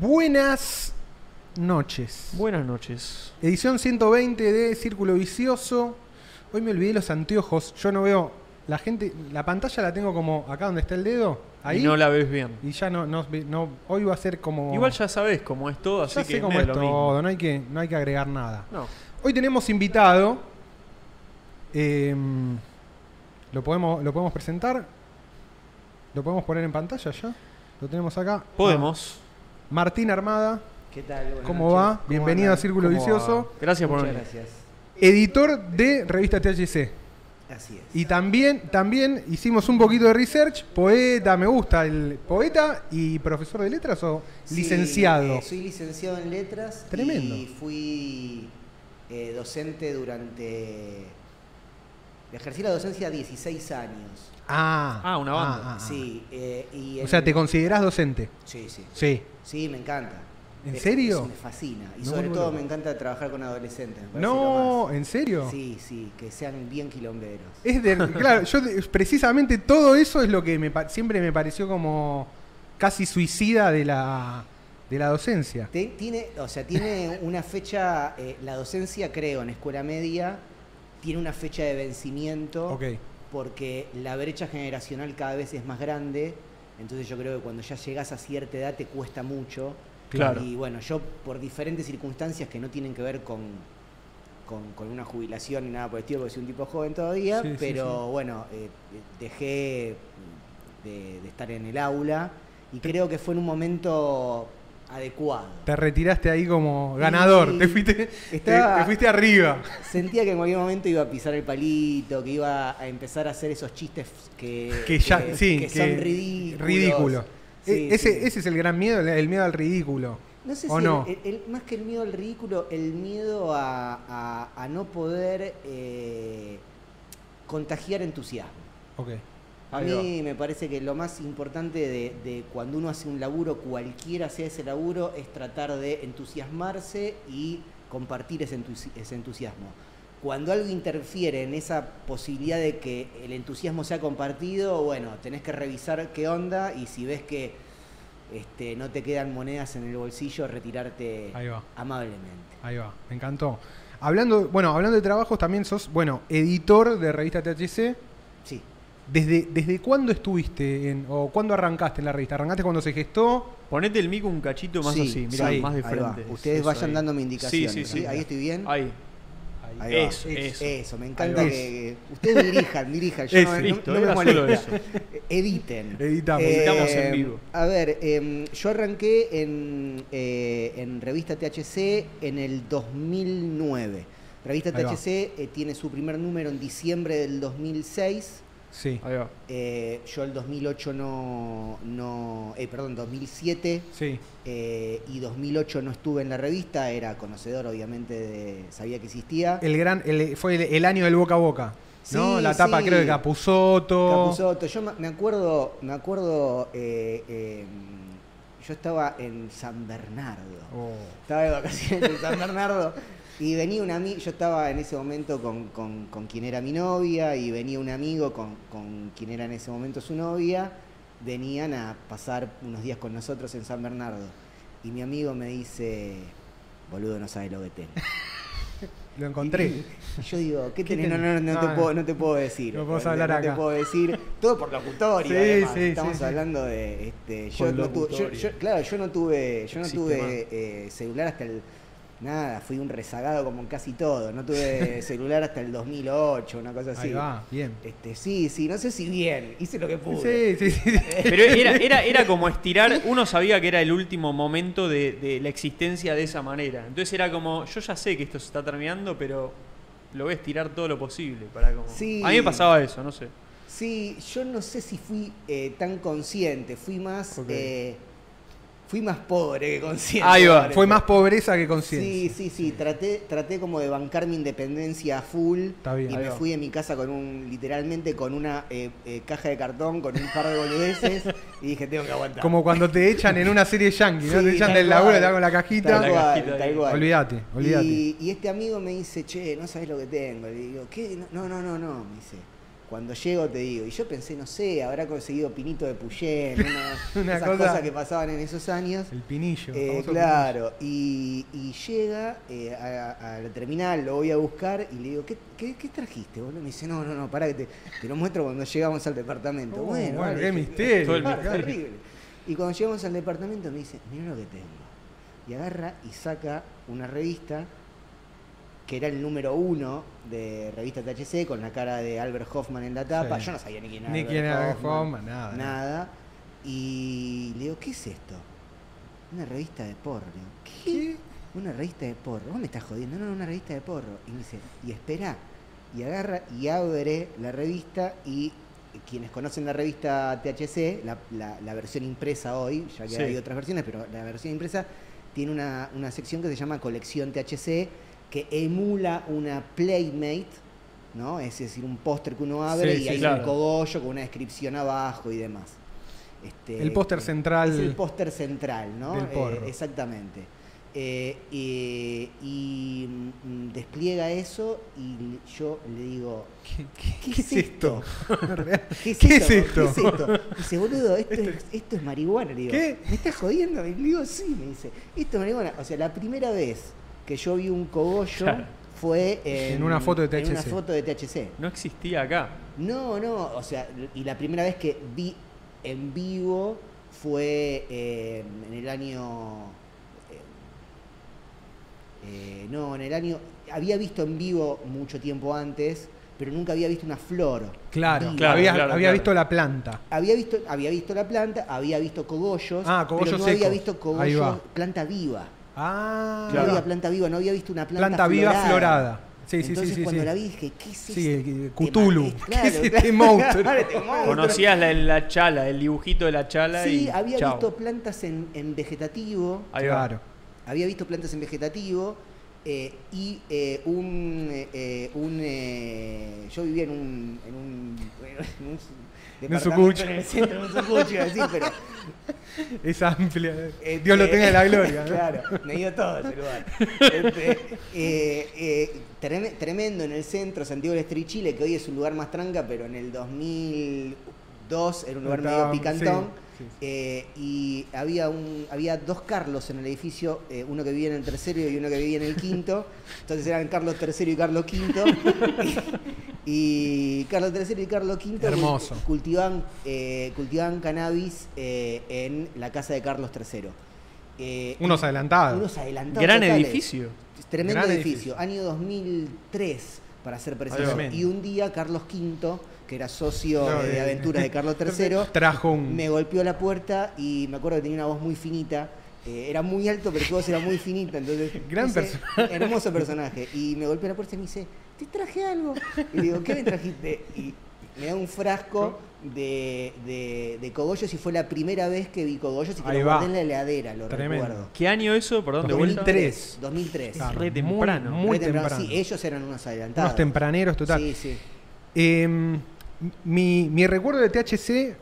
Buenas noches. Buenas noches. Edición 120 de Círculo Vicioso. Hoy me olvidé los anteojos. Yo no veo. La gente. La pantalla la tengo como acá donde está el dedo. Ahí. Y no la ves bien. Y ya no, no, no- Hoy va a ser como. Igual ya sabes cómo es todo, así ya que sé cómo es mismo. todo. No hay, que, no hay que agregar nada. No. Hoy tenemos invitado. em, lo, podemos, lo podemos presentar. Lo podemos poner en pantalla ya. Lo tenemos acá. Podemos. Ah, Martín Armada. ¿Qué tal? Buenas ¿Cómo noches. va? ¿Cómo Bienvenido a? Círculo ¿Cómo Vicioso. va? Gracias por Muchas venir. gracias. Editor de revista THC. Así es. Y también, también hicimos un poquito de research. Poeta, me gusta el poeta y profesor de letras o Sí, licenciado. eh, soy licenciado en letras. Tremendo. Y fui eh, docente durante. Ejercí la docencia 16 años. Ah, Ah, una banda. ah, ah. Sí. eh, y O sea, ¿te considerás docente? Sí, sí. Sí. Sí, me encanta. ¿En Es- serio? me fascina. Y No, sobre no, todo me encanta trabajar con adolescentes. me No, ¿en serio? Sí, sí, que sean bien quilomberos. Es de, claro, yo precisamente todo eso es lo que me, siempre me pareció como casi suicida de la, de la docencia. Te- tiene, o sea, tiene una fecha, eh, la docencia creo en escuela media, tiene una fecha de vencimiento Ok. porque la brecha generacional cada vez es más grande, entonces yo creo que cuando ya llegas a cierta edad te cuesta mucho. Claro. Y bueno, yo por diferentes circunstancias que no tienen que ver con, con, con una jubilación ni nada por el estilo, porque soy un tipo joven todavía, Sí, sí, pero bueno, eh, dejé de, de estar en el aula y creo que fue en un momento adecuado. Te retiraste ahí como ganador, Y te, fuiste, te- estaba- te fuiste arriba. Sentía que en cualquier momento iba a pisar el palito, que iba a empezar a hacer esos chistes que, Que ya, sí, que son ridículos. ridículo. Sí, E- ese, sí. ese es el gran miedo, el- miedo al ridículo. No sé ¿O si no? el- el- más que el miedo al ridículo, el miedo a, a- a no poder eh, contagiar entusiasmo. Ok. A mí me parece que lo más importante de, de cuando uno hace un laburo, cualquiera sea ese laburo, es tratar de entusiasmarse y compartir ese, entusi- ese entusiasmo. Cuando algo interfiere en esa posibilidad de que el entusiasmo sea compartido, bueno, tenés que revisar qué onda y si ves que este, no te quedan monedas en el bolsillo, retirarte Ahí va. amablemente. Ahí va, me encantó. Hablando, bueno, hablando de trabajos, también sos, bueno, editor de revista THC. Sí. ¿Desde, ¿Desde cuándo estuviste en, o cuándo arrancaste en la revista? ¿Arrancaste cuando se gestó? Ponete el mico un cachito más Sí, así, sí, mira, ahí, más de frente. Ustedes Eso vayan ahí. dándome indicaciones. Sí, sí, sí. Ahí estoy bien. Ahí. Ahí. Eso, eso. Eso, me encanta que ustedes dirijan, dirijan. Yo no, no- Listo, no me solo molesta. eso. Editen. Editamos. Editamos en vivo. A ver, em, yo arranqué en, eh, en revista THC en el 2009. Revista Ahí. THC eh, tiene su primer número en diciembre del 2006. Sí. Ahí va. Eh, yo el 2008 no, no eh, perdón, 2007 Sí. eh, y 2008 no estuve en la revista, era conocedor obviamente de, sabía que existía. El gran, el- fue el, el año del boca a boca. ¿No? Sí, la etapa sí. creo de Capuzoto. Capusotto. Yo me- me acuerdo, me acuerdo, eh, eh, yo estaba en San Bernardo. Oh. Estaba de vacaciones en San Bernardo y venía un amigo, yo estaba en ese momento con, con- con quien era mi novia y venía un amigo con, con quien era en ese momento su novia, venían a pasar unos días con nosotros en San Bernardo. Y mi amigo me dice, boludo, no sabes lo que tengo. Lo encontré. Y yo digo, ¿qué ¿Qué tenés? No, no, no, No, te no. puedo, no te puedo decir. No No hablar te acá. puedo decir. Todo por locutorio, Sí, además. sí, Estamos sí, hablando de. Este, yo tuve, yo- claro, yo no tuve, yo no Existe tuve eh, celular hasta el. Nada, fui un rezagado como en casi todo. No tuve celular hasta el 2008, una cosa así. Ahí va, bien. Este, sí, sí, no sé si bien. Hice lo que pude. Sí, sí, sí. Pero era, era, era como estirar, uno sabía que era el último momento de, de la existencia de esa manera. Entonces era como, yo ya sé que esto se está terminando, pero lo voy a estirar todo lo posible. Para como... Sí. A mí me pasaba eso, no sé. Sí, yo no sé si fui eh, tan consciente. Fui más. Eh, fui más pobre que consciente. Ahí va. Fue más pobreza que Sí, conciencia. sí, sí, traté, traté como de bancar mi independencia a full Está bien. y me va. fui de mi casa con un, literalmente con una eh, eh, caja de cartón, con un par de boludeces y dije, tengo que aguantar. Como cuando te echan en una serie yankee, ¿no? Sí, te echan del laburo, te dan con la cajita. Tal cual, tal cual. Olvídate, olvídate. Y, y este amigo me dice, che, no sabes lo que tengo. Le digo, ¿qué? No, no, no, no, me dice. Cuando llego te digo, y yo pensé, no sé, habrá conseguido pinito de Puyén, una, Una esas cosa- cosas que pasaban en esos años. El pinillo. Eh, claro, y, y llega eh, a, la terminal, lo voy a buscar y le digo, ¿qué, qué, qué trajiste? boludo? Me dice, no, no, no, pará que te, te lo muestro cuando llegamos al departamento. Oh, bueno, bueno, vale, qué misterio. Todo el misterio. terrible. Y cuando llegamos al departamento me dice, mira lo que tengo. Y agarra y saca una revista que era el número uno de revista THC con la cara de Albert Hoffman en la tapa. Sí. Yo no sabía ni quién era. Ni Albert quién era Hoffman, Hoffman, nada, Nada. Y le digo, ¿qué es esto? Una revista de porro. ¿qué? ¿Qué? Una revista de porro. ¿Vos me estás jodiendo? No, no, una revista de porro. Y me dice, y espera. Y agarra y abre la revista y quienes conocen la revista THC, la, la- la versión impresa hoy, ya que Sí. hay otras versiones, pero la versión impresa tiene una, una sección que se llama Colección THC, que emula una Playmate, ¿no? Es decir, un póster que uno abre Sí, y sí, hay claro. un cogollo con una descripción abajo y demás. Este, El póster central. es el póster central, ¿no? del Eh, exactamente. Eh, y y, mm, despliega eso y yo le digo, ¿Qué, qué- ¿qué, qué es esto? ¿Qué es ¿Qué esto? es esto? ¿Qué es esto? Dice, boludo, esto, es, esto es marihuana. Le digo, ¿Qué? ¿me estás jodiendo? Y le digo, sí, me dice, esto es marihuana. O sea, la primera vez que yo vi un cogollo Claro. fue en, En una foto de en una THC. foto de THC. No existía acá. No, no, o sea, y la primera vez que vi en vivo fue eh, en el año. eh, eh, no, en el año. Había visto en vivo mucho tiempo antes, pero nunca había visto una flor. Claro. Claro, había, claro, había claro. visto la planta. Había visto, había visto la planta, había visto cogollos, Ah, cogollo pero no seco. había visto cogollos, planta viva. Ah, No había planta viva, no había visto una planta, Planta viva florada. Sí, sí, Entonces sí, sí. cuando sí. la vi dije, ¿qué es Sí, el- Te Cthulhu. ¿Qué es este monstruo? Este monstruo. Conocías la, la chala, el dibujito de la chala y. Sí, había chao. visto plantas en, en vegetativo, Ahí va. Claro. había visto plantas en vegetativo eh, y eh, un, eh, eh, un eh, yo vivía en un, en un, en un departamento sucucho. en el centro, en un sucucho, iba a decir, pero Es amplia. Este, Dios lo tenga en la gloria. ¿no? Claro, me dio todo ese lugar. Este, eh, eh, treme- tremendo en el centro, Santiago del Estero y Chile, que hoy es un lugar más tranca, pero en el 2002 era un lugar Estaba- medio picantón. sí, sí, sí. Eh, y había un había dos Carlos en el edificio, eh, uno que vivía en el tercero y uno que vivía en el quinto. Entonces eran Carlos III y Carlos V. y, Carlos III y Carlos V Hermoso. cultivaban, eh, cultivaban cannabis eh, en la casa de Carlos III. Eh, Unos adelantados. unos adelantados Gran totales. edificio. Tremendo Gran edificio. edificio. Año 2003, para ser preciso. Y un día Carlos V, que era socio No, de, de- aventuras de Carlos III, Trajo un. me golpeó la puerta y me acuerdo que tenía una voz muy finita. Eh, era muy alto, pero su voz era muy finita. Entonces, Gran personaje. Hermoso personaje. Y me golpeó la puerta y me dice, te traje algo. Y le digo, ¿qué me trajiste? Y me da un frasco de, de, de cogollos y fue la primera vez que vi cogollos y que Ahí lo va. guardé en la heladera, lo Tremendo. recuerdo. ¿Qué año eso? Perdón, de vuelta. 2003. 2003. Claro, re muy- temprano. Muy, Re temprano. temprano. Sí, ellos eran unos adelantados. Unos tempraneros, total. Sí, sí. Eh, mi, mi recuerdo de THC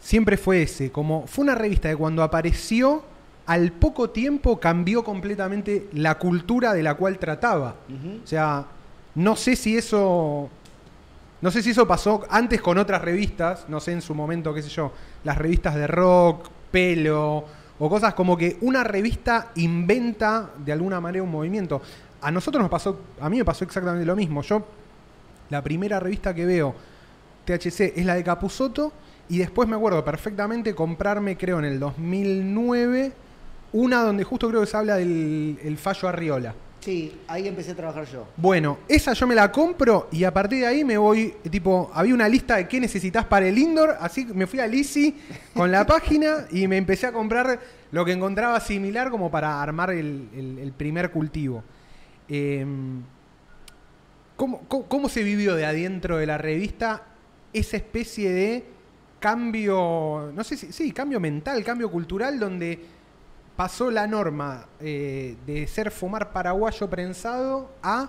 siempre fue ese, como fue una revista que cuando apareció, al poco tiempo cambió completamente la cultura de la cual trataba. O sea, no sé si eso. No sé si eso pasó antes con otras revistas, no sé en su momento, qué sé yo, las revistas de rock, pelo, o cosas como que una revista inventa de alguna manera un movimiento. A nosotros nos pasó, a mí me pasó exactamente lo mismo. Yo, la primera revista que veo THC es la de Capusoto, y después me acuerdo perfectamente comprarme, creo, en el 2009, una donde justo creo que se habla del el fallo Arriola. Sí, ahí empecé a trabajar yo. Bueno, esa yo me la compro y a partir de ahí me voy, tipo, había una lista de qué necesitas para el indoor, así que me fui a Lisi con la página y me empecé a comprar lo que encontraba similar como para armar el, el- el primer cultivo. Em, ¿cómo, cómo, cómo se vivió de adentro de la revista esa especie de cambio, no sé si, sí, cambio mental, cambio cultural, donde pasó la norma eh, de ser fumar paraguayo prensado a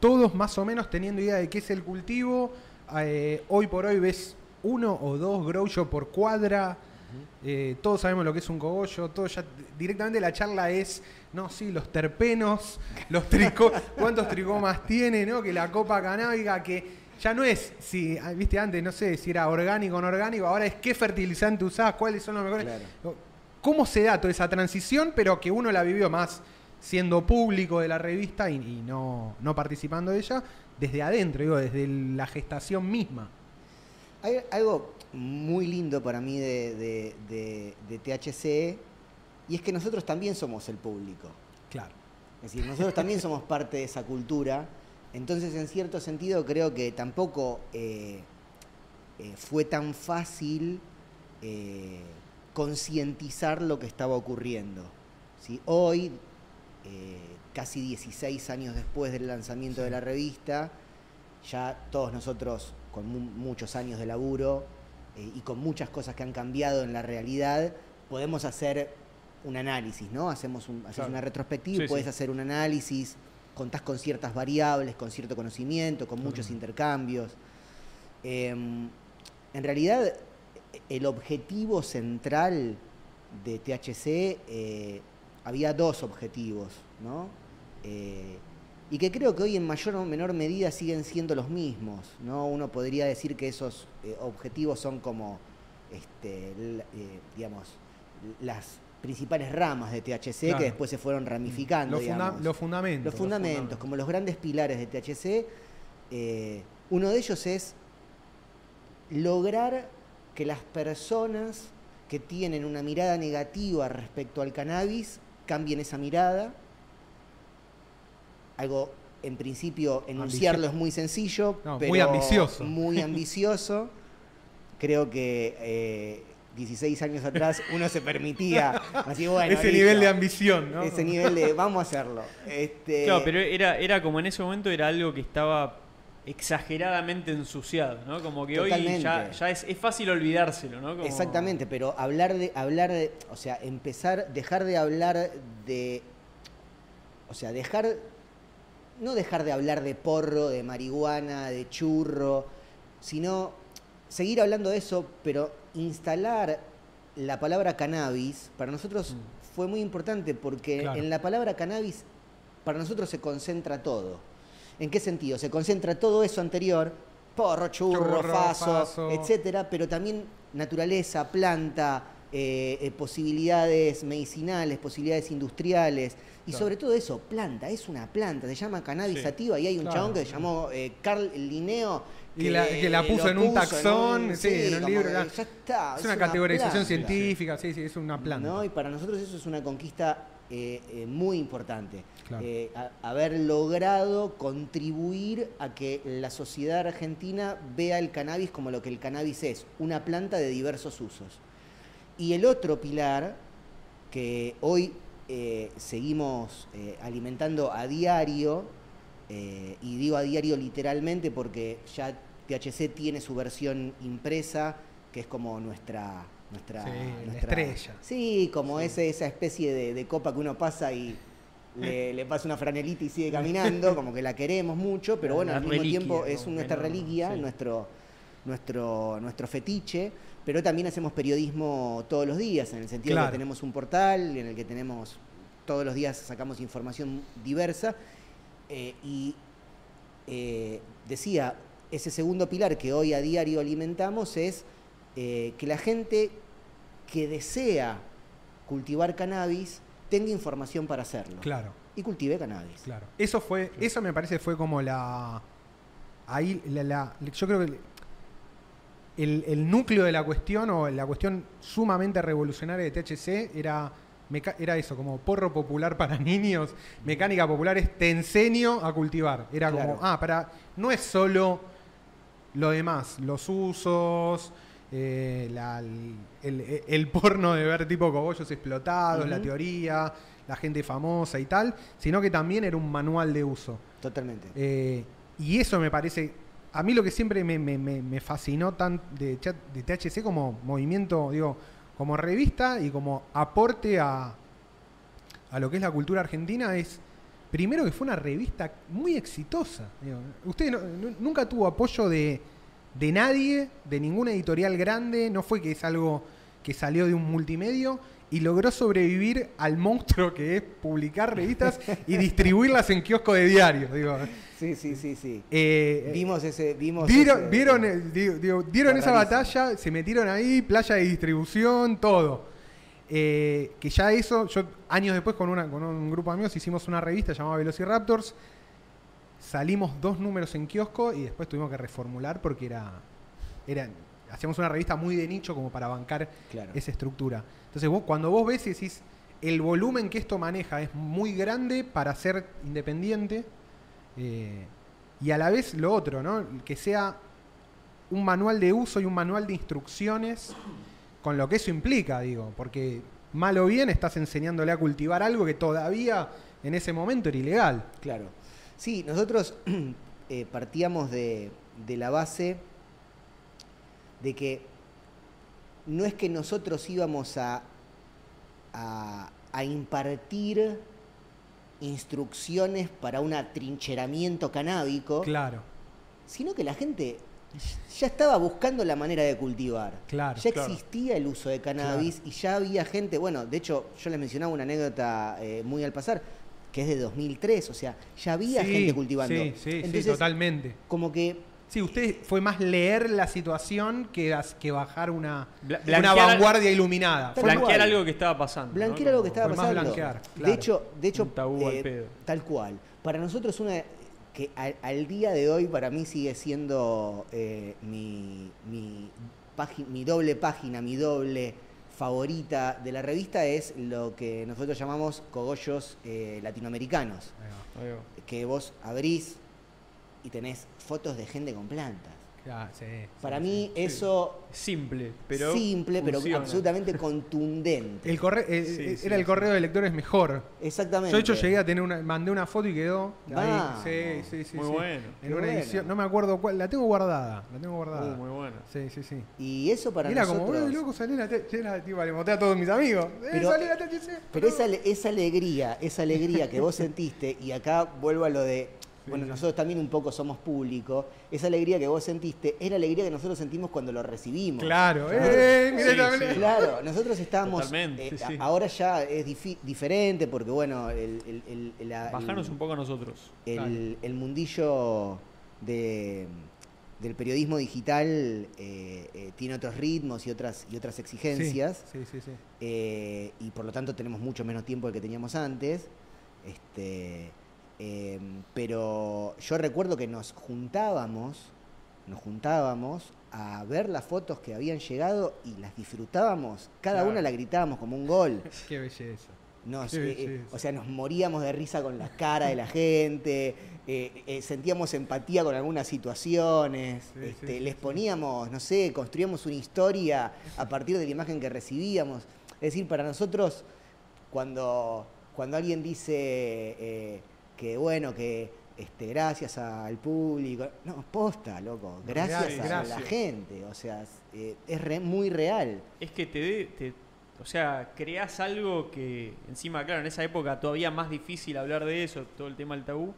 todos más o menos teniendo idea de qué es el cultivo. Eh, hoy por hoy ves uno o dos grow shop por cuadra. Eh, todos sabemos lo que es un cogollo. Todo ya, directamente la charla es, no, sí, los terpenos, los tricó, cuántos tricomas tiene, ¿no? Que la copa canábica, que ya no es si, ah, viste, antes no sé si era orgánico o no orgánico, ahora es qué fertilizante usás, cuáles son los mejores. Claro. ¿Cómo se da toda esa transición, pero que uno la vivió más siendo público de la revista y, y no, no participando de ella, desde adentro, digo, desde la gestación misma? Hay algo muy lindo para mí de, de- de- de THC y es que nosotros también somos el público. Claro. Es decir, nosotros también somos parte de esa cultura. Entonces, en cierto sentido, creo que tampoco eh, eh, fue tan fácil eh, concientizar lo que estaba ocurriendo. ¿sí? Hoy, eh, casi 16 años después del lanzamiento de la revista, ya todos nosotros, con mu- muchos años de laburo eh, y con muchas cosas que han cambiado en la realidad, podemos hacer un análisis, ¿no? Hacemos un, haces Claro. una retrospectiva, Sí, y puedes sí. hacer un análisis, contás con ciertas variables, con cierto conocimiento, con muchos intercambios. Em, en realidad, el objetivo central de THC, eh, había dos objetivos, ¿no? Eh, y que creo que hoy en mayor o menor medida siguen siendo los mismos, ¿no? Uno podría decir que esos eh, objetivos son como, este, digamos, las principales ramas de THC Claro. que después se fueron ramificando, Los, funda- digamos. los fundamentos. Los fundamentos, fundamentos. como los grandes pilares de THC, uno de ellos es lograr que las personas que tienen una mirada negativa respecto al cannabis cambien esa mirada. Algo, en principio, enunciarlo es muy sencillo, No, pero muy ambicioso. Muy ambicioso. Creo que eh, 16 años atrás uno se permitía así, bueno, Ese listo. nivel de ambición, ¿no? Ese nivel de vamos a hacerlo. Este, Claro, pero era, era como en ese momento era algo que estaba exageradamente ensuciado, ¿no? Como que hoy ya, ya es, es fácil olvidárselo, ¿no? Como- Exactamente, pero hablar de, hablar de, o sea, empezar, dejar de hablar de, o sea, dejar, no dejar de hablar de porro, de marihuana, de churro, sino seguir hablando de eso, pero instalar la palabra cannabis para nosotros Mm. fue muy importante porque Claro. en la palabra cannabis para nosotros se concentra todo. ¿En qué sentido? Se concentra todo eso anterior, porro, churro, Churro, faso, faso. etcétera, pero también naturaleza, planta, eh, eh, posibilidades medicinales, posibilidades industriales y Claro. sobre todo eso, planta, es una planta, se llama cannabis Sí. sativa y hay un Claro. chabón que se llamó eh, Carl Linneo Y la- que la puso en un puso taxón, sí, en un como libro, que ya. está, es una categorización planta. científica, sí, sí, es una planta. ¿no? Y para nosotros eso es una conquista eh, eh, muy importante. Claro. Eh, a- haber logrado contribuir a que la sociedad argentina vea el cannabis como lo que el cannabis es, una planta de diversos usos. Y el otro pilar, que hoy seguimos alimentando a diario, y digo a diario literalmente porque ya THC tiene su versión impresa, que es como nuestra... nuestra, Sí, la estrella. Sí, como ese- esa especie de, de copa que uno pasa y le, le pasa una franelita y sigue caminando, como que la queremos mucho, pero bueno, La al mismo tiempo es nuestra reliquia, sí. nuestro, nuestro, nuestro fetiche, pero también hacemos periodismo todos los días, en el sentido de que tenemos un portal en el que tenemos, todos los días sacamos información diversa, eh, y eh, decía, ese segundo pilar que hoy a diario alimentamos es eh, que la gente que desea cultivar cannabis tenga información para hacerlo. Claro, Y cultive cannabis. claro. Eso fue, eso me parece fue como la. Ahí, la, la- yo creo que el, el núcleo de la cuestión, o la cuestión sumamente revolucionaria de THC, era, era eso, como porro popular para niños, mecánica popular es te enseño a cultivar. Era Claro. como, ah, para. No es solo lo demás, los usos, eh, la- el, porno de ver tipo cogollos explotados, la teoría, la gente famosa y tal, sino que también era un manual de uso. Totalmente. Eh, y eso me parece, a mí lo que siempre me, me- fascinó tan de, THC como movimiento, digo, como revista y como aporte a, a lo que es la cultura argentina es, primero que fue una revista muy exitosa. digo. usted no- nunca tuvo apoyo de, de nadie, de ninguna editorial grande, no fue que es algo que salió de un multimedio y logró sobrevivir al monstruo que es publicar revistas y distribuirlas en kiosco de diarios. Digo. Sí, sí, sí, sí. Eh, vimos ese, vimos Vieron, ese- vieron, el- digo, digo, dieron Fue esa batalla, se metieron ahí, playa de distribución, todo. Eh, que ya eso, yo años después con, una, con un grupo de amigos hicimos una revista llamada Velociraptors. Salimos dos números en kiosco y después tuvimos que reformular porque era, era hacíamos una revista muy de nicho como para bancar Claro. esa estructura. Entonces vos, cuando vos ves y decís, el volumen que esto maneja es muy grande para ser independiente eh, y a la vez lo otro, ¿no? Que sea un manual de uso y un manual de instrucciones con lo que eso implica, digo, porque mal o bien estás enseñándole a cultivar algo que todavía en ese momento era ilegal. Claro. Sí, nosotros eh, partíamos de, de la base de que no es que nosotros íbamos a, a, a impartir instrucciones para un atrincheramiento canábico, Claro, sino que la gente ya estaba buscando la manera de cultivar. Claro, ya claro. existía el uso de cannabis y ya había gente, bueno, de hecho yo les mencionaba una anécdota eh, muy al pasar, que es de 2003, o sea, ya había Sí, gente cultivando. Sí, sí, sí, Entonces, totalmente. como que Sí, usted fue más leer la situación que, que bajar una, una vanguardia iluminada. Cual. Blanquear algo que estaba pasando. blanquear ¿no? algo que estaba fue más pasando. blanquear, De hecho, de hecho Un tabú al eh, pedo. tal cual. Para nosotros una que al, al día de hoy para mí sigue siendo eh, mi, mi doble página, mi doble favorita de la revista es lo que nosotros llamamos cogollos eh, latinoamericanos. Ahí va. Ahí va. Que vos abrís y tenés fotos de gente con plantas. Sí, Para sí, mí sí. eso Simple, pero. simple, pero funciona. absolutamente contundente. El corre- eh, Sí, eh, sí, era el sí. correo de lectores mejor. Exactamente. Yo de hecho llegué a tener una, mandé una foto y quedó. ahí. Vamos. Sí, sí, sí. Muy sí. bueno. En una bueno. edición, no me acuerdo cuál, la tengo guardada, la tengo guardada. Uh, muy bueno. Sí, sí, sí. Y eso para Y era nosotros... como, "Uy, loco, salió la era, tipo, le mostré a todos mis amigos. Eh, Pero- la THC. Pero esa, esa alegría, esa alegría que vos sentiste, y acá vuelvo a lo de, bueno, nosotros también un poco somos público, esa alegría que vos sentiste es la alegría que nosotros sentimos cuando lo recibimos. Claro, Claro. eh, Sí, sí. Claro, nosotros estábamos, Totalmente, eh, ahora ya es diferente porque bueno, el, el- el- la- Bajarnos un poco a nosotros. el, mundillo de- del periodismo digital eh, eh, tiene otros ritmos y otras, y otras exigencias. Sí, sí, sí. eh, y por lo tanto tenemos mucho menos tiempo del que teníamos antes. Este, eh, pero yo recuerdo que nos juntábamos, nos juntábamos a ver las fotos que habían llegado y las disfrutábamos. Cada Claro. una la gritábamos como un gol. Qué belleza. Nos, eh, eh, o sea, nos moríamos de risa con la cara de la gente, eh, sentíamos empatía con algunas situaciones, Sí, este, sí, les sí. poníamos, no sé, construíamos una historia a partir de la imagen que recibíamos. Es decir, para nosotros, cuando, cuando alguien dice que, bueno, que este, gracias al público, no, posta, loco, gracias a la gente, o sea, eh, es re- muy real. Es que te, dé- te- o sea, creás algo que encima, claro, en esa época todavía más difícil hablar de eso, todo el tema del tabú.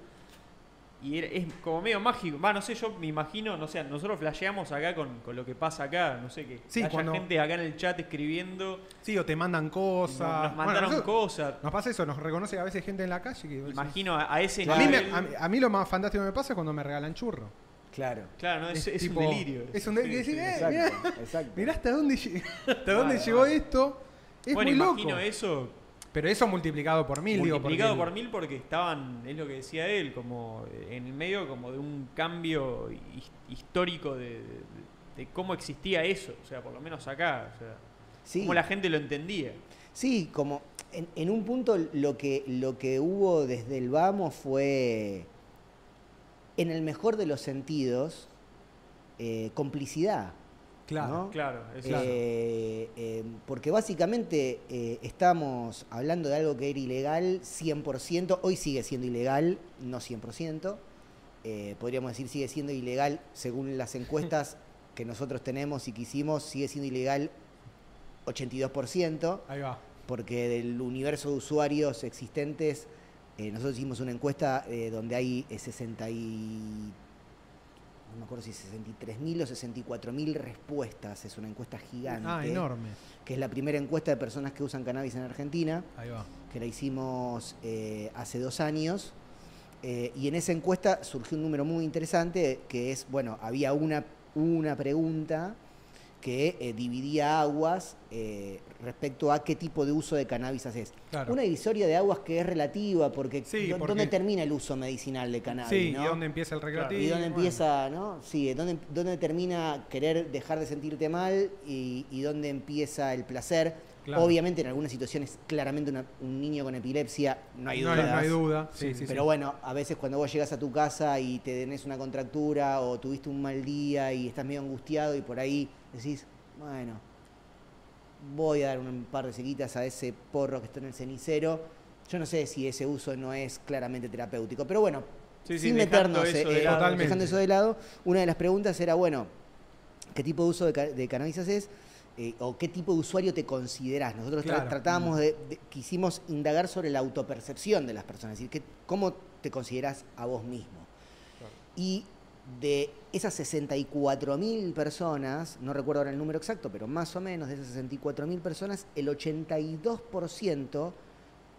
Y era- es como medio mágico. Va, no sé, yo me imagino, no sé, nosotros flasheamos acá con, con lo que pasa acá, no sé, que Sí, haya cuando- gente acá en el chat escribiendo, Sí, o te mandan cosas. nos, nos Bueno, mandaron nosotros- cosas. Nos pasa eso, nos reconoce a veces gente en la calle que. Imagino a, a ese A mí, me- nivel. a, mí- a mí lo más fantástico que me pasa es cuando me regalan churro. Claro. Claro, no, es, es tipo- un delirio. Es un delirio. Sí, eh, mirá, Exacto, mirá hasta dónde, lle- hasta dónde Vale, llegó vale. esto. Es bueno, muy imagino loco. eso Pero eso multiplicado por mil, digo. multiplicado porque- por mil porque estaban, es lo que decía él, como en el medio como de un cambio his- histórico de, de- de cómo existía eso, o sea, por lo menos acá, o sea, Sí. cómo la gente lo entendía. Sí, como en, en un punto lo que, lo que hubo desde el vamos fue, en el mejor de los sentidos, eh, complicidad. Claro. ¿no? Claro, es Eh, eh, porque básicamente eh, estamos hablando de algo que era ilegal 100%, hoy sigue siendo ilegal, no 100%, eh, podríamos decir sigue siendo ilegal según las encuestas que nosotros tenemos y que hicimos, sigue siendo ilegal 82%, Ahí va. porque del universo de usuarios existentes, nosotros hicimos una encuesta donde hay eh, 60 y no me acuerdo si 63.000 o 64.000 respuestas, es una encuesta gigante. Ah, enorme. Que es la primera encuesta de personas que usan cannabis en Argentina, Ahí va. que la hicimos eh, hace dos años. Eh, y en esa encuesta surgió un número muy interesante, que es, bueno, había una, una pregunta que eh, dividía aguas eh, respecto a qué tipo de uso de cannabis haces. Claro. Una divisoria de aguas que es relativa, porque, Sí, ¿dó- porque- ¿dónde termina el uso medicinal de cannabis? Sí, no? ¿y dónde empieza el recreativo? ¿Y dónde Bueno. empieza, no? Sí, ¿dónde, dónde termina querer dejar de sentirte mal y, y dónde empieza el placer? Claro. Obviamente en algunas situaciones, claramente una- un niño con epilepsia, no hay No dudas. hay, no hay duda. Sí, sí, Pero sí. bueno, a veces cuando vos llegas a tu casa y te tenés una contractura o tuviste un mal día y estás medio angustiado y por ahí decís, bueno, voy a dar un par de seguitas a ese porro que está en el cenicero. Yo no sé si ese uso no es claramente terapéutico, pero bueno, Sí, sí, sin dejando meternos eso eh, de eh, dejando eso de lado, una de las preguntas era, bueno, ¿qué tipo de uso de, de cannabis haces? Eh, o qué tipo de usuario te considerás. Nosotros tra- tratábamos de, de- quisimos indagar sobre la autopercepción de las personas, es decir, que- cómo te considerás a vos mismo. Y de esas 64.000 personas, no recuerdo ahora el número exacto, pero más o menos de esas 64.000 personas, el 82%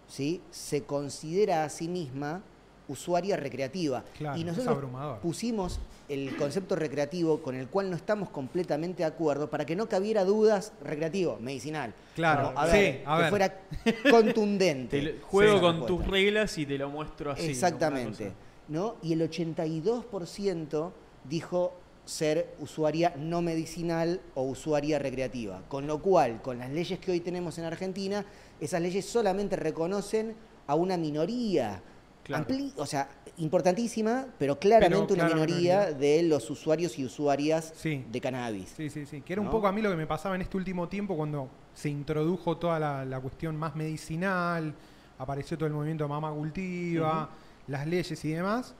¿sí? se considera a sí misma usuaria recreativa. Claro, y nosotros pusimos el concepto recreativo con el cual no estamos completamente de acuerdo para que no cabiera dudas recreativo, medicinal. Claro, Como, a sí, ver, que fuera contundente. Te juego con respuesta. tus reglas y te lo muestro así. Exactamente. ¿No? Y el 82% dijo ser usuaria no medicinal o usuaria recreativa. Con lo cual, con las leyes que hoy tenemos en Argentina, esas leyes solamente reconocen a una minoría. Claro. ampli- o sea, importantísima, pero claramente Pero una minoría minoría. de los usuarios y usuarias Sí. de cannabis. Sí, sí, sí. Que era un poco a mí lo que me pasaba en este último tiempo cuando se introdujo toda la, la cuestión más medicinal, apareció todo el movimiento Mamá Cultiva, las leyes y demás.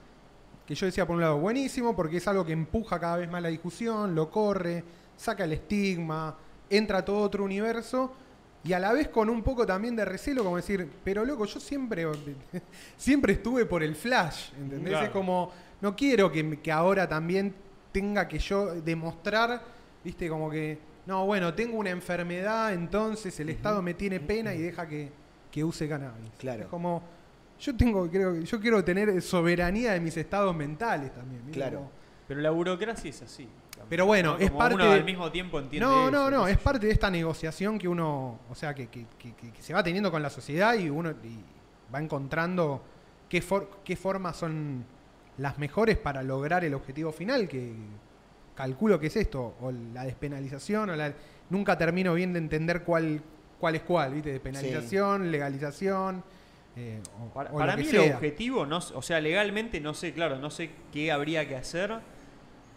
Que yo decía, por un lado, buenísimo, porque es algo que empuja cada vez más la discusión, lo corre, saca el estigma, entra a todo otro universo. Y a la vez con un poco también de recelo, como decir, pero loco, yo siempre, siempre estuve por el flash, ¿entendés? Claro. Es como, no quiero que, que ahora también tenga que yo demostrar, viste, como que, no, bueno, tengo una enfermedad, entonces el Estado me tiene pena y deja que, que use cannabis. Claro. Es como, yo tengo, creo, que- yo quiero tener soberanía de mis estados mentales también. ¿viste? Claro. Como- Pero la burocracia es así. Pero bueno, ¿no? es Como parte uno de- al mismo tiempo entiende No, eso, no, no, es parte de esta negociación que uno, o sea, que, que- que- que- que se va teniendo con la sociedad y uno y va encontrando qué, for- qué formas son las mejores para lograr el objetivo final, que calculo que es esto, o la despenalización, o la... Nunca termino bien de entender cuál, cuál es cuál, ¿viste? Despenalización, legalización, eh, o, Para, o para lo mí que el sea. objetivo, no, o sea, legalmente no sé, claro, no sé qué habría que hacer,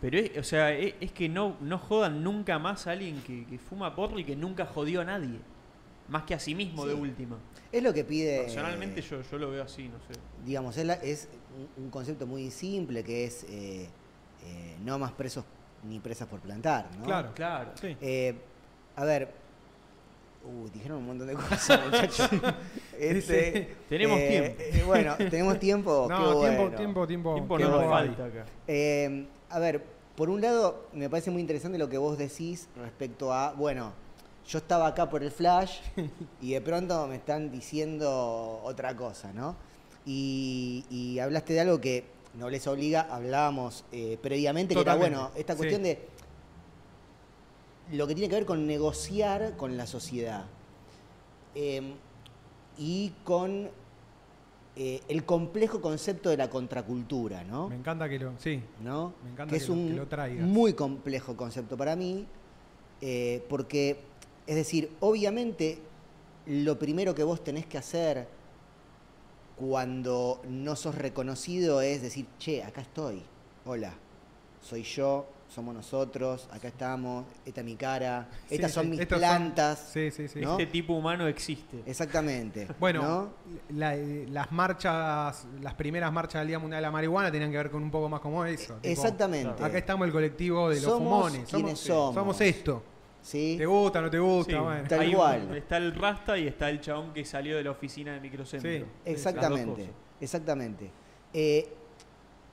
pero es, o sea, es, es que no, no jodan nunca más a alguien que, que fuma porro y que nunca jodió a nadie. Más que a sí mismo Sí. de última. Es lo que pide... Personalmente yo, yo lo veo así, no sé. digamos, es, la- es un, un concepto muy simple que es eh, eh, no más presos ni presas por plantar, ¿no? Claro. Claro. Sí. Eh, a ver, uh, dijeron un montón de cosas, muchachos. Este, Tenemos eh, tiempo. eh, bueno, tenemos tiempo. No, qué tiempo, bueno. tiempo, tiempo, Tiempo qué no nos bueno. falta acá. Eh, a ver, por un lado, me parece muy interesante lo que vos decís respecto a, bueno, yo estaba acá por el flash y de pronto me están diciendo otra cosa, ¿no? Y, y hablaste de algo que no les obliga, hablábamos eh, previamente, que era, bueno, esta sí. cuestión de lo que tiene que ver con negociar con la sociedad eh, y con eh, el complejo concepto de la contracultura, ¿no? Me encanta que lo... Sí, ¿no? Me encanta que es que lo- un que lo traigas. muy complejo concepto para mí, eh, porque, es decir, obviamente lo primero que vos tenés que hacer cuando no sos reconocido es decir, che, acá estoy, hola, soy yo, somos nosotros, acá estamos, esta es mi cara, Sí, estas son mis son- plantas. sí, sí, sí. ¿no? Este tipo humano existe. Exactamente. Bueno, ¿no? la- eh, las marchas, las primeras marchas del Día Mundial de la Marihuana tenían que ver con un poco más como eso. tipo, Exactamente. Acá estamos el colectivo de los Somos fumones. somos, somos. somos esto. ¿Sí? ¿Te gusta, no te gusta? Sí, Bueno. Tal un- cual. está el Rasta y está el chabón que salió de la oficina de Microcentro. Sí. Exactamente, exactamente. Eh,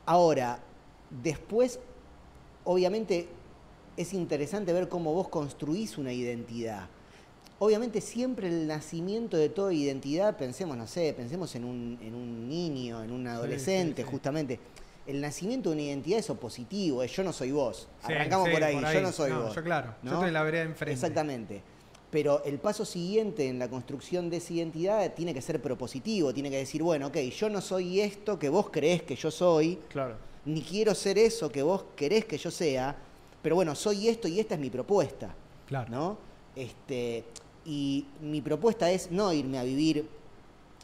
ahora, después obviamente es interesante ver cómo vos construís una identidad. Obviamente siempre el nacimiento de toda identidad, pensemos, no sé, pensemos en un, en un niño, en un adolescente, sí. justamente. El nacimiento de una identidad es opositivo, es yo no soy vos. Arrancamos por, ahí, yo no soy No, vos. Yo claro, yo ¿no? estoy en la vereda enfrente. Exactamente. Pero el paso siguiente en la construcción de esa identidad tiene que ser propositivo, tiene que decir, bueno, ok, yo no soy esto que vos creés que yo soy, Claro. Ni quiero ser eso que vos querés que yo sea, pero bueno, soy esto y esta es mi propuesta, Claro. ¿no? Este, y mi propuesta es no irme a vivir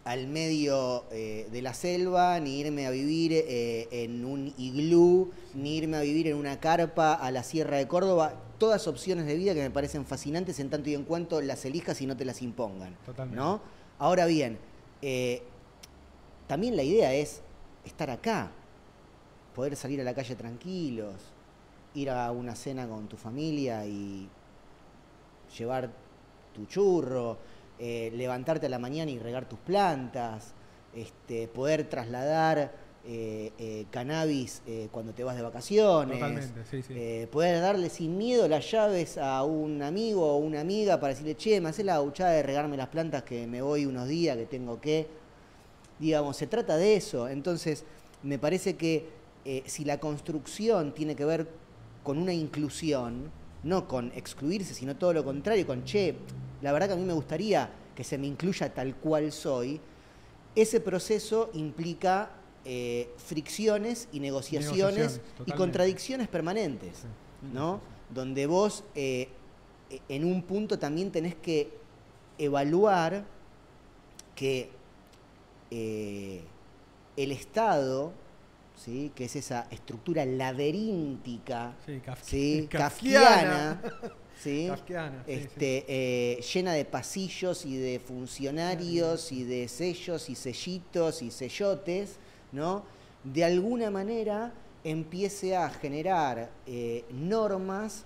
al medio eh, de la selva, ni irme a vivir eh, en un iglú, ni irme a vivir en una carpa a la Sierra de Córdoba. Todas opciones de vida que me parecen fascinantes en tanto y en cuanto las elijas y no te las impongan. Totalmente. ¿no? Ahora bien, eh, también la idea es estar acá, poder salir a la calle tranquilos, ir a una cena con tu familia y llevar tu churro, eh, levantarte a la mañana y regar tus plantas, este, poder trasladar eh, eh, cannabis cuando te vas de vacaciones, Totalmente, sí, sí. poder darle sin miedo las llaves a un amigo o una amiga para decirle, che, me haces la gauchada de regarme las plantas que me voy unos días, que tengo que. Digamos, se trata de eso. Entonces, me parece que eh, si la construcción tiene que ver con una inclusión, no con excluirse, sino todo lo contrario, con, che, la verdad que a mí me gustaría que se me incluya tal cual soy, ese proceso implica eh, fricciones y negociaciones, y contradicciones permanentes. ¿no? Donde vos eh, e- en un punto también tenés que evaluar que eh, el Estado, ¿sí? que es esa estructura laberíntica, Sí, kaf- ¿sí? kafkiana. este, eh, llena de pasillos y de funcionarios y de sellos y sellitos y sellotes, ¿no? De alguna manera empiece a generar eh, normas,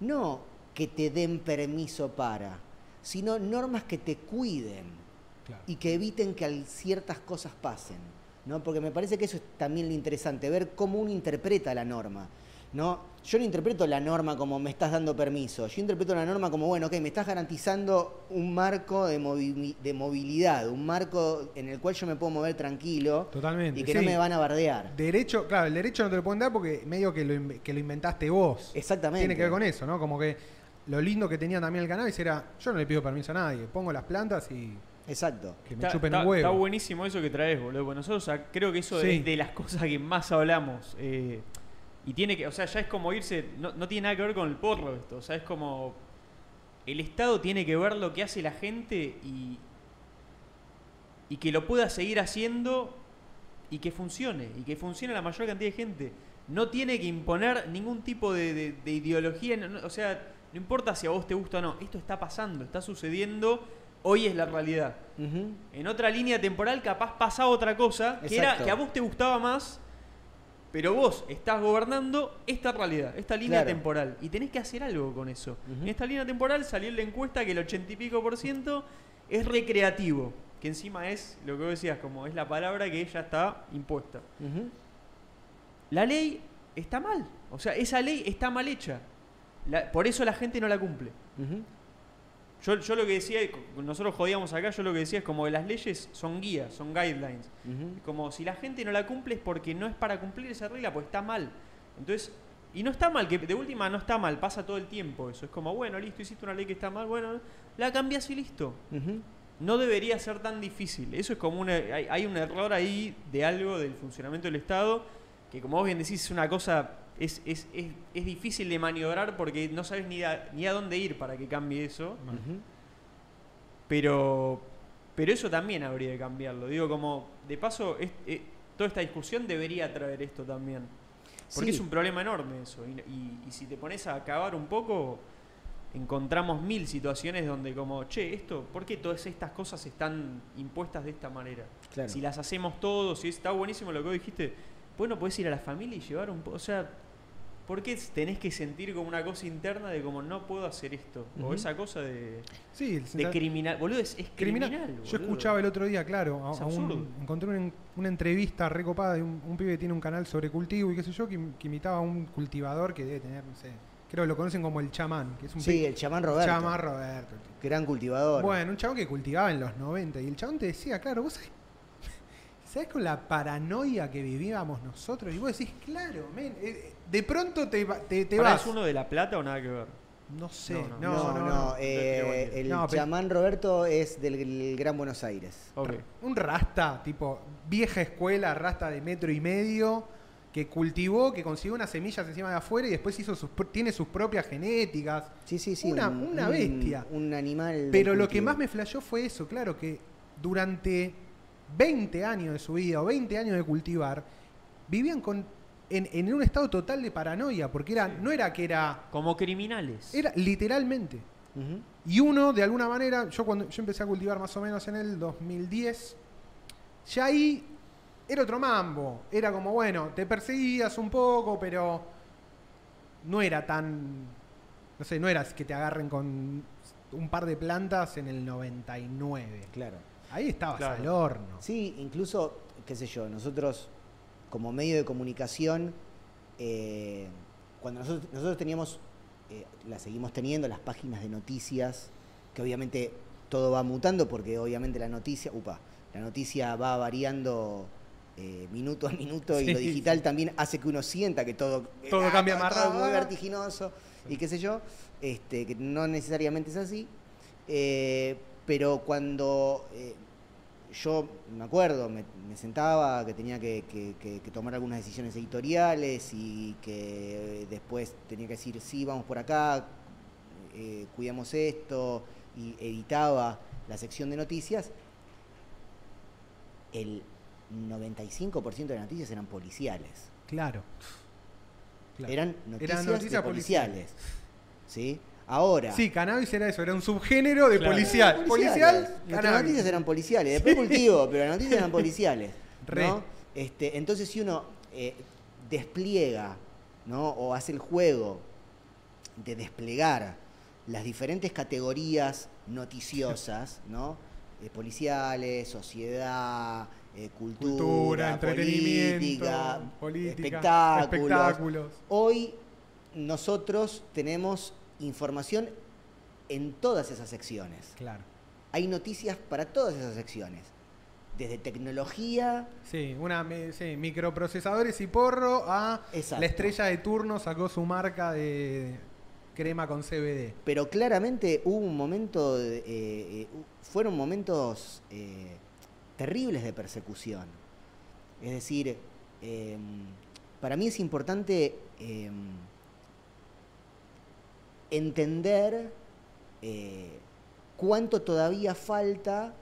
no que te den permiso para, sino normas que te cuiden Claro. y que eviten que ciertas cosas pasen, ¿no? Porque me parece que eso es también lo interesante, ver cómo uno interpreta la norma, ¿no? Yo no interpreto la norma como me estás dando permiso, yo interpreto la norma como, bueno, ok, me estás garantizando un marco de, movi- de movilidad, un marco en el cual yo me puedo mover tranquilo Totalmente, y que sí. no me van a bardear. Derecho, claro, el derecho no te lo pueden dar porque medio que lo, que lo inventaste vos. Exactamente. Tiene que ver con eso, ¿no? Como que lo lindo que tenía también el cannabis era, yo no le pido permiso a nadie, pongo las plantas y Exacto. que me Está, chupen está- un huevo. está buenísimo eso que traes, boludo. Porque nosotros ah, creo que eso Sí. es de las cosas que más hablamos. eh, y tiene que, o sea, ya es como irse, no, no tiene nada que ver con el porro esto. O sea, es como. El Estado tiene que ver lo que hace la gente y. Y que lo pueda seguir haciendo y que funcione. Y que funcione la mayor cantidad de gente. No tiene que imponer ningún tipo de, de- de ideología. no- no- o sea, no importa si a vos te gusta o no. Esto está pasando, está sucediendo. Hoy es la realidad. En otra línea temporal capaz pasaba otra cosa que era que a vos te gustaba más, pero vos estás gobernando esta realidad, esta línea Claro. temporal. Y tenés que hacer algo con eso. En esta línea temporal salió en la encuesta que el ochenta y pico por ciento es recreativo. Que encima es lo que vos decías, como es la palabra que ya está impuesta. La ley está mal. O sea, esa ley está mal hecha. La- por eso la gente no la cumple. Yo, yo lo que decía, nosotros jodíamos acá, yo lo que decía es como que las leyes son guías, son guidelines. Como si la gente no la cumple es porque no es para cumplir esa regla, pues está mal. Entonces, y no está mal, que de última no está mal, pasa todo el tiempo eso. Es como, bueno, listo, hiciste una ley que está mal, bueno, la cambias y listo. No debería ser tan difícil. Eso es como una, hay, hay un error ahí de algo del funcionamiento del Estado, que como vos bien decís, es una cosa, es, es, es, es difícil de maniobrar porque no sabes ni a, ni a dónde ir para que cambie eso. Pero, pero eso también habría de cambiarlo. Digo, como, de paso, es- eh, toda esta discusión debería traer esto también. Porque Sí. es un problema enorme eso. Y, y- y si te pones a acabar un poco, encontramos mil situaciones donde como, che, esto, ¿por qué todas estas cosas están impuestas de esta manera? Claro. Si las hacemos todos, si está buenísimo lo que vos dijiste, bueno, podés ir a la familia y llevar un poco, o sea, ¿Por qué tenés que sentir como una cosa interna de como no puedo hacer esto? O esa cosa de, Sí, criminal. Boludo, es, es criminal. criminal. Yo boludo. escuchaba el otro día, claro, a- a un- encontré una, una entrevista recopada de un, un pibe que tiene un canal sobre cultivo y qué sé yo, que, que imitaba a un cultivador que debe tener, no sé, creo que lo conocen como el chamán, que es un Sí, pibe- el chamán Roberto. chamán Roberto. Gran cultivador. Bueno, un chabón que cultivaba en los 90 y el chabón te decía, claro, vos sabés, ¿sabés con la paranoia que vivíamos nosotros? Y vos decís, claro, men, eh, de pronto te, va- te, te ¿Pará, vas. ¿Es uno de La Plata o nada que ver? No sé, No, no, no. no, no, no. eh, el No, pero- chamán Roberto es del, Gran Buenos Aires. Un rasta, tipo, vieja escuela, rasta de metro y medio, que cultivó, que consiguió unas semillas encima de afuera y después hizo sus, tiene sus propias genéticas. Sí, sí, sí. Una- una bestia. Un animal. Pero lo que más me flashó fue eso, claro, que durante 20 años de su vida o 20 años de cultivar, vivían con, en, en un estado total de paranoia, porque era, no era que era, Como criminales. era literalmente. Y uno, de alguna manera, yo cuando yo empecé a cultivar más o menos en el 2010, ya ahí era otro mambo. Era como, bueno, te perseguías un poco, pero no era tan. No sé, no era que te agarren con un par de plantas en el 99. Claro. Ahí estabas Claro. al horno. Sí, incluso, qué sé yo, nosotros como medio de comunicación, eh, cuando nosotros, nosotros teníamos, eh, las seguimos teniendo, las páginas de noticias, que obviamente todo va mutando porque obviamente la noticia, upa, la noticia va variando eh, minuto a minuto y lo digital también hace que uno sienta que todo, Todo ah, cambia todo- más todo es muy rápido. vertiginoso y qué sé yo, este, que no necesariamente es así. Eh, pero cuando eh, yo me acuerdo, me, me sentaba, que tenía que, que- que- que tomar algunas decisiones editoriales y que después tenía que decir, sí, vamos por acá, eh, cuidamos esto, y editaba la sección de noticias, el 95% de las noticias eran policiales. Claro. Claro. Eran noticias, Eran noticias de policiales. ¿Sí? Ahora... Sí, cannabis era eso, era un subgénero de Claro. policial. Policiales. Policial, Nuestras cannabis. noticias eran policiales, después cultivo, pero las noticias eran policiales. Re. ¿no? Este, entonces, si uno eh, despliega ¿no? o hace el juego de desplegar las diferentes categorías noticiosas, ¿no? Eh, policiales, sociedad, eh, cultura, Cultura, entretenimiento, política, política, espectáculos. espectáculos. Hoy nosotros tenemos información en todas esas secciones. Claro. Hay noticias para todas esas secciones. Desde tecnología, Sí, una sí, microprocesadores y porro a Exacto. la estrella de turno sacó su marca de crema con CBD. pero claramente hubo un momento, de- eh, eh, fueron momentos eh, terribles de persecución. Es decir, eh, para mí es importante eh, entender eh, cuánto todavía falta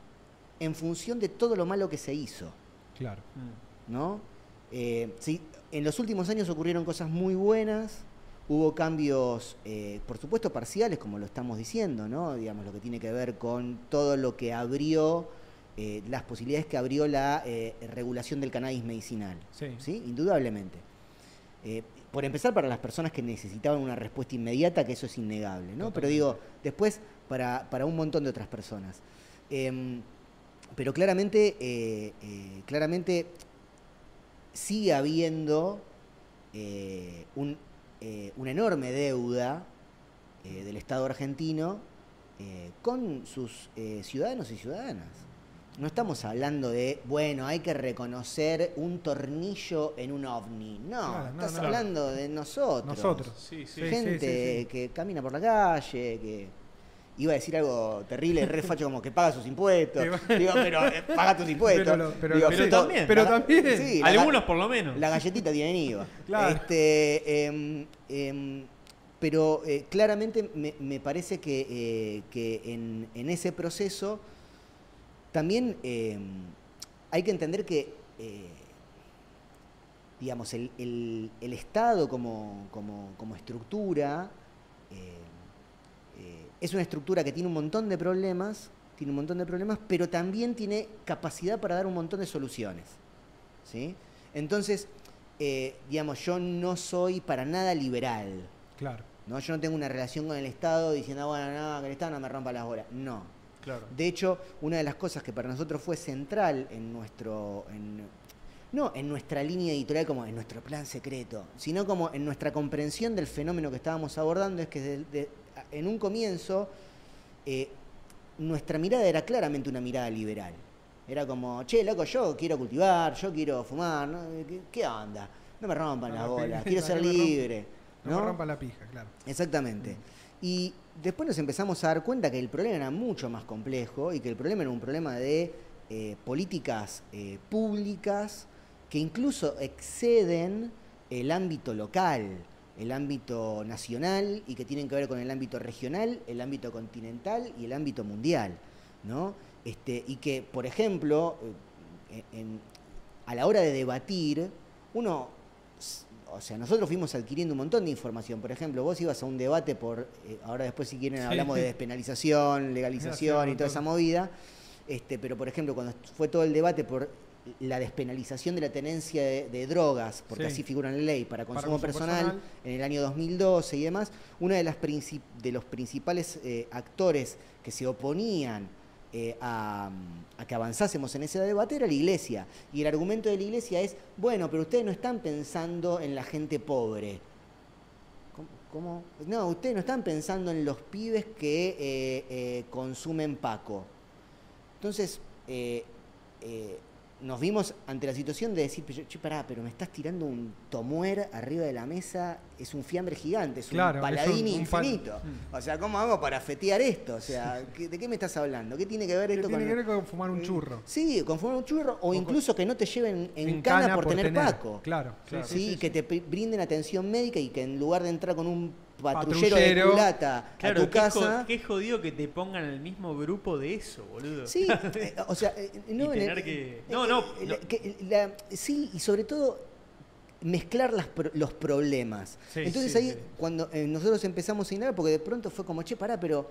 en función de todo lo malo que se hizo. Claro. ¿no? Eh, sí, en los últimos años ocurrieron cosas muy buenas, hubo cambios, eh, por supuesto, parciales, como lo estamos diciendo, ¿no? Digamos, lo que tiene que ver con todo lo que abrió, eh, las posibilidades que abrió la regulación del cannabis medicinal, Sí. Indudablemente. Por empezar, para las personas que necesitaban una respuesta inmediata, que eso es innegable, ¿no? Pero digo, después, para, para un montón de otras personas. Em, pero claramente, eh, eh, claramente sigue habiendo eh, un, una enorme deuda del Estado argentino con sus ciudadanos y ciudadanas. No estamos hablando de, bueno, hay que reconocer un tornillo en un ovni. No, Claro, estás no. hablando de nosotros. Nosotros. Sí, sí. Gente sí, sí. que camina por la calle, que iba a decir algo terrible, re facho como que paga sus impuestos. Digo, pero eh, paga tus impuestos. Pero lo- pero Digo, lo- Pero sí. también. Pero la- también. sí, la- Algunos por lo menos. la galletita tiene IVA. Claro. Este, em, em, pero eh, claramente me, me parece que, eh, que en, en ese proceso también em, hay que entender que, eh, digamos, el, el- el Estado como, como- como estructura eh, eh, es una estructura que tiene un montón de problemas, tiene un montón de problemas, pero también tiene capacidad para dar un montón de soluciones. ¿sí? Entonces, digamos, yo no soy para nada liberal. Claro. ¿no? Yo no tengo una relación con el Estado diciendo, bueno, no, que el Estado no me rompa las bolas. No. Claro. De hecho, una de las cosas que para nosotros fue central en nuestro. en- no en nuestra línea editorial como en nuestro plan secreto, sino como en nuestra comprensión del fenómeno que estábamos abordando, es que de- en un comienzo eh, nuestra mirada era claramente una mirada liberal. Era como, che, loco, yo quiero cultivar, yo quiero fumar, ¿no? ¿qué, qué onda? No me rompan No bolas, pi- quiero no ser me rompan- libre. No, ¿no? me rompa la pija, claro. Exactamente. Y después nos empezamos a dar cuenta que el problema era mucho más complejo y que el problema era un problema de eh, políticas eh, públicas que incluso exceden el ámbito local, el ámbito nacional y que tienen que ver con el ámbito regional, el ámbito continental y el ámbito mundial. ¿no? Este, y que, por ejemplo, eh, a la hora de debatir, uno o sea, nosotros fuimos adquiriendo un montón de información. Por ejemplo, vos ibas a un debate por, eh, ahora después si quieren hablamos de despenalización, legalización y toda esa movida. Este, pero por ejemplo, cuando fue todo el debate por la despenalización de la tenencia de, de drogas, porque Sí. así figura en la ley, para Para consumo, personal, personal. en el año 2012 y demás, uno de, las de los principales eh, actores que se oponían eh, a, que avanzásemos en ese debate era la iglesia. Y el argumento de la iglesia es, bueno, pero ustedes no están pensando en la gente pobre. ¿Cómo? No, ustedes no están pensando en los pibes que eh, eh, consumen Paco. Entonces, nos vimos ante la situación de decir, che, pará, pero me estás tirando un tomuer arriba de la mesa, es un fiambre gigante, es Claro, un es paladín un- un pal- infinito. O sea, ¿cómo hago para fetear esto? O sea, ¿qué- ¿de qué me estás hablando? ¿Qué tiene que ver ¿Qué esto tiene con que ver con fumar un eh, churro? Sí, con fumar un churro o, incluso que no te lleven en, cana, por, tener, Paco. Claro, Claro. Sí, Sí, sí, sí, que sí. te brinden atención médica y que en lugar de entrar con un patrullero, Patrullero. de culata Claro, a tu qué, jo- casa. qué jodido que te pongan el mismo grupo de eso, boludo. Sí, eh, o sea, eh, no, el- que- eh, no, no, no. que la- sí, y sobre todo mezclar las los problemas. Sí, Entonces sí, ahí sí. cuando eh, nosotros empezamos a indagar, porque de pronto fue como, che, pará, pero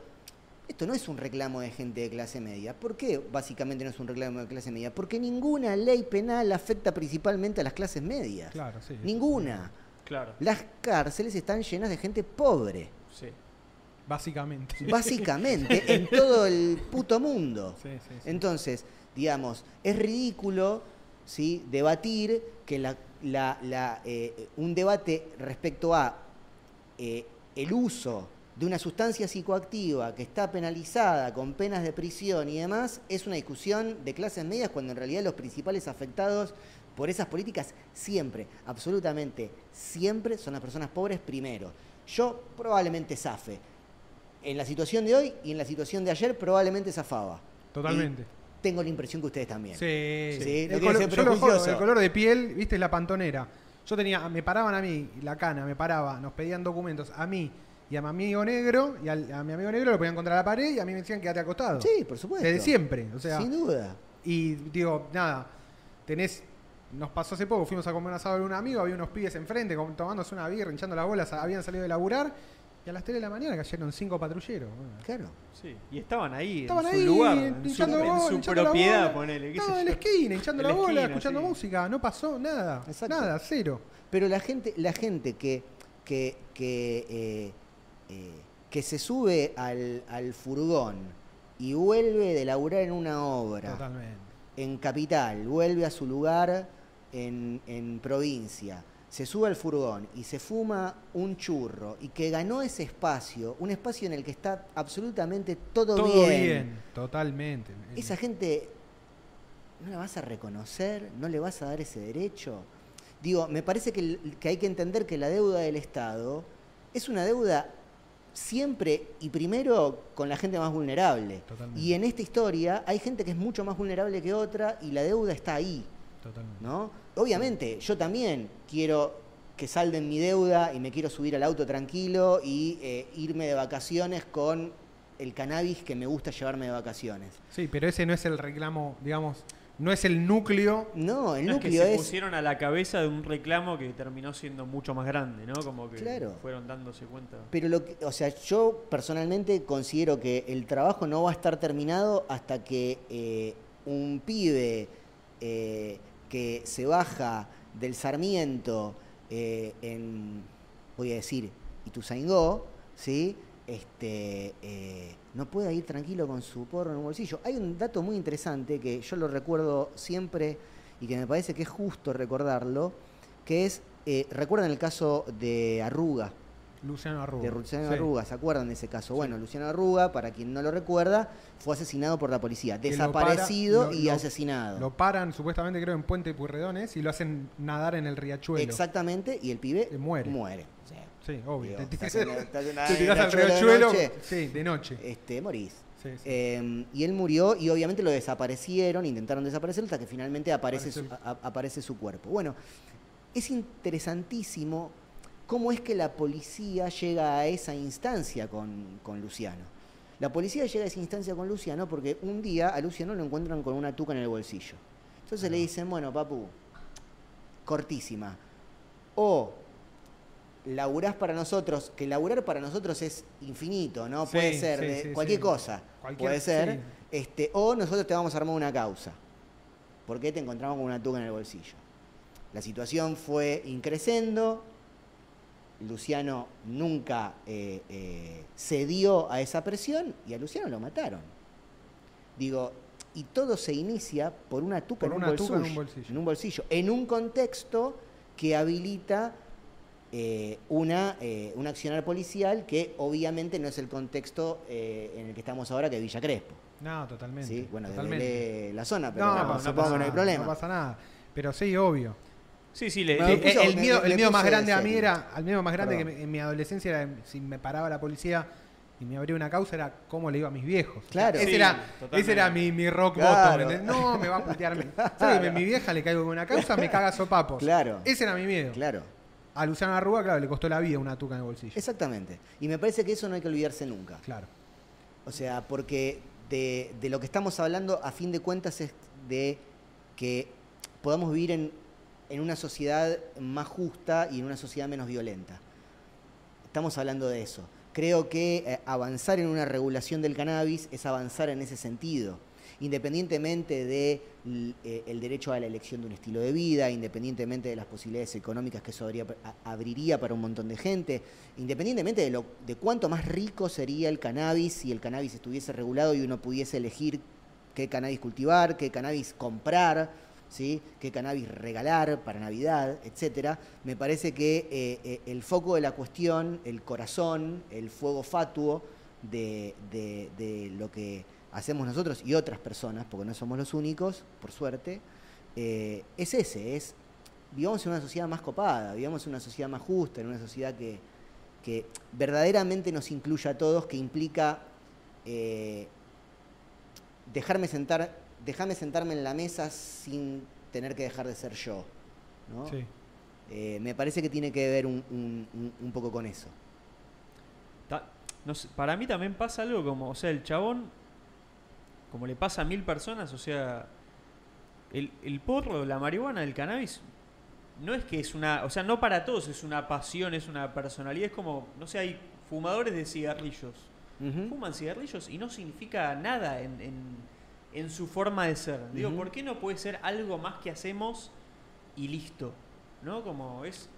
esto no es un reclamo de gente de clase media. ¿Por qué básicamente no es un reclamo de clase media? Porque ninguna ley penal afecta principalmente a las clases medias. Claro, sí. Ninguna. Claro, Las cárceles están llenas de gente pobre. sí. Básicamente. Básicamente, en todo el puto mundo. Sí, sí, sí. Entonces, digamos, es ridículo ¿sí? debatir que la, la- la, eh, un debate respecto a eh, el uso de una sustancia psicoactiva que está penalizada con penas de prisión y demás es una discusión de clases medias cuando en realidad los principales afectados por esas políticas siempre, absolutamente siempre son las personas pobres primero. Yo probablemente zafe. En la situación de hoy y en la situación de ayer probablemente zafaba. Totalmente. Y tengo la impresión que ustedes también. Sí, Sí, El, color, yo lo jodo, el color de piel, viste, es la pantonera. Yo tenía, me paraban a mí, la cana, me paraba, nos pedían documentos a mí y a mi amigo negro, y al- a mi amigo negro lo ponían contra la pared y a mí me decían quédate acostado. Sí, por supuesto. Desde siempre, o sea. Sin duda. Y digo, nada, tenés. Nos pasó hace poco, fuimos a comer un asado con un amigo, había unos pibes enfrente tomándose una birra, hinchando las bolas, habían salido de laburar y a las 3 de la mañana cayeron cinco patrulleros. bueno. Claro. Sí, y estaban ahí, Estaban en ahí su lugar, en su, en propiedad, bola. ponele. qué Estaban en la esquina, hinchando En la la bola, esquina, escuchando sí. música, no pasó nada. Exacto. Nada, cero. Pero la gente, la gente que, que, que, eh, eh, que se sube al, al furgón y vuelve de laburar en una obra Totalmente. en capital, vuelve a su lugar en, en provincia, se sube al furgón y se fuma un churro y que ganó ese espacio, un espacio en el que está absolutamente todo, Todo bien. bien. totalmente. Esa gente no la vas a reconocer, no le vas a dar ese derecho. Digo, me parece que, que hay que entender que la deuda del Estado es una deuda siempre y primero con la gente más vulnerable. Totalmente. Y en esta historia hay gente que es mucho más vulnerable que otra y la deuda está ahí, Totalmente. ¿no? Obviamente, yo también quiero que salden mi deuda y me quiero subir al auto tranquilo y eh, irme de vacaciones con el cannabis que me gusta llevarme de vacaciones. Sí, pero ese no es el reclamo, digamos, no es el núcleo. No, el No, es que núcleo se es. pusieron a la cabeza de un reclamo que terminó siendo mucho más grande, ¿no? Como que Claro. fueron dándose cuenta. Pero lo que, o sea, yo personalmente considero que el trabajo no va a estar terminado hasta que eh, un pibe eh, que se baja del Sarmiento eh, en, voy a decir, Ituzaingó, ¿sí? Este, eh, no pueda ir tranquilo con su porro en un bolsillo. Hay un dato muy interesante que yo lo recuerdo siempre y que me parece que es justo recordarlo, que es, eh, el caso de Arruga, Luciano Arruga. de Luciano Sí. Arruga, ¿se acuerdan de ese caso? Bueno, Luciano Arruga, para quien no lo recuerda, fue asesinado por la policía, Que lo para- desaparecido lo- y lo- asesinado. Lo paran supuestamente creo en Puente Purredones y lo hacen nadar en el riachuelo. Exactamente, y el pibe muere. muere. O sea, Sí, obvio. digo, te, te- te tirás al riachuelo de. Sí, de noche. este, morís. Sí, sí. Eh, y él murió y obviamente lo desaparecieron, intentaron desaparecer hasta que finalmente aparece, Aparece su, a- aparece su cuerpo. Bueno, es interesantísimo cómo es que la policía llega a esa instancia con, con Luciano. La policía llega a esa instancia con Luciano porque un día a Luciano lo encuentran con una tuca en el bolsillo. Entonces le dicen, bueno, papu, cortísima. O laburás para nosotros, que laburar para nosotros es infinito, ¿no? Sí, Puede ser sí, de sí, cualquier cosa. Cualquier- puede ser. Este, o nosotros te vamos a armar una causa. ¿Por qué te encontramos con una tuca en el bolsillo? La situación fue increciendo. Luciano nunca eh, eh, cedió a esa presión y a Luciano lo mataron. Digo, y todo se inicia por una tuca, Por en, un una tuca en un bolsillo, en un bolsillo, en un contexto que habilita eh, una, eh, un accionar policial que obviamente no es el contexto eh, en el que estamos ahora, que es Villa Crespo. No, totalmente. ¿sí? Bueno, totalmente. la zona, pero no, no, no, supongo pasa que no hay nada, problema. No pasa nada. Pero sí, obvio. Sí, sí, le, No, Sí, le- me puso- el me- miedo, me- el miedo más grande a mí era, el miedo más grande Perdón. que me- en mi adolescencia era si me paraba la policía y me abría una causa era cómo le iba a mis viejos. Claro. ese, Sí, era, totalmente. ese era mi, mi rock Claro. bottom. No, me va a putear. mi- ¿Sabes? Mi vieja le caigo con una causa, me caga sopapos. Claro. Ese era mi miedo. Claro, A Luciano Arruga, claro, le costó la vida una tuca en el bolsillo. exactamente. Y me parece que eso no hay que olvidarse nunca. Claro. O sea, porque de, de lo que estamos hablando, a fin de cuentas, es de que podamos vivir en, en una sociedad más justa y en una sociedad menos violenta. Estamos hablando de eso. Creo que eh, avanzar en una regulación del cannabis es avanzar en ese sentido. Independientemente de l- eh, derecho a la elección de un estilo de vida, independientemente de las posibilidades económicas que eso abriría para un montón de gente, independientemente de, lo, de cuánto más rico sería el cannabis si el cannabis estuviese regulado y uno pudiese elegir qué cannabis cultivar, qué cannabis comprar, ¿sí? qué cannabis regalar para Navidad, etcétera. Me parece que eh, eh, el foco de la cuestión, el corazón, el fuego fatuo de, lo que hacemos nosotros y otras personas, porque no somos los únicos, por suerte, eh, es ese, es vivamos en una sociedad más copada, vivamos en una sociedad más justa, en una sociedad que, verdaderamente nos incluya a todos, que implica dejarme sentar, dejarme sentarme en la mesa sin tener que dejar de ser yo. ¿no? Sí. Eh, me parece que tiene que ver un, un- un- un poco con eso. Ta- no sé, para mí también pasa algo como, o sea, el chabón, como le pasa a mil personas, o sea, el, el porro, la marihuana, el cannabis, no es que es una, o sea, no para todos es una pasión, es una personalidad, es como, no sé, hay fumadores de cigarrillos, fuman cigarrillos y no significa nada en, en- en su forma de ser. Digo. ¿por qué no puede ser algo más que hacemos y listo? ¿No? Como es.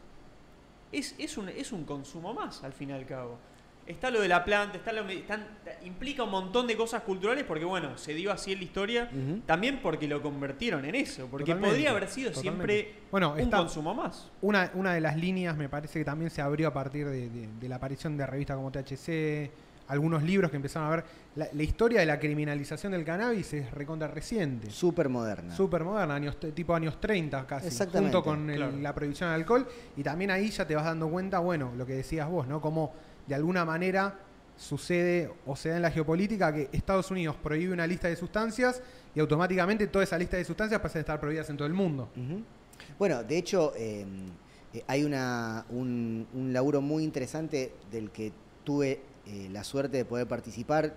Es, es, un, es un consumo más, al fin y al cabo. Está lo de la planta, está lo, están- implica un montón de cosas culturales porque, bueno, se dio así en la historia. También porque lo convirtieron en eso. Porque Totalmente, podría haber sido totalmente. siempre Bueno, un está- consumo más. Una, una de las líneas me parece que también se abrió a partir de, de- de la aparición de revistas como THC, algunos libros que empezaron a ver. La, la historia de la criminalización del cannabis es recontra reciente. Súper moderna. Súper moderna, años, tipo años 30 casi, Exactamente, junto con el- claro. la prohibición del alcohol. Y también ahí ya te vas dando cuenta, bueno, lo que decías vos, ¿no? Como de alguna manera sucede o se da en la geopolítica que Estados Unidos prohíbe una lista de sustancias y automáticamente toda esa lista de sustancias pasa a estar prohibidas en todo el mundo. Bueno, de hecho, eh, eh, hay una, un, un laburo muy interesante del que tuve eh, la suerte de poder participar. eh,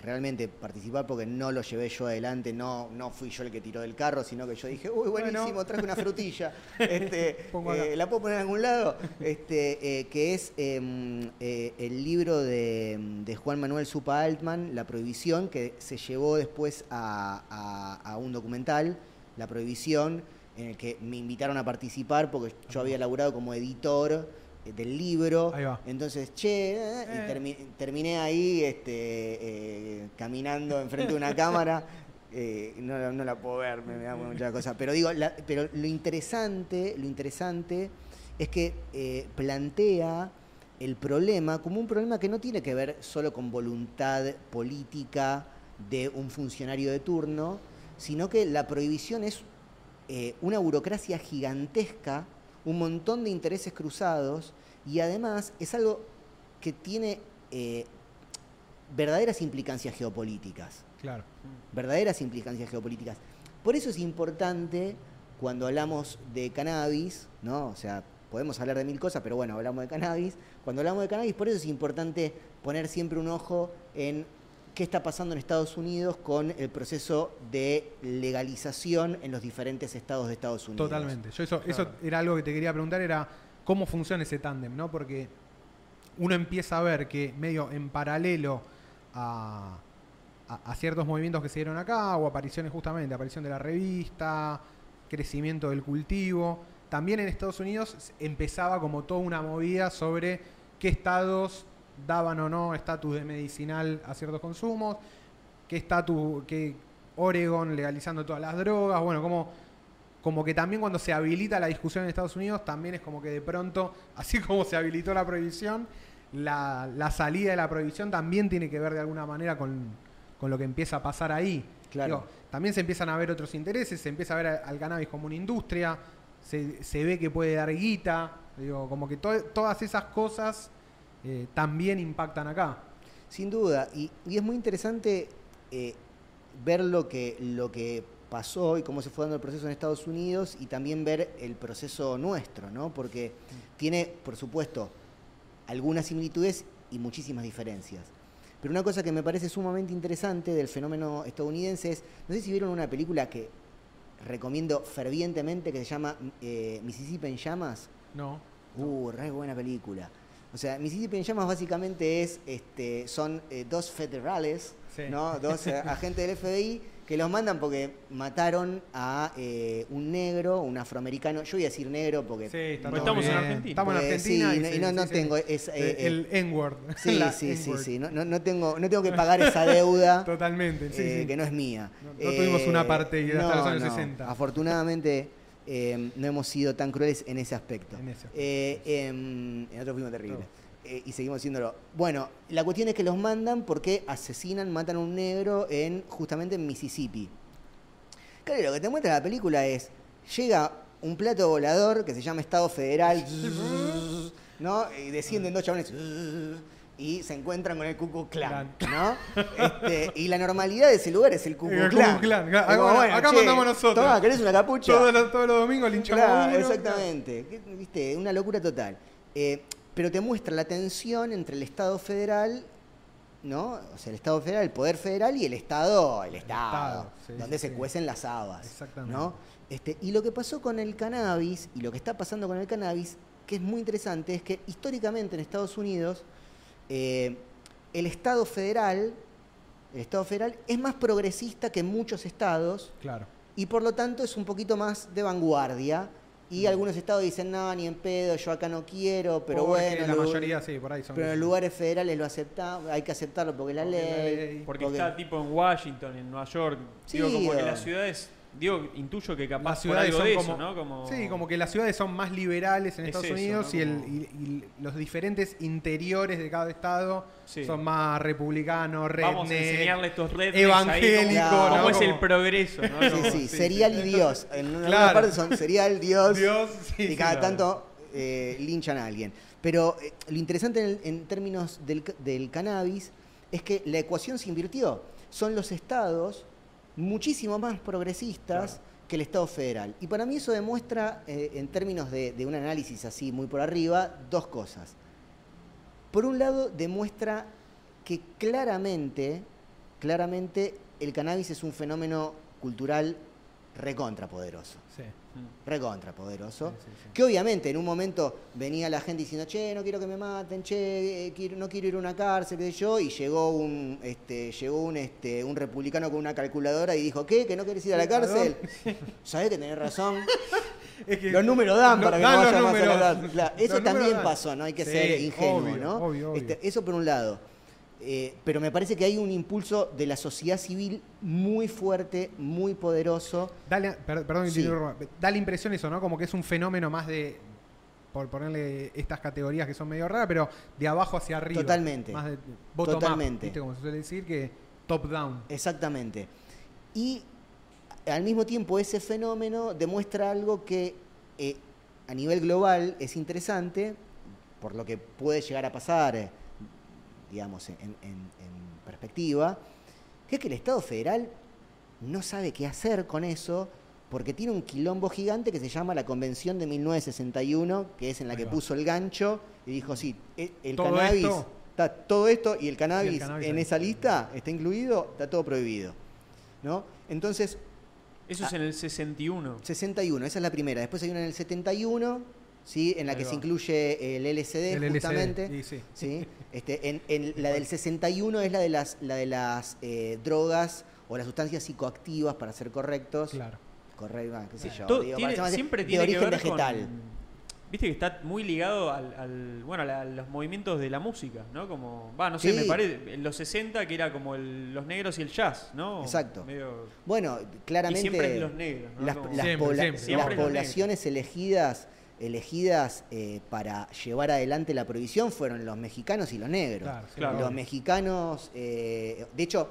Realmente participar porque no lo llevé yo adelante, no, no fui yo el que tiró del carro, sino que yo dije, uy, buenísimo, Bueno. traje una frutilla. Este, eh, ¿La puedo poner en algún lado? Este, eh, que es em, eh, el libro de, de Juan Manuel Supa Altman, La Prohibición, que se llevó después a, a- a un documental, La Prohibición, en el que me invitaron a participar porque yo había laburado como editor del libro. Ahí va. Entonces, che, eh, y Eh. termi- terminé ahí este, eh, caminando enfrente de una cámara. Eh, no, la- no la puedo ver, me, me da mucha cosa. Pero digo, la- pero lo interesante, lo interesante es que plantea el problema como un problema que no tiene que ver solo con voluntad política de un funcionario de turno, sino que la prohibición es una burocracia gigantesca, un montón de intereses cruzados y además es algo que tiene eh, verdaderas implicancias geopolíticas Claro. verdaderas implicancias geopolíticas. Por eso es importante cuando hablamos de cannabis, ¿no? O sea, podemos hablar de mil cosas, pero bueno, hablamos de cannabis. Cuando hablamos de cannabis, por eso es importante poner siempre un ojo en qué está pasando en Estados Unidos con el proceso de legalización en los diferentes estados de Estados Unidos. Totalmente. Yo eso, era algo que te quería preguntar, era cómo funciona ese tándem, ¿no? Porque uno empieza a ver que medio en paralelo a, a- a ciertos movimientos que se dieron acá, o apariciones justamente, aparición de la revista, crecimiento del cultivo, también en Estados Unidos empezaba como toda una movida sobre qué estados daban o no estatus de medicinal a ciertos consumos, qué estatus, que Oregon legalizando todas las drogas, bueno, como como que también cuando se habilita la discusión en Estados Unidos, también es como que de pronto, así como se habilitó la prohibición, la, la salida de la prohibición también tiene que ver de alguna manera con, con lo que empieza a pasar ahí. Claro. Digo, también se empiezan a ver otros intereses, se empieza a ver al cannabis como una industria, se, se ve que puede dar guita, digo, como que to- todas esas cosas eh, también impactan acá. Sin duda, y, y es muy interesante eh, ver lo que, lo que pasó y cómo se fue dando el proceso en Estados Unidos y también ver el proceso nuestro, ¿no? Porque tiene, por supuesto, algunas similitudes y muchísimas diferencias. Pero una cosa que me parece sumamente interesante del fenómeno estadounidense es, no sé si vieron una película que recomiendo fervientemente que se llama eh, Mississippi en llamas. ¿No? Uh, re buena película. O sea, Mississippi en llamas básicamente es, este, son eh, dos federales, Sí. ¿no? Dos eh, agentes del FBI que los mandan porque mataron a eh, un negro, un afroamericano. Yo voy a decir negro porque... Sí, está estamos en. Argentina. Estamos en Argentina. sí, y no- y no, tengo... Es, el N-word. Sí, sí, sí, sí. No, no, no tengo, no tengo que pagar esa deuda Totalmente, sí, que no es mía. No- tuvimos una apartheid hasta los años no. 60. Afortunadamente eh, no hemos sido tan crueles en ese aspecto. En ese aspecto. Eh, em, en otro fuimos terribles. Eh, y seguimos haciéndolo. Bueno, la cuestión es que los mandan porque asesinan, matan a un negro en justamente en Mississippi. Claro, lo que te muestra la película es, llega un plato volador que se llama Estado Federal, ¿no? Y descienden dos chabones y se encuentran con el Ku Klux Klan, ¿no? Este, y la normalidad de ese lugar es el Klan. Klan, claro. Es como, Acá- acá che, mandamos nosotros. ¿querés una capucha? Todos los, todos los domingos linchamos Claro, uno. exactamente. ¿Qué- ¿Viste? Una locura total. Eh, pero te muestra la tensión entre el Estado federal, ¿no? O sea, el Estado federal, el poder federal y el Estado, el Estado, Estado, sí, donde sí, se cuecen las habas. Exactamente. ¿no? Este, y lo que pasó con el cannabis, y lo que está pasando con el cannabis, que es muy interesante, es que históricamente en Estados Unidos, eh, el Estado federal, el Estado federal es más progresista que muchos estados, Claro. y por lo tanto es un poquito más de vanguardia. Y algunos estados dicen, no, ni en pedo, yo acá no quiero, pero Porque bueno. La mayoría, sí, por ahí son. pero en los lugares federales lo aceptamos, hay que aceptarlo porque es la Porque ley. la ley. Porque, porque- está tipo en Washington, en Nueva York. digo, Sí, como que las ciudades. Digo, intuyo que capaz Las por ciudades algo son de como, eso, ¿no? Como... Sí, como que las ciudades son más liberales en Es Estados eso, Unidos ¿no? y, el- Como- y- y los diferentes interiores de cada estado Sí. son más republicanos, Vamos a redneck, enseñarle estos rednecks evangélico, ahí cómo, ¿no? cómo es el Como- progreso, ¿no? Sí, Como- sí, serial y Dios. En algunas Claro. partes son serial, Dios. Dios, sí, y sí, cada claro. tanto eh, linchan a alguien. Pero eh, lo interesante en, el- en términos del, del cannabis es que la ecuación se invirtió. Son los estados muchísimo más progresistas que el Estado federal. Y para mí eso demuestra, eh, en términos de, de un análisis así muy por arriba, dos cosas. Por un lado, demuestra que claramente, claramente el cannabis es un fenómeno cultural recontrapoderoso. Sí. Recontra poderoso. Sí, sí, sí. Que obviamente en un momento venía la gente diciendo, che, no quiero que me maten, che, eh, quiero- no quiero ir a una cárcel, qué sé yo, y llegó un, este, llegó un, este, un republicano con una calculadora y dijo, ¿qué? ¿Que no querés ir a la cárcel? Sabés que tenés razón. Es que- Los números dan No, para que dan no los vaya más a la números. cárcel. Claro, Los eso también dan. pasó, no hay que ser ingenuo, obvio, ¿no? obvio, obvio. Este, eso por un lado. Eh, pero me parece que hay un impulso de la sociedad civil muy fuerte, muy poderoso. Dale, per- perdón Sí. da la impresión eso, ¿no? Como que es un fenómeno más de, por ponerle estas categorías que son medio raras, pero de abajo hacia arriba. Totalmente. Más de Totalmente. up, ¿viste? Como se suele decir, que top down. Exactamente. Y al mismo tiempo ese fenómeno demuestra algo que eh, a nivel global es interesante, por lo que puede llegar a pasar, eh, digamos, en, en- en perspectiva, que es que el Estado federal no sabe qué hacer con eso, porque tiene un quilombo gigante que se llama la Convención de 1961, que es en la que puso el gancho y dijo, sí, e- el Todo cannabis, esto- está todo esto y el cannabis, cannabis en ahí. esa lista está incluido, está todo prohibido. ¿no? Entonces, Eso es en el 61. 61, esa es la primera. Después hay una en el 71, ¿sí? en la Ahí que va. se incluye el LSD, El LSD, justamente. y sí. ¿sí? Este, en, en la del 61 es la de las, la de las eh, drogas o las sustancias psicoactivas, para ser correctos. Claro. Correcto, ah, qué sé yo. Todo digo, tiene- para ser más- siempre de tiene que origen ver vegetal. con- Viste que está muy ligado al, al- bueno, a la- a los movimientos de la música, ¿no? Como, va, no sé, Sí. me parece, en los 60 que era como el- los negros y el jazz, ¿no? Exacto. Medio- Bueno, y claramente siempre los negros, ¿no? las, Como- las Siempre, pobla- siempre. las Siempre los poblaciones elegidas elegidas eh, para llevar adelante la prohibición fueron los mexicanos y los negros. Claro, sí, Claro. Los mexicanos, eh, de hecho,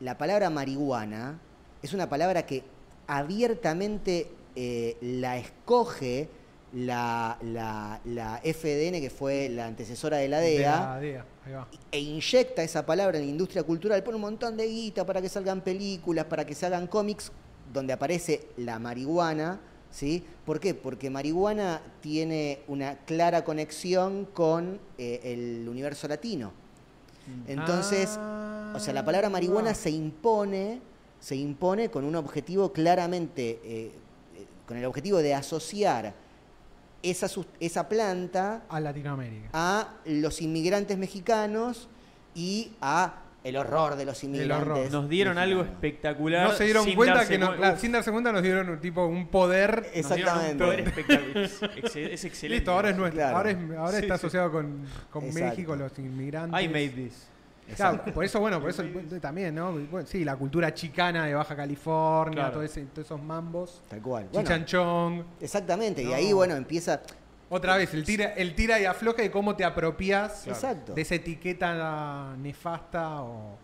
la palabra marihuana es una palabra que abiertamente eh, la escoge la, la- la FDN, que fue la antecesora de la De DEA, la DEA, ahí va. e inyecta esa palabra en la industria cultural, pone un montón de guita para que salgan películas, para que se hagan cómics, donde aparece la marihuana, ¿sí? ¿Por qué? Porque marihuana tiene una clara conexión con eh, el universo latino. Entonces, Ah, o sea, la palabra marihuana va. se impone, se impone con un objetivo claramente, eh, eh, con el objetivo de asociar esa, esa planta a Latinoamérica. a los inmigrantes mexicanos y a el horror de los inmigrantes. horror. Nos dieron algo espectacular. No se dieron sin cuenta darse que Uf, sin darse cuenta nos dieron un tipo un poder. un Exactamente. poder espectacular. Es, ex- es excelente. Listo, ahora es nuestro. Claro. Ahora, es- ahora Sí, está sí. asociado con, con. México, los inmigrantes. I made this. Claro, por eso, bueno, por eso también, ¿no? Bueno, sí, la cultura chicana de Baja California, Claro. todo ese- todos esos mambos. Tal cual. Bueno, Chichanchón. exactamente. Y ahí, bueno, empieza. Otra vez, el tira, el tira y afloja de cómo te apropias Exacto. de esa etiqueta nefasta o,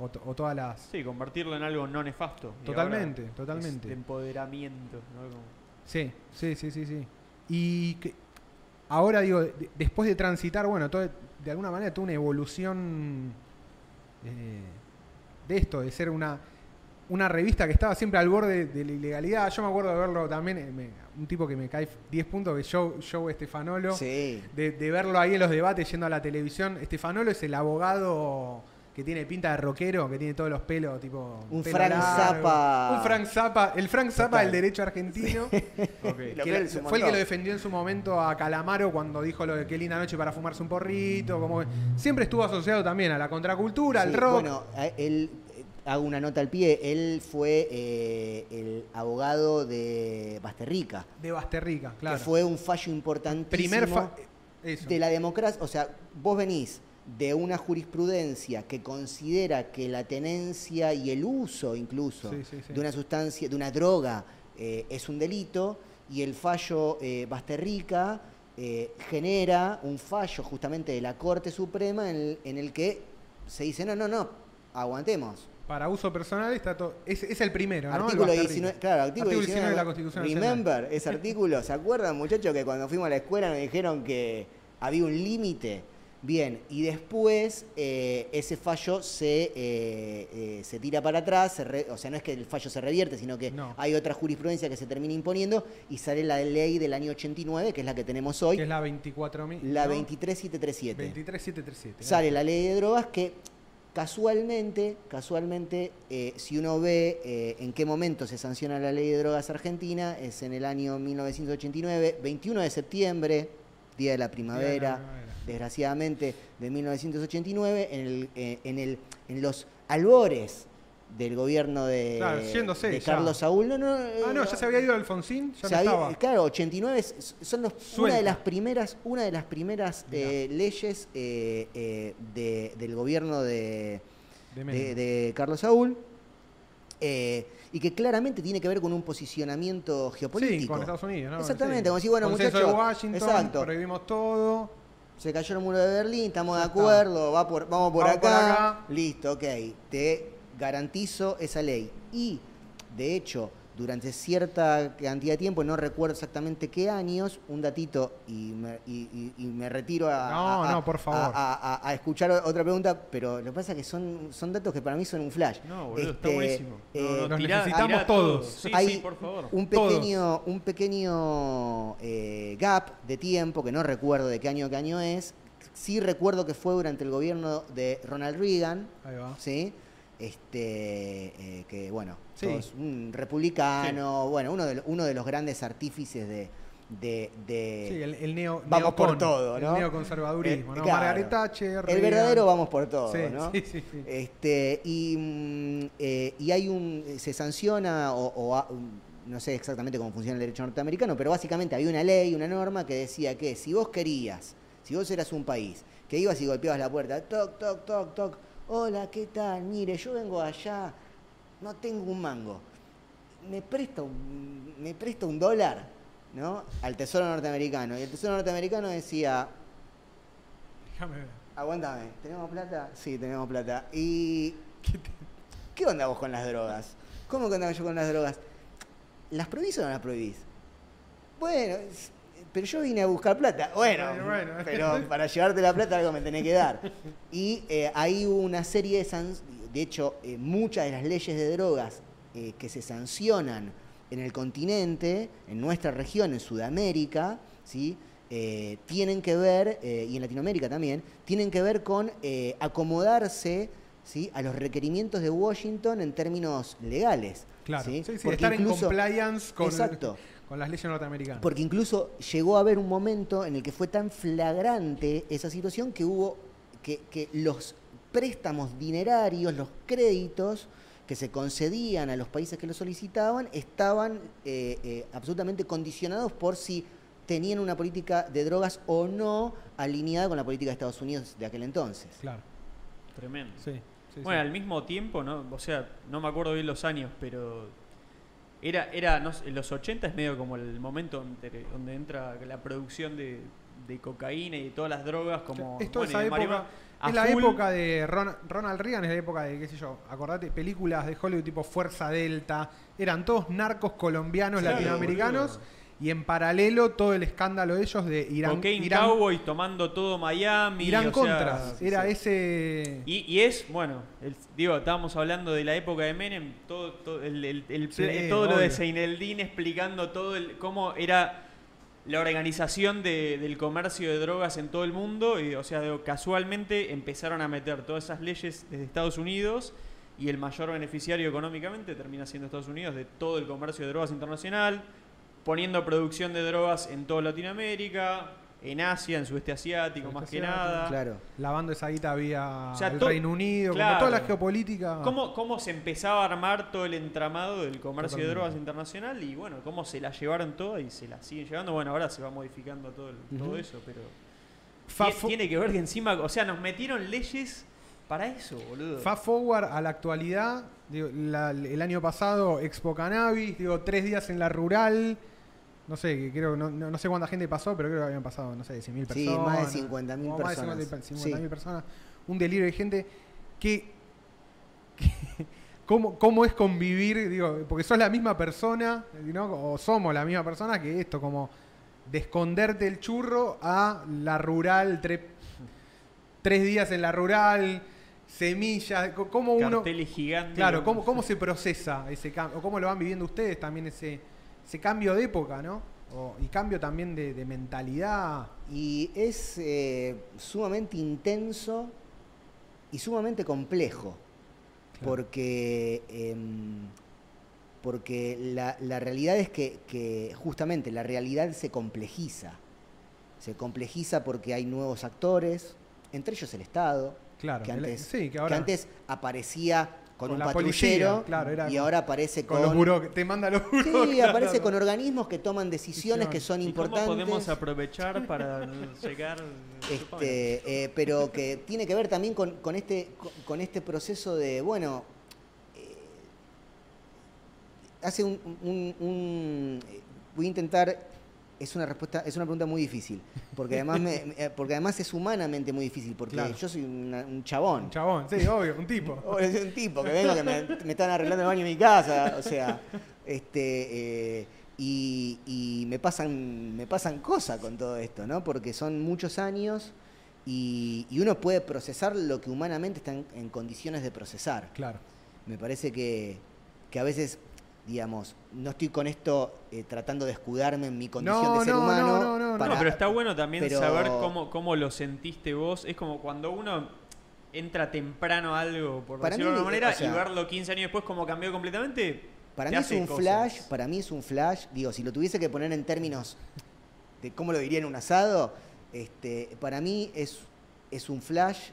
o to- o todas las. Sí, convertirlo en algo no nefasto. Y Totalmente, totalmente. empoderamiento. ¿no? Como- Sí, sí, sí, sí, sí. Y que ahora digo, de- después de transitar, bueno, todo, de alguna manera toda una evolución eh, de esto, de ser una, una revista que estaba siempre al borde de la ilegalidad. Yo me acuerdo de verlo también, eh, me- un tipo que me cae 10 puntos, que es Joe, Joe Estefanolo. Sí. De, de verlo ahí en los debates yendo a la televisión. Estefanolo es el abogado que tiene pinta de rockero, que tiene todos los pelos, tipo. Un pelo Frank largo. Zappa. Un Frank Zappa. El Frank Zappa Total. del derecho argentino. Que fue el que lo defendió en su momento a Calamaro cuando dijo lo de qué linda noche para fumarse un porrito. Como que siempre estuvo asociado también a la contracultura, al Sí, rock. Bueno, eh, hago una nota al pie, él fue eh, el abogado de Basterrica, de Basterrica, claro. que fue un fallo importantísimo Primer fa- eso. de la democracia. O sea, vos venís de una jurisprudencia que considera que la tenencia y el uso incluso Sí, sí, sí. de una sustancia, de una droga, eh, es un delito, y el fallo eh, Basterrica eh, genera un fallo justamente de la Corte Suprema en el, en el que se dice, no, no, no, aguantemos. Para uso personal está todo. Es, es el primero, ¿no? Artículo Basterrica. 19, claro, artículo, 19, de la Constitución Nacional. Remember ese artículo, ¿se acuerdan muchachos que cuando fuimos a la escuela nos dijeron que había un límite? Bien, y después eh, ese fallo se, eh, eh, se tira para atrás, se re- o sea, no es que el fallo se revierte, sino que No. hay otra jurisprudencia que se termina imponiendo y sale la ley del año 89, que es la que tenemos hoy, Que es la 24.000. la ¿no? 23737. 23737. Sale la ley de drogas que casualmente, casualmente, eh, si uno ve eh, en qué momento se sanciona la ley de drogas argentina, es en el año 1989, 21 de septiembre, Día de la Primavera, primavera. desgraciadamente, de 1989, en, el, eh, en, el, en los albores del gobierno de, Claro, yéndose de ya. Carlos Saúl. No, no, Ah, no, ya se había ido Alfonsín, ya se no había- estaba. claro, 89 es- son los- una de las primeras, una de las primeras eh, leyes eh, eh, de- del gobierno de, De Carlos Saúl eh, y que claramente tiene que ver con un posicionamiento geopolítico. Sí, con Estados Unidos, ¿no? Exactamente, Sí. como decir, bueno, Consenso muchachos, de Washington, exacto. prohibimos todo. Se cayó el muro de Berlín, estamos de acuerdo, va por, vamos por Vamos acá. por acá. Listo, ok. Te garantizo esa ley. Y, de hecho, durante cierta cantidad de tiempo, no recuerdo exactamente qué años, un datito y me, y- y- y me retiro a, No, a- no, por favor. a- a- a- a escuchar otra pregunta, pero lo que pasa es que son, son datos que para mí son un flash. No, boludo, está Este, buenísimo. eh, No, no, Los tirá- necesitamos tirá todos. todo. Sí, hay sí, por favor. un Todos. pequeño, un pequeño eh, gap de tiempo, que no recuerdo de qué año a qué año es. Sí recuerdo que fue durante el gobierno de Ronald Reagan, Ahí va. ¿sí? Este, eh, que bueno, Sí. todos- un republicano, bueno, uno de, uno de los grandes artífices de... de, de- Sí, el, el neo, Vamos por todo, ¿no? El neoconservadurismo, Eh, ¿no? claro. Margaret Thatcher, el verdadero vamos por todo, Sí, ¿no? sí, sí, sí. Este, y, mm, eh, y hay un. Se sanciona, o, mm, no sé exactamente cómo funciona el derecho norteamericano, pero básicamente había una ley, una norma que decía que si vos querías, si vos eras un país, que ibas y golpeabas la puerta, toc, toc, toc, toc, hola, ¿qué tal? Mire, yo vengo allá, no tengo un mango. Me presta un, me presta un dólar, ¿no? Al tesoro norteamericano. Y el tesoro norteamericano decía, Déjame ver. Aguántame, ¿tenemos plata? Sí, tenemos plata. ¿Y qué onda vos con las drogas? ¿Cómo que onda yo con las drogas? ¿Las prohibís o no las prohibís? Bueno, pero yo vine a buscar plata. Bueno, Bueno, bueno. pero para llevarte la plata algo me tenés que dar. Y eh, hay una serie de sanciones, de hecho, eh, muchas de las leyes de drogas eh, que se sancionan en el continente, en nuestra región, en Sudamérica, ¿sí? Eh, tienen que ver, y en Latinoamérica también, tienen que ver con eh, acomodarse ¿sí? a los requerimientos de Washington en términos legales. Claro. ¿sí? Sí, sí, Porque estar incluso- en compliance con, Exacto. Con las leyes norteamericanas. Porque incluso llegó a haber un momento en el que fue tan flagrante esa situación que hubo que, que los préstamos dinerarios, los créditos que se concedían a los países que lo solicitaban, estaban eh, eh, absolutamente condicionados por si tenían una política de drogas o no alineada con la política de Estados Unidos de aquel entonces. Claro. Tremendo. Sí. sí, bueno, sí. al mismo tiempo, ¿no? O sea, no me acuerdo bien los años, pero era, era no sé, en los 80 es medio como el momento donde, donde entra la producción de, de cocaína y de todas las drogas como... Es toda bueno, esa y de época. Es la full. época de Ron- Ronald Reagan, es la época de, qué sé yo, acordate, películas de Hollywood tipo Fuerza Delta, eran todos narcos colombianos latinoamericanos boludo. Y en paralelo todo el escándalo de ellos de Irán. Cocaine Irán, Cowboys tomando todo Miami. Irán o sea, Contras, era sí. ese... Y, y es, bueno, el- digo, estábamos hablando de la época de Menem, todo, todo, el, el- el- Sí, todo lo de obvio. Seineldin explicando todo el, cómo era la organización de- del comercio de drogas en todo el mundo. Y, o sea, digo, casualmente empezaron a meter todas esas leyes desde Estados Unidos y el mayor beneficiario económicamente termina siendo Estados Unidos de todo el comercio de drogas internacional, poniendo producción de drogas en toda Latinoamérica, en Asia, en sudeste asiático, más que nada. Claro. Lavando esa guita O sea, el Reino Unido, claro. como toda la geopolítica. ¿Cómo, ¿Cómo se empezaba a armar todo el entramado del comercio de drogas internacional? Y bueno, cómo se la llevaron todas y se la siguen llevando. Bueno, ahora se va modificando todo, el- todo eso, pero. Tiene que ver que encima. O sea, nos metieron leyes para eso, boludo. Fast forward a la actualidad, digo, la- el año pasado Expo Cannabis, digo, tres días en la rural, no sé, que creo, no, no, no sé cuánta gente pasó, pero creo que habían pasado, no sé, 100.000 Sí, personas. más de 50.000 como más de personas. 50.000 Sí. 50.000 personas, un delirio de gente que... que- ¿Cómo, ¿Cómo es convivir? Digo, porque sos la misma persona, ¿no? o somos la misma persona que esto, como de esconderte el churro a la rural, tre- tres días en la rural, semillas, ¿cómo uno... Carteles gigantes. Claro, ¿cómo, ¿cómo se procesa ese cambio? ¿O cómo lo van viviendo ustedes también ese, ese cambio de época, ¿no? O- y cambio también de, de mentalidad. Y es eh, sumamente intenso y sumamente complejo, Claro. porque, em, porque la, la realidad es que, que justamente la realidad se complejiza. Se complejiza porque hay nuevos actores, entre ellos el Estado, Claro, que el- antes, sí, que ahora- antes aparecía con, Con un patrullero policía, claro, era y con- ahora aparece Con con... los te manda los buró. Sí, claro. aparece con organismos que toman decisiones que son ¿Y cómo importantes. podemos aprovechar para llegar? Este, eh, pero que tiene que ver también con, con este, con, este proceso de, bueno, eh, hace un, un- un- voy a intentar, es una respuesta, es una pregunta muy difícil, porque además, me- eh, porque además es humanamente muy difícil, porque Claro. yo soy una- un chabón. Un chabón, sí, obvio, un tipo. O es un tipo que vengo que me, me están arreglando el baño en mi casa, o sea, este eh, y, y me pasan me pasan cosas con todo esto, ¿no? Porque son muchos años y, y uno puede procesar lo que humanamente está en, en condiciones de procesar. Claro. Me parece que, que a veces, digamos, no estoy con esto eh, tratando de escudarme en mi condición No, de ser no, humano. no, no, no, no. para- No, pero está bueno también pero- saber cómo, cómo lo sentiste vos. Es como cuando uno entra temprano a algo, por Para decirlo de alguna manera, o sea- y verlo 15 años después como cambió completamente. Para mí es un cosas. flash, para mí es un flash, digo, si lo tuviese que poner en términos de cómo lo diría en un asado, este, para mí es, es un flash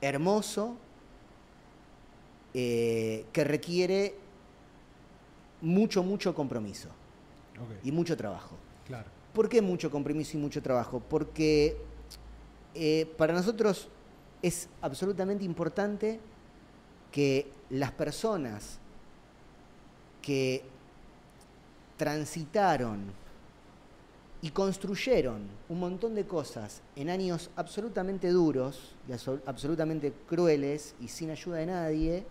hermoso eh, que requiere mucho, mucho compromiso y mucho trabajo. claro. ¿Por qué mucho compromiso y mucho trabajo? Porque eh, para nosotros es absolutamente importante que las personas que transitaron y construyeron un montón de cosas en años absolutamente duros y abso- absolutamente crueles y sin ayuda de nadie,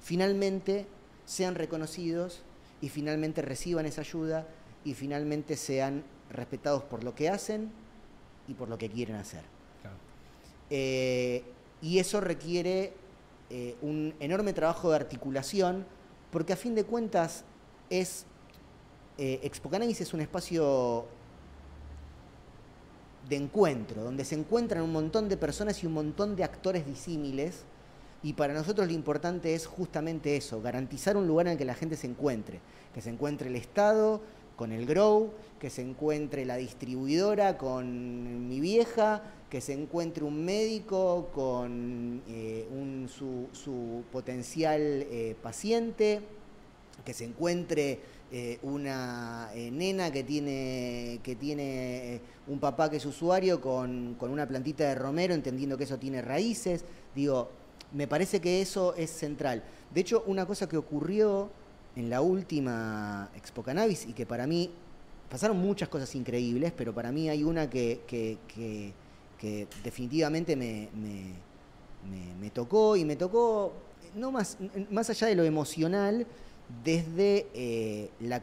finalmente sean reconocidos y finalmente reciban esa ayuda y finalmente sean respetados por lo que hacen y por lo que quieren hacer. claro. Eh, y eso requiere eh, un enorme trabajo de articulación, porque a fin de cuentas es. Eh, Expo Cannabis es un espacio de encuentro, donde se encuentran un montón de personas y un montón de actores disímiles. Y para nosotros lo importante es justamente eso, garantizar un lugar en el que la gente se encuentre, que se encuentre el Estado con el Grow, que se encuentre la distribuidora con mi vieja, que se encuentre un médico con eh, su, su potencial eh, paciente, que se encuentre eh, una eh, nena que tiene, que tiene un papá que es usuario con, con una plantita de romero, entendiendo que eso tiene raíces. Digo, me parece que eso es central. De hecho, una cosa que ocurrió en la última Expo Cannabis y que para mí pasaron muchas cosas increíbles, pero para mí hay una que, que- que- definitivamente me, me- me- tocó y me tocó no más, más allá de lo emocional, desde, eh, la, eh,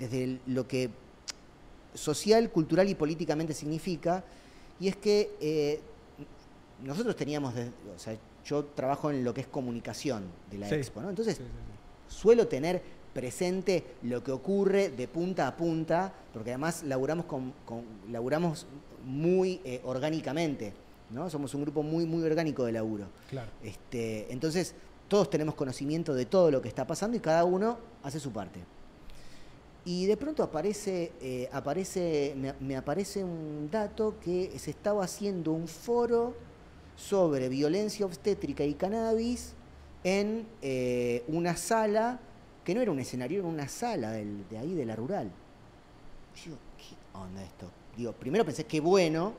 desde lo que social, cultural y políticamente significa, y es que eh, nosotros teníamos, yo trabajo en lo que es comunicación de la Sí. Expo, ¿no? Entonces, Sí, sí, sí. suelo tener presente lo que ocurre de punta a punta, porque además laburamos, con, con- laburamos muy eh, orgánicamente, ¿no? Somos un grupo muy, muy orgánico de laburo. Claro. Este, entonces, todos tenemos conocimiento de todo lo que está pasando y cada uno hace su parte. Y de pronto aparece, eh, aparece me, me aparece un dato que se estaba haciendo un foro sobre violencia obstétrica y cannabis en eh, una sala, que no era un escenario, era una sala del- de ahí de la rural. Yo digo, ¿qué onda esto? Digo, primero pensé, qué bueno,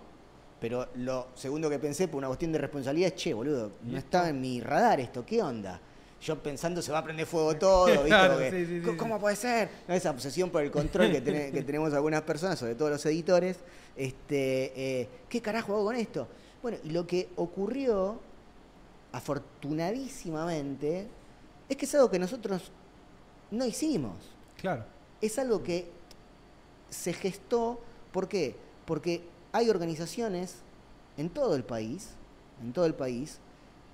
pero lo segundo que pensé, por una cuestión de responsabilidad, es, che, boludo, ¿Y no estaba en mi radar esto, ¿qué onda? Yo pensando se va a prender fuego todo, ¿viste? Claro, Porque, sí, sí, sí, "¿Cómo- ¿Cómo sí. puede ser? ¿No? Esa obsesión por el control que tenemos algunas personas, sobre todo los editores. Este, eh, ¿Qué carajo hago con esto? Bueno, y lo que ocurrió, afortunadísimamente, es que es algo que nosotros no hicimos Claro. es algo que se gestó, ¿por qué? Porque hay organizaciones en todo el país, en todo el país,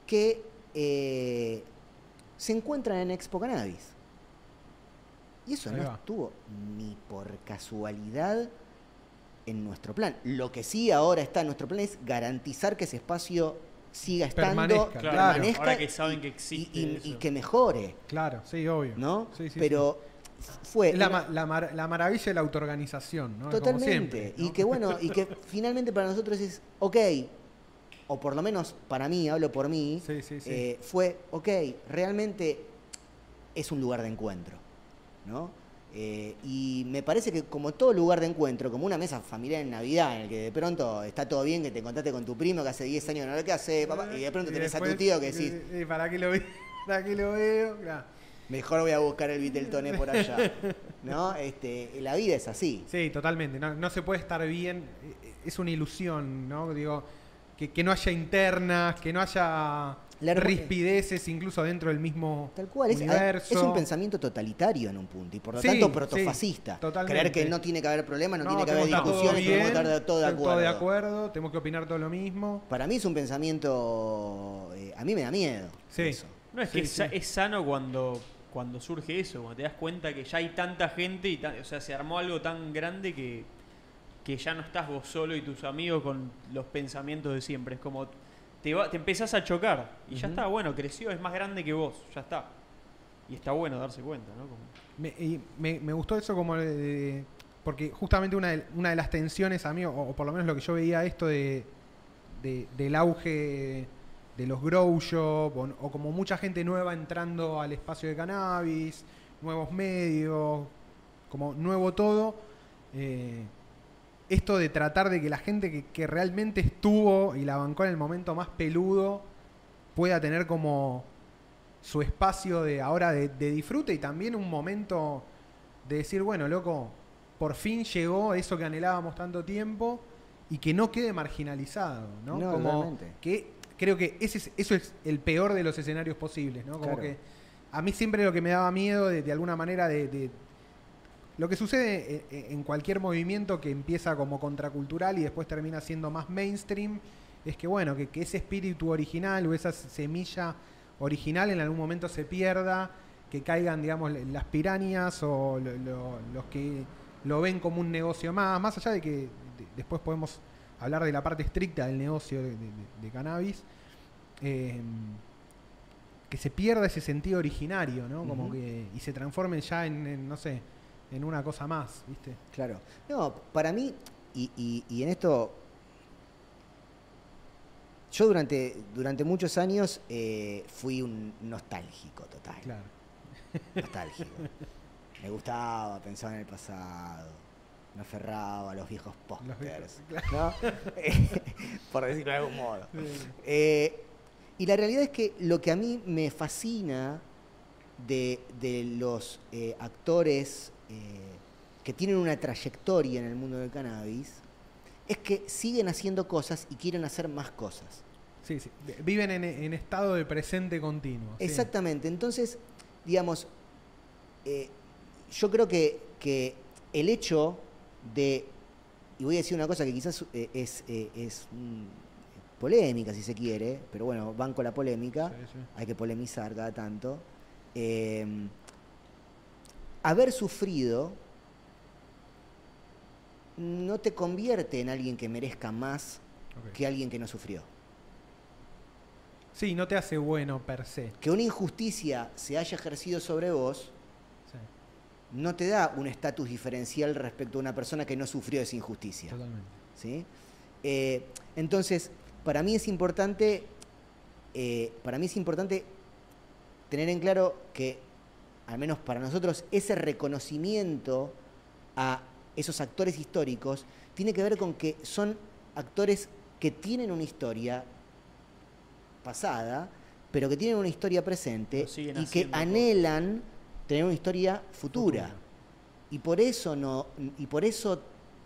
que eh, se encuentran en Expo Cannabis. Y eso Ahí no va. estuvo ni por casualidad en nuestro plan. Lo que sí ahora está en nuestro plan es garantizar que ese espacio siga estando, Permanezca, Claro, permanezca ahora que saben y- que existe y, y- eso. y que mejore, Claro, sí, obvio. ¿no? Sí, sí, Pero fue la, una- ma- la mar- la maravilla de la autoorganización, ¿no? Como Totalmente. siempre, ¿no? Y que bueno, y que finalmente para nosotros es, ok, o por lo menos para mí, hablo por mí, Sí, sí, sí. eh, fue, ok, realmente es un lugar de encuentro, ¿no? Eh, y me parece que como todo lugar de encuentro, como una mesa familiar en Navidad, en el que de pronto está todo bien, que te encontraste con tu primo que hace 10 años no lo que hace, papá, y de pronto tenés a tu tío que decís, eh, ¿Para qué lo veo? ¿Para qué lo veo? Claro. mejor voy a buscar el Viteltoné por allá, ¿no? Este, la vida es así. Sí, totalmente. No, no se puede estar bien. eh, Es una ilusión, ¿no? Digo, que, que no haya internas, que no haya La rispideces incluso dentro del mismo Tal cual, es, universo. es un pensamiento totalitario en un punto y por lo Sí, tanto sí, protofascista. totalmente. Creer que no tiene que haber problema, no, tiene que haber tenemos que estar discusiones, todo tenemos que bien, estar de- todo de acuerdo. acuerdo, tenemos que opinar todo lo mismo. Para mí es un pensamiento, eh, a mí me da miedo. Sí. eso. No, es Sí, que es, sí. es sano cuando, cuando surge eso, cuando te das cuenta que ya hay tanta gente y o sea, se armó algo tan grande que, que ya no estás vos solo y tus amigos con los pensamientos de siempre. Es como te, va- te empezás a chocar y ya está, bueno, creció, es más grande que vos, ya está. Y está bueno darse cuenta, ¿no? Como- Me, y me, me gustó eso como de- de- porque justamente una de, una de las tensiones a mí, o, o por lo menos lo que yo veía esto de, de- del auge de los grow shop, o, o como mucha gente nueva entrando al espacio de cannabis, nuevos medios, como nuevo todo, eh, esto de tratar de que la gente que, que realmente estuvo y la bancó en el momento más peludo pueda tener como su espacio de ahora de, de disfrute y también un momento de decir, bueno, loco, por fin llegó eso que anhelábamos tanto tiempo y que no quede marginalizado, ¿no? No, Como que creo que ese es, eso es el peor de los escenarios posibles, ¿no? Como Claro. que a mí siempre lo que me daba miedo de, de alguna manera de, de- lo que sucede en, en cualquier movimiento que empieza como contracultural y después termina siendo más mainstream es que bueno, que, que ese espíritu original o esa semilla original en algún momento se pierda, que caigan, digamos, las pirañas o lo- lo- los que lo ven como un negocio más, más allá de que de- después podemos hablar de la parte estricta del negocio de, de- de- de cannabis, eh, que se pierda ese sentido originario, ¿no? Como que, y se transforme ya en, en, no sé, en una cosa más, ¿viste? Claro. No, para mí, y, y- y en esto, yo durante, durante muchos años eh, fui un nostálgico total. Claro. Nostálgico. Me gustaba, pensaba en el pasado, me aferraba a los viejos pósters. Por decirlo de algún modo. Eh, y la realidad es que lo que a mí me fascina de, de los eh, actores que tienen una trayectoria en el mundo del cannabis es que siguen haciendo cosas y quieren hacer más cosas. Sí, sí. Viven en, en estado de presente continuo. sí. Exactamente. Entonces, digamos, eh, yo creo que, que el hecho de, y voy a decir una cosa que quizás eh, es, eh, es mm, polémica si se quiere, pero bueno, van con la polémica, Sí, sí. hay que polemizar cada tanto. Haber sufrido no te convierte en alguien que merezca más que alguien que no sufrió. Sí, no te hace bueno per se. Que una injusticia se haya ejercido sobre vos Sí, no te da un estatus diferencial respecto a una persona que no sufrió esa injusticia. totalmente. ¿sí? Eh, entonces, para mí es importante, eh, para mí es importante tener en claro que, al menos para nosotros, ese reconocimiento a esos actores históricos tiene que ver con que son actores que tienen una historia pasada, pero que tienen una historia presente y que anhelan tener una historia futura. Futura. Y por eso no, y por eso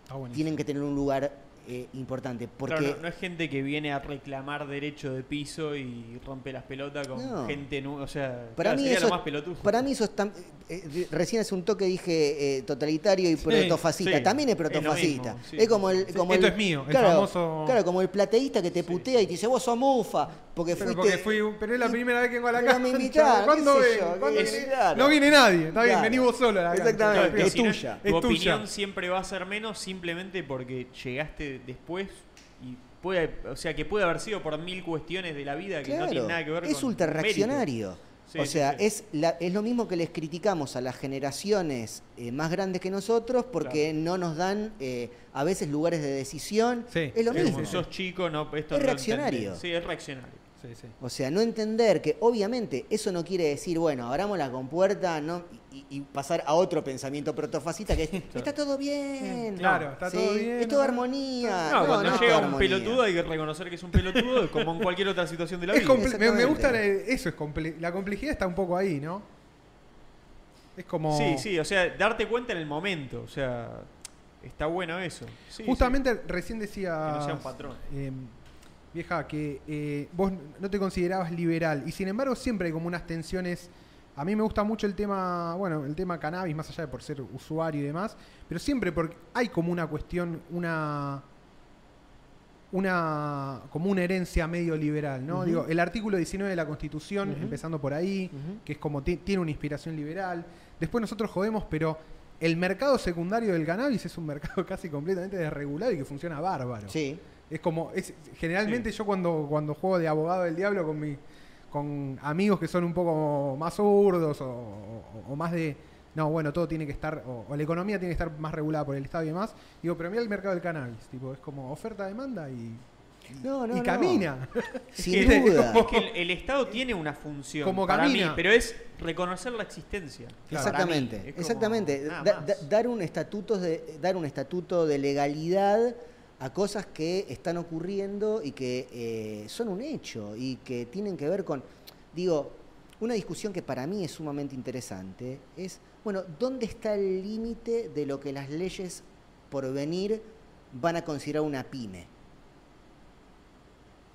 buenísimo. tienen que tener un lugar eh, importante. Porque Claro, no, no es gente que viene a reclamar derecho de piso y rompe las pelotas con No. gente nueva. O sea, para, claro, mí sería eso, lo más pelotudo. para mí eso es tan- eh, recién hace un toque dije eh, totalitario y Sí, protofascista. sí. También es Es protofascista. mismo, sí. Es como el, como Esto el- es mío, el claro, famoso- Claro, como el plateísta que te Sí, putea y te dice, vos sos mufa, porque Pero, fuiste. porque fui, pero es la y- primera vez que vengo a la casa. me invitaron, ¿Cuándo qué sé ven? yo, ¿Cuándo que- viene? claro. No viene nadie. Está bien, Claro. vení vos solo a la cancha. Exactamente. Claro, es tuya. tu Es opinión siempre va a ser menos simplemente porque llegaste después y puede, o sea, que puede haber sido por mil cuestiones de la vida que no tienen nada que ver es con ultra mérito. reaccionario. Sí, o sea, sí. Es, la- es lo mismo que les criticamos a las generaciones eh, más grandes que nosotros porque no nos dan eh, a veces lugares de decisión. Sí, es lo Es mismo. sos chico, no, esto Es reaccionario. Sí, es reaccionario. Sí, sí. O sea, no entender que obviamente eso no quiere decir, bueno, abramos la compuerta no, y, y pasar a otro pensamiento protofascista que es, está todo bien. Claro, está ¿sí? todo bien, Es toda armonía. No, No, cuando llega un armonía. pelotudo hay que reconocer que es un pelotudo como en cualquier otra situación de la Es vida. me, gusta la- eso, es comple- la complejidad está un poco ahí, ¿no? Es como... Sí, sí, o sea, darte cuenta en el momento, o sea, está bueno eso. Sí, Justamente recién decía... Que no sea un patrón. Vieja, que eh, vos no te considerabas liberal y sin embargo siempre hay como unas tensiones... A mí me gusta mucho el tema, bueno, el tema cannabis, más allá de por ser usuario y demás, pero siempre porque hay como una cuestión, una una como una herencia medio liberal, ¿no? Digo, el artículo 19 de la Constitución, empezando por ahí, que es como ti- tiene una inspiración liberal. Después nosotros jodemos, pero el mercado secundario del cannabis es un mercado casi completamente desregulado y que funciona bárbaro. Sí. Es como, es, generalmente yo cuando, cuando juego de abogado del diablo con mi, con amigos que son un poco más zurdos o, o- o más de, no, bueno, todo tiene que estar, o, o la economía tiene que estar más regulada por el Estado y demás, digo, pero mira el mercado del cannabis, tipo, es como oferta-demanda y, No, no, y no. camina. Sin que- duda. Es que el, el Estado tiene una función Como para camina. mí, pero es reconocer la existencia. Claro. Exactamente, como exactamente. Da- da- dar un estatuto de dar un estatuto de legalidad a cosas que están ocurriendo y que eh, son un hecho y que tienen que ver con, digo, una discusión que para mí es sumamente interesante es, bueno, ¿dónde está el límite de lo que las leyes por venir van a considerar una pyme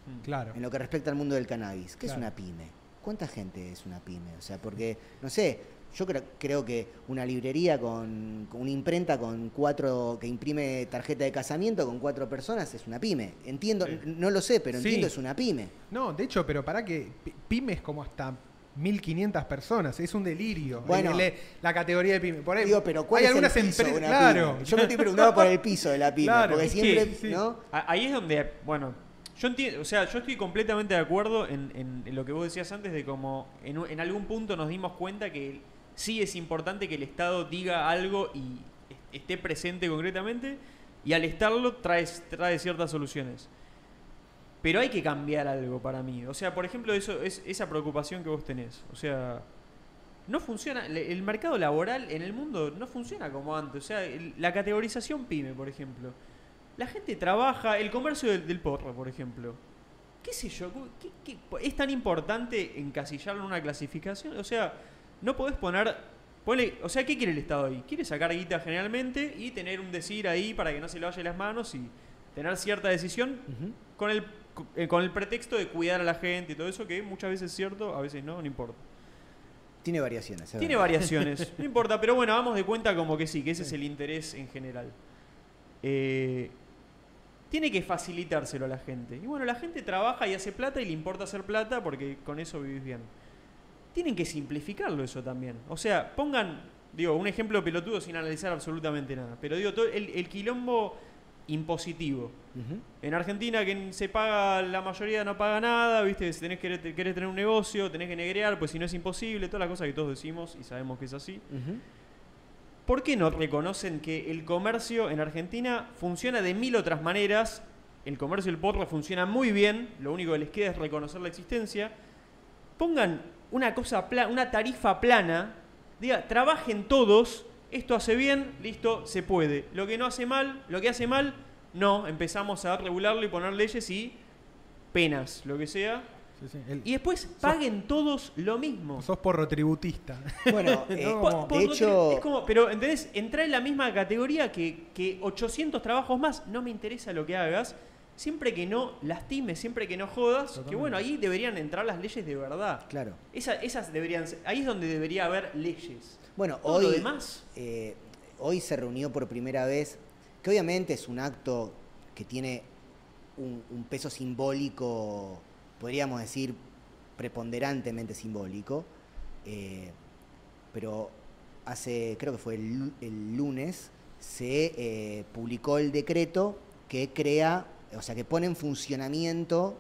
Mm. Claro. en lo que respecta al mundo del cannabis? ¿Qué Claro. es una pyme? ¿Cuánta gente es una pyme? O sea, porque, no sé, yo creo, creo que una librería con, con una imprenta con cuatro, que imprime tarjeta de casamiento con cuatro personas es una pyme. Entiendo, Sí. no lo sé, pero Sí. entiendo es una pyme. No, de hecho, pero para que pi- pyme es como hasta 1500 personas, es un delirio. Bueno. El- el- la categoría de pyme. Por ahí, Digo, pero ¿cuál hay es algunas empresas, claro. pyme? Yo me estoy preguntando por el piso de la pyme, Claro, porque que- siempre, sí, sí. ¿no? Ahí es donde, bueno, yo entiendo, o sea, yo estoy completamente de acuerdo en, en- en lo que vos decías antes de como en, en algún punto nos dimos cuenta que sí es importante que el Estado diga algo y est- esté presente concretamente y al estarlo trae, trae ciertas soluciones. Pero hay que cambiar algo para mí. O sea, por ejemplo, eso es esa preocupación que vos tenés. O sea, no funciona. El mercado laboral en el mundo no funciona como antes. O sea, la categorización pyme, por ejemplo. La gente trabaja, el comercio del, del porro, por ejemplo. ¿Qué sé yo? ¿Qué- qué- es tan importante encasillarlo en una clasificación? O sea, no podés poner. ponle- o sea, ¿qué quiere el Estado ahí? Quiere sacar guita generalmente y tener un decir ahí para que no se le vaya las manos y tener cierta decisión con el, eh, con el pretexto de cuidar a la gente y todo eso, que muchas veces es cierto, a veces no, no importa. Tiene variaciones. es Tiene verdad. variaciones, no importa, pero bueno, vamos de cuenta como que sí, que ese es el interés en general. Eh, tiene que facilitárselo a la gente. Y bueno, la gente trabaja y hace plata y le importa hacer plata porque con eso vivís bien. Tienen que simplificarlo eso también. O sea, pongan, digo, un ejemplo pelotudo sin analizar absolutamente nada. Pero digo, todo el, el quilombo impositivo. En Argentina que se paga, la mayoría no paga nada, ¿viste? Si tenés que querés tener un negocio, tenés que negrear, pues si no es imposible, todas las cosas que todos decimos y sabemos que es así. ¿Por qué no reconocen que el comercio en Argentina funciona de mil otras maneras? El comercio del porro funciona muy bien, lo único que les queda es reconocer la existencia. Pongan una cosa pla- una tarifa plana, diga, trabajen todos, esto hace bien, listo, se puede. Lo que no hace mal, lo que hace mal, no, empezamos a regularlo y poner leyes y penas, lo que sea. Sí, sí, el- Y después paguen todos lo mismo. sos porro tributista. Bueno, eh, No, por de hecho, es como- pero ¿entendés? Entra en la misma categoría que, que 800 trabajos más. No me interesa lo que hagas. Siempre que no lastimes, siempre que no jodas. Que bueno, ahí deberían entrar las leyes de verdad. claro. Esa- esas deberían ser- ahí es donde debería haber leyes. Bueno, Todo hoy, lo demás. eh, hoy se reunió por primera vez, que obviamente es un acto que tiene un, un peso simbólico, podríamos decir, preponderantemente simbólico, eh, pero hace, creo que fue el lunes, se eh, publicó el decreto que crea o sea, que pone en funcionamiento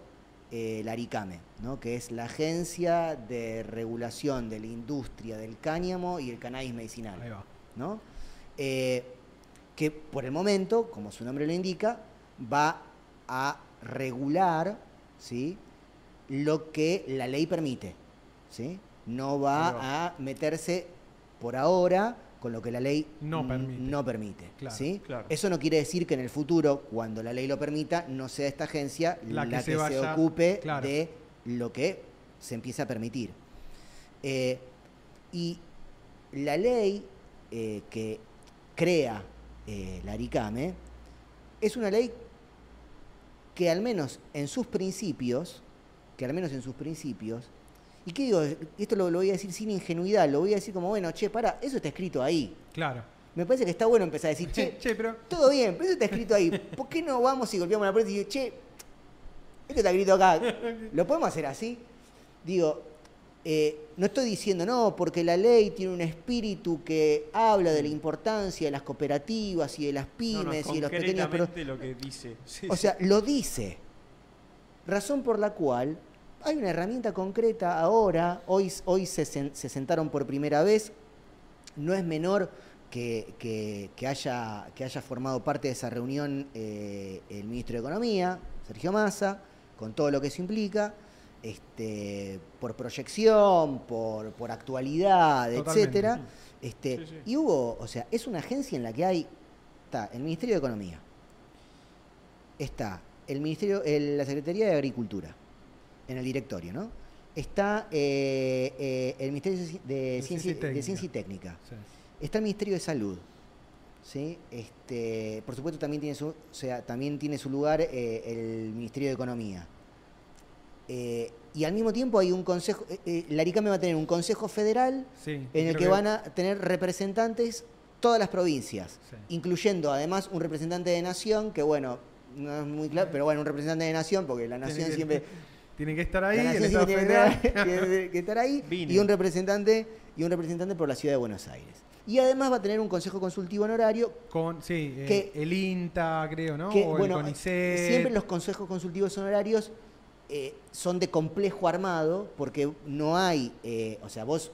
eh, la ARICAME, ¿no? que es la Agencia de Regulación de la Industria del Cáñamo y el Cannabis Medicinal. Ahí va. ¿no? Eh, que por el momento, como su nombre lo indica, va a regular ¿sí? lo que la ley permite. ¿sí? No va. a meterse por ahora con lo que la ley No permite. no permite, Claro, ¿sí? claro. Eso no quiere decir que en el futuro, cuando la ley lo permita, no sea esta agencia La la, que que, se ocupe claro. de lo que se empieza a permitir. Eh, y la ley eh, que crea eh, la ARICAME es una ley que al menos en sus principios, que al menos en sus principios, y qué digo, esto lo, lo voy a decir sin ingenuidad, lo voy a decir como, bueno, che, para, eso está escrito ahí. Claro. Me parece que está bueno empezar a decir, che, Che, pero. todo bien, pero eso está escrito ahí. ¿Por qué no vamos y golpeamos la puerta y decimos, che, esto está escrito acá? ¿Lo podemos hacer así? Digo, eh, no estoy diciendo no, porque la ley tiene un espíritu que habla de la importancia de las cooperativas y de las No, no, pymes y de los pequeños. Pero, lo que dice. Sí, o sí. sea, lo dice. Razón por la cual hay una herramienta concreta ahora, hoy, hoy se, sen- se sentaron por primera vez, no es menor que, que- que haya, que haya formado parte de esa reunión eh, el ministro de Economía, Sergio Massa, con todo lo que eso implica, este, por proyección, por, por actualidad, Totalmente. etcétera. Este, Sí, sí. Y hubo, o sea, es una agencia en la que hay, está el Ministerio de Economía, está el Ministerio, el- la Secretaría de Agricultura, en el directorio, ¿no? Está eh, eh, el Ministerio de, Ci- de De Ciencia, y de Ciencia y Técnica. Sí. Está el Ministerio de Salud. ¿sí? Este, por supuesto también tiene su, o sea, también tiene su lugar eh, el Ministerio de Economía. Y al mismo tiempo hay un consejo, la ARICAME va a tener un consejo federal Sí, en el que van a tener representantes todas las provincias, Sí. incluyendo además un representante de nación, que bueno, no es muy claro, pero bueno, un representante de nación, porque la nación siempre Tiene que estar ahí, el tiene que estar- que- que estar ahí Vine. y un representante y un representante por la ciudad de Buenos Aires. Y además va a tener un consejo consultivo honorario Con, sí, eh, Que- el INTA, creo, ¿no? que, o bueno, el CONICET. siempre los consejos consultivos honorarios eh, son de complejo armado porque no hay, eh, o sea, vos,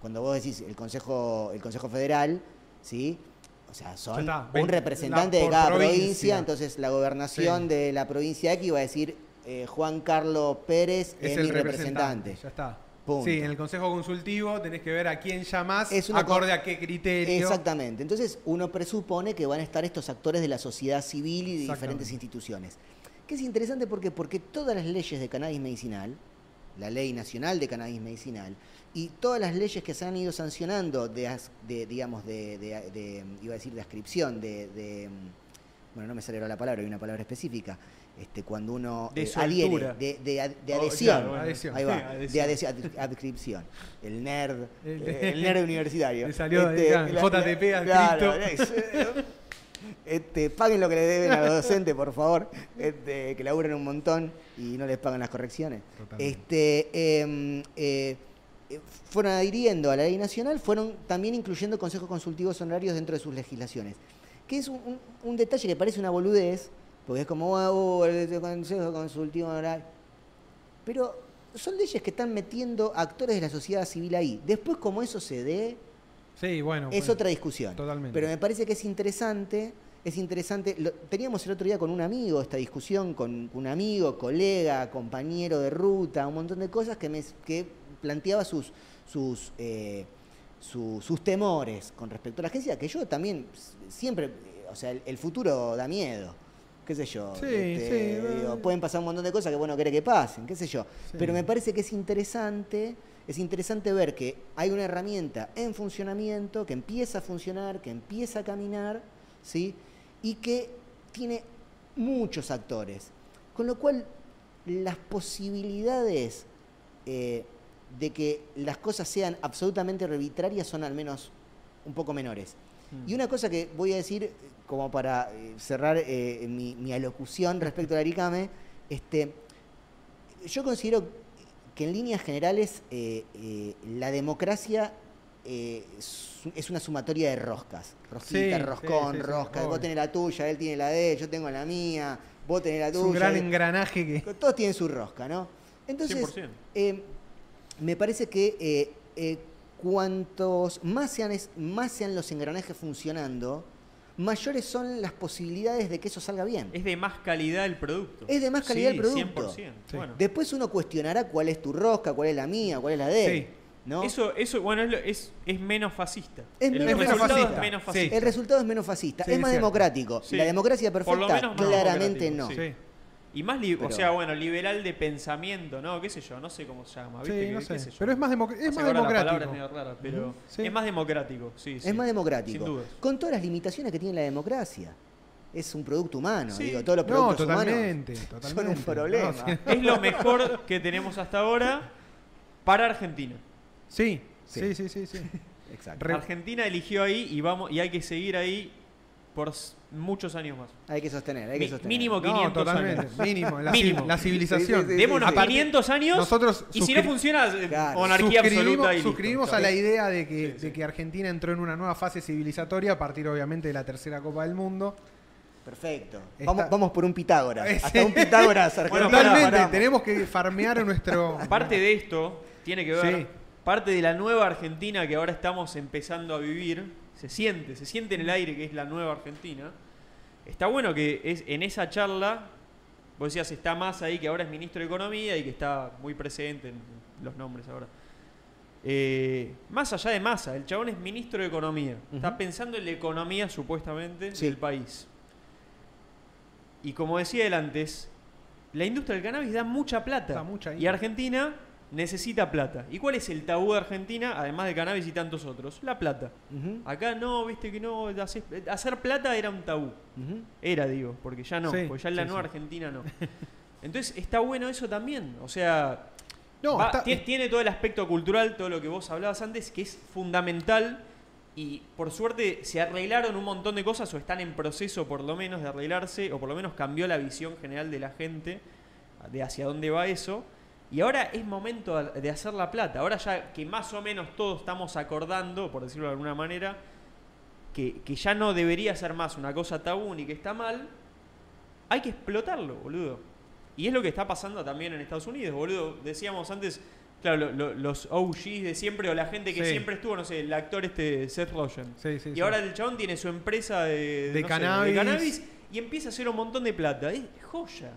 cuando vos decís el Consejo, el Consejo Federal, ¿sí? O sea, son está, un representante la- de cada provincia. provincia. entonces la gobernación Sí. de la provincia X va a decir eh, Juan Carlos Pérez es, es mi el representante. representante. Ya está. Punto. Sí, en el consejo consultivo tenés que ver a quién llamás, Es una acorde co- a qué criterio. Exactamente. Entonces uno presupone que van a estar estos actores de la sociedad civil y de diferentes instituciones. Que es interesante porque, porque todas las leyes de cannabis medicinal, la ley nacional de cannabis medicinal, y todas las leyes que se han ido sancionando de, de, digamos, de, de- de, iba a decir de ascripción, de, de, bueno, no me salió la palabra, hay una palabra específica, este, cuando uno De eh, adhiere, de, Oh, adhesión, claro, bueno. Adhesión. ahí va, Adhesión. de adhesión, adscripción, el nerd, El- eh, el nerd universitario. Le salió, claro, JTP adscripto. es- este, paguen lo que le deben a los docentes, por favor, este, que laburen un montón y no les pagan las correcciones. Totalmente. Este, em, eh, eh, fueron adhiriendo a la ley nacional, fueron también incluyendo consejos consultivos honorarios dentro de sus legislaciones. Que es un, un- un detalle que parece una boludez, porque es como, "Ah, oh, el consejo consultivo honorario. Pero son leyes que están metiendo actores de la sociedad civil ahí. Después, como eso se dé, Sí, bueno. es bueno, otra discusión. Totalmente. Pero me parece que es interesante, es interesante. lo- teníamos el otro día con un amigo esta discusión, con un amigo, colega, compañero de ruta, un montón de cosas que me que planteaba sus sus eh, su- sus temores con respecto a la agencia, que yo también siempre, o sea, el, el futuro da miedo. Qué sé yo. Sí, este, sí, digo, pueden pasar un montón de cosas que bueno quiere que pasen, qué sé yo. Pero me parece que es interesante, es interesante ver que hay una herramienta en funcionamiento, que empieza a funcionar, que empieza a caminar, ¿sí? Y que tiene muchos actores. Con lo cual, las posibilidades eh, de que las cosas sean absolutamente arbitrarias son al menos un poco menores. Mm. Y una cosa que voy a decir, como para eh, cerrar eh, mi, mi alocución respecto al Aricame, este, yo considero que en líneas generales eh, eh, la democracia es es una sumatoria de roscas. Rosquita, Sí, roscón, sí, sí, sí, rosca. Vos tenés la tuya, él tiene la de él, yo tengo la mía. vos tenés la Es tuya. un gran engranaje que. Todos tienen su rosca, ¿no? Entonces, 100%. me parece que cuantos más sean, es- más sean los engranajes funcionando, mayores son las posibilidades de que eso salga bien. Es de más calidad el producto. Es de más calidad Sí, el producto. 100%. Sí. Bueno, Después uno cuestionará cuál es tu rosca, cuál es la mía, cuál es la de él. Sí. ¿no? Eso, eso, bueno, es, lo- es, es menos fascista. Es el menos resultado fascista. es menos Sí. fascista. El resultado es menos fascista, Sí, es más democrático. Sí. La democracia perfecta, menos claramente no. Y más, li- Pero- o sea, bueno, liberal de pensamiento, ¿no? ¿Qué sé yo? No sé cómo se llama, Sí, no ¿Qué- sé. qué sé yo? Pero es más, democ- es No más es democrático. medio rara, pero Sí. es más democrático, sí, sí. Es más democrático. Sin dudas. Con todas las limitaciones que tiene la democracia. Es un producto humano, Sí. digo, todos los No, productos totalmente, humanos totalmente. son un problema. No, sí. Es lo mejor que tenemos hasta ahora para Argentina. Sí, Sí. sí, sí, sí. sí. Exacto. Argentina eligió ahí y vamos y hay que seguir ahí por muchos años más. Hay que sostener, hay que sostener. mínimo No, 500 totalmente. años. Mínimo. La, Mínimo. la civilización. Sí, sí, sí, Démonos sí. 500 años Nosotros y si no funciona, eh, Claro. monarquía suscribimos, absoluta y listo. suscribimos a Chao. la idea de que, Sí, de que Argentina entró en una nueva fase civilizatoria a partir, obviamente, de la tercera Copa del Mundo. Perfecto. Está- Vamos, vamos por un Pitágoras. Hasta un Pitágoras, Bueno, Totalmente. paramos. Tenemos que farmear nuestro. Parte de esto tiene que ver, Sí. parte de la nueva Argentina que ahora estamos empezando a vivir, se siente, se siente en el aire que es la nueva Argentina. Está bueno que es en esa charla, vos decías, está más ahí que ahora es ministro de Economía y que está muy presente en los nombres ahora. Eh, más allá de masa, el chabón es ministro de Economía. Está pensando en la economía supuestamente Sí. del país. Y como decía él antes, la industria del cannabis da mucha plata. Da mucha y. Argentina necesita plata. ¿Y cuál es el tabú de Argentina, además de cannabis y tantos otros? La plata. Acá no, viste que no, hacer, hacer plata era un tabú. Era, digo, porque ya no, Sí, porque ya en la sí, nueva sí. Argentina no. Entonces está bueno eso también. O sea, No, va- está- tiene todo el aspecto cultural, todo lo que vos hablabas antes, que es fundamental. Y por suerte se arreglaron un montón de cosas o están en proceso por lo menos de arreglarse, o por lo menos cambió la visión general de la gente de hacia dónde va eso. Y ahora es momento de hacer la plata. Ahora ya que más o menos todos estamos acordando, por decirlo de alguna manera, que, que ya no debería ser más una cosa tabú ni que está mal, hay que explotarlo, boludo. Y es lo que está pasando también en Estados Unidos, boludo. Decíamos antes, claro, lo- lo- los OGs de siempre o la gente que Sí. siempre estuvo, no sé, el actor este Seth Rogen. Sí, sí, y ahora el chabón tiene su empresa de, De no sé, cannabis. cannabis y empieza a hacer un montón de plata. Es joya.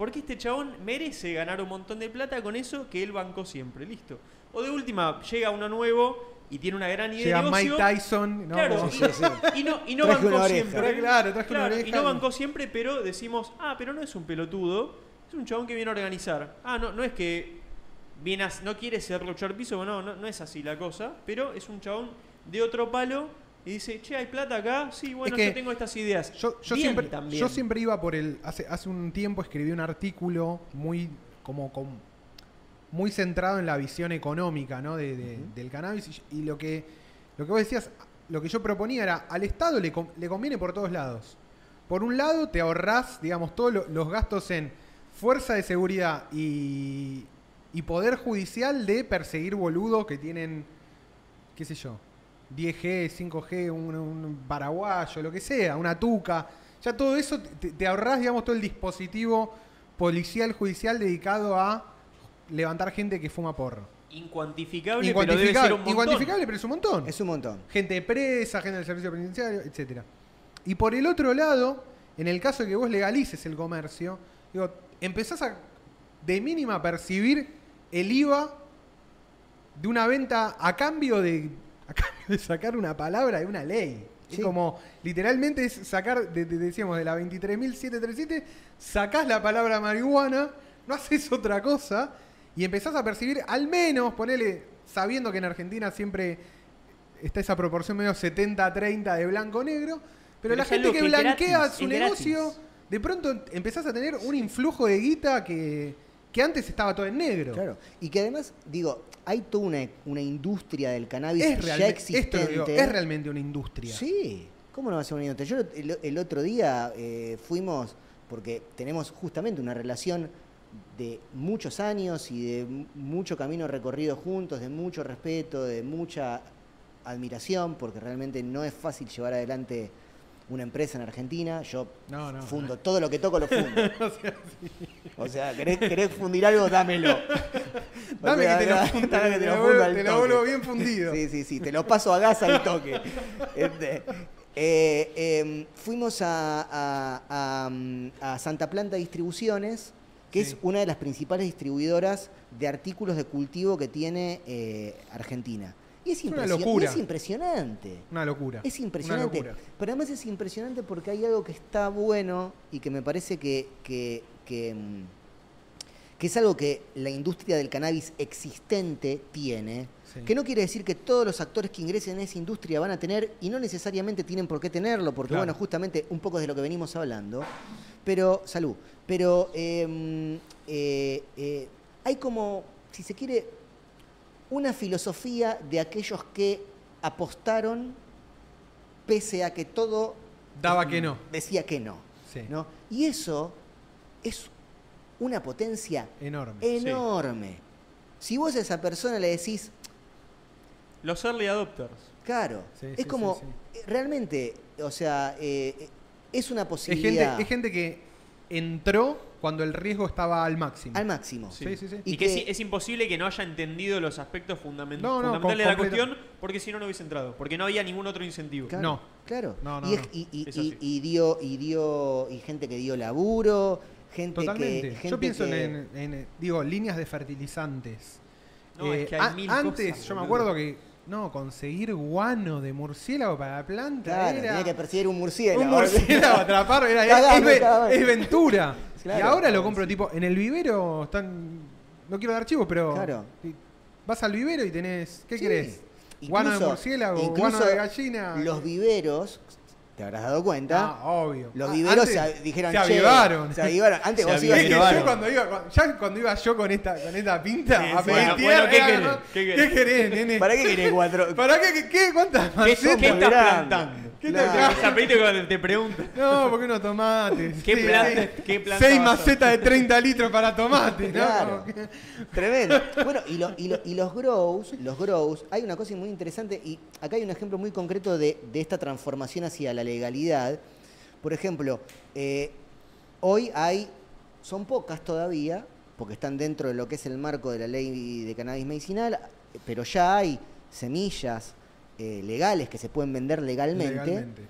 Porque este chabón merece ganar un montón de plata con eso que él bancó siempre, listo. O de última, llega uno nuevo y tiene una gran idea Llega de Mike. Tyson. ¿no? Claro, y, Sí, sí. y no, y no bancó siempre. Claro, Claro, y no bancó siempre, pero decimos, ah, pero no es un pelotudo, es un chabón que viene a organizar. Ah, no, no es que viene a- no quiere ser luchar piso, no, no, no es así la cosa, pero es un chabón de otro palo y dice, che, hay plata acá, sí, bueno, que yo tengo estas ideas. Yo, siempre, también. yo siempre iba por el. Hace, hace un tiempo escribí un artículo muy como con- muy centrado en la visión económica ¿no? de, del cannabis. Y, y lo que lo que vos decías, lo que yo proponía era al Estado le, le conviene por todos lados. Por un lado, te ahorrás, digamos, todos lo- los gastos en fuerza de seguridad y, y poder judicial de perseguir boludos que tienen, qué sé yo, 10G, 5G, un, un paraguayo, lo que sea, una tuca. Ya todo eso te, te ahorrás, digamos, todo el dispositivo policial, judicial dedicado a levantar gente que fuma porro. Incuantificable, pero debe ser un montón. incuantificable, pero es un montón. Es un montón. Gente presa, gente del servicio penitenciario, etcétera. Y por el otro lado, en el caso de que vos legalices el comercio, digo, empezás a de mínima a percibir el IVA de una venta a cambio de a cambio de sacar una palabra de una ley. Es como literalmente es sacar de, de- decíamos de la 23.737 sacás la palabra marihuana, no haces otra cosa y empezás a percibir al menos ponele sabiendo que en Argentina siempre está esa proporción medio 70-30 de blanco-negro, pero, Pero la gente que blanquea gratis, su negocio, gratis. de pronto empezás a tener un influjo de guita que, que antes estaba todo en negro. Claro. Y que además, digo, hay toda una, una industria del cannabis Es, ya existente. esto lo digo, es realmente una industria. Sí, ¿cómo no va a ser una industria? Yo el, el otro día eh, fuimos, porque tenemos justamente una relación de muchos años y de mucho camino recorrido juntos, de mucho respeto, de mucha admiración, porque realmente no es fácil llevar adelante una empresa en Argentina, yo No, no. fundo, todo lo que toco lo fundo. o sea, ¿querés, querés fundir algo? Dámelo. O Dame que te lo, dame fundo, que te lo fundo te lo vuelvo bien fundido. Sí, sí, sí, te lo paso a gas al toque. Este, eh, eh, fuimos a, a- a, mm, a Santa Planta Distribuciones, que Sí. es una de las principales distribuidoras de artículos de cultivo que tiene eh, Argentina. Y es, una locura. y es impresionante. Una locura. Es Una impresionante. locura. Pero además es impresionante porque hay algo que está bueno y que me parece que, que, que, mm, que es algo que la industria del cannabis existente tiene. Sí. Que no quiere decir que todos los actores que ingresen en esa industria van a tener, y no necesariamente tienen por qué tenerlo, porque Claro. bueno, justamente un poco es de lo que venimos hablando. Pero, salud. Pero eh, eh, eh, hay como, si se quiere, una filosofía de aquellos que apostaron pese a que todo Daba que no. decía que no. Sí. ¿no? Y eso es una potencia Enorme. enorme. Si vos a esa persona le decís, Los early adopters. claro, Sí, es sí, como, sí, eh, realmente, o sea, eh, es una Es posibilidad gente, es gente que entró cuando el riesgo estaba al máximo. al máximo. Sí, sí, sí. Y, Y que, que- es, es imposible que no haya entendido los aspectos fundamen- No, no, fundamentales de la cuestión, porque si no, no hubiese entrado. Porque no había ningún otro incentivo. Claro, No. Claro. No, no, y, es- no. y- y- dio, y dio, y gente que dio laburo, gente Totalmente. que. gente yo pienso que- en, en, eh, digo, líneas de fertilizantes. No, es que hay mil antes, cosas, yo me acuerdo que, no, conseguir guano de murciélago para la planta Claro, era... tenía que perseguir un murciélago. Un murciélago atrapar, era, es, ventura. Claro. y ahora lo compro tipo, en el vivero están, no quiero dar archivos, pero Claro. vas al vivero y tenés, ¿qué Sí. querés? Guano de murciélago, guano de gallina. Los viveros, te habrás dado cuenta. Ah, obvio. Los Ah, viveros se dijeron, se "Che", avivaron. Se avivaron. Antes Se vos ibas y yo avivaron. cuando iba, ya cuando iba yo con esta, con esta pinta, Sí, a sí. pedir Bueno, tierra, bueno, ¿qué querés? como, ¿Qué ¿Qué querés? querés, nene? ¿Para qué querés cuatro? ¿Para qué? ¿Qué? qué? ¿Cuántas ¿Qué, macetas? qué estás plantando? ¿Qué te Claro. cuando te preguntan. No, tomates. ¿Qué Sí, planta- sí. qué planta Seis macetas de 30 litros para tomate, ¿no? Claro. Como que- Tremendo. Bueno, y, lo- y lo- y los grows, los grows, hay una cosa muy interesante y acá hay un ejemplo muy concreto de, de esta transformación hacia la legalidad. Por ejemplo, eh, hoy hay, son pocas todavía, porque están dentro de lo que es el marco de la ley de cannabis medicinal, pero ya hay semillas eh, legales que se pueden vender legalmente Legalmente.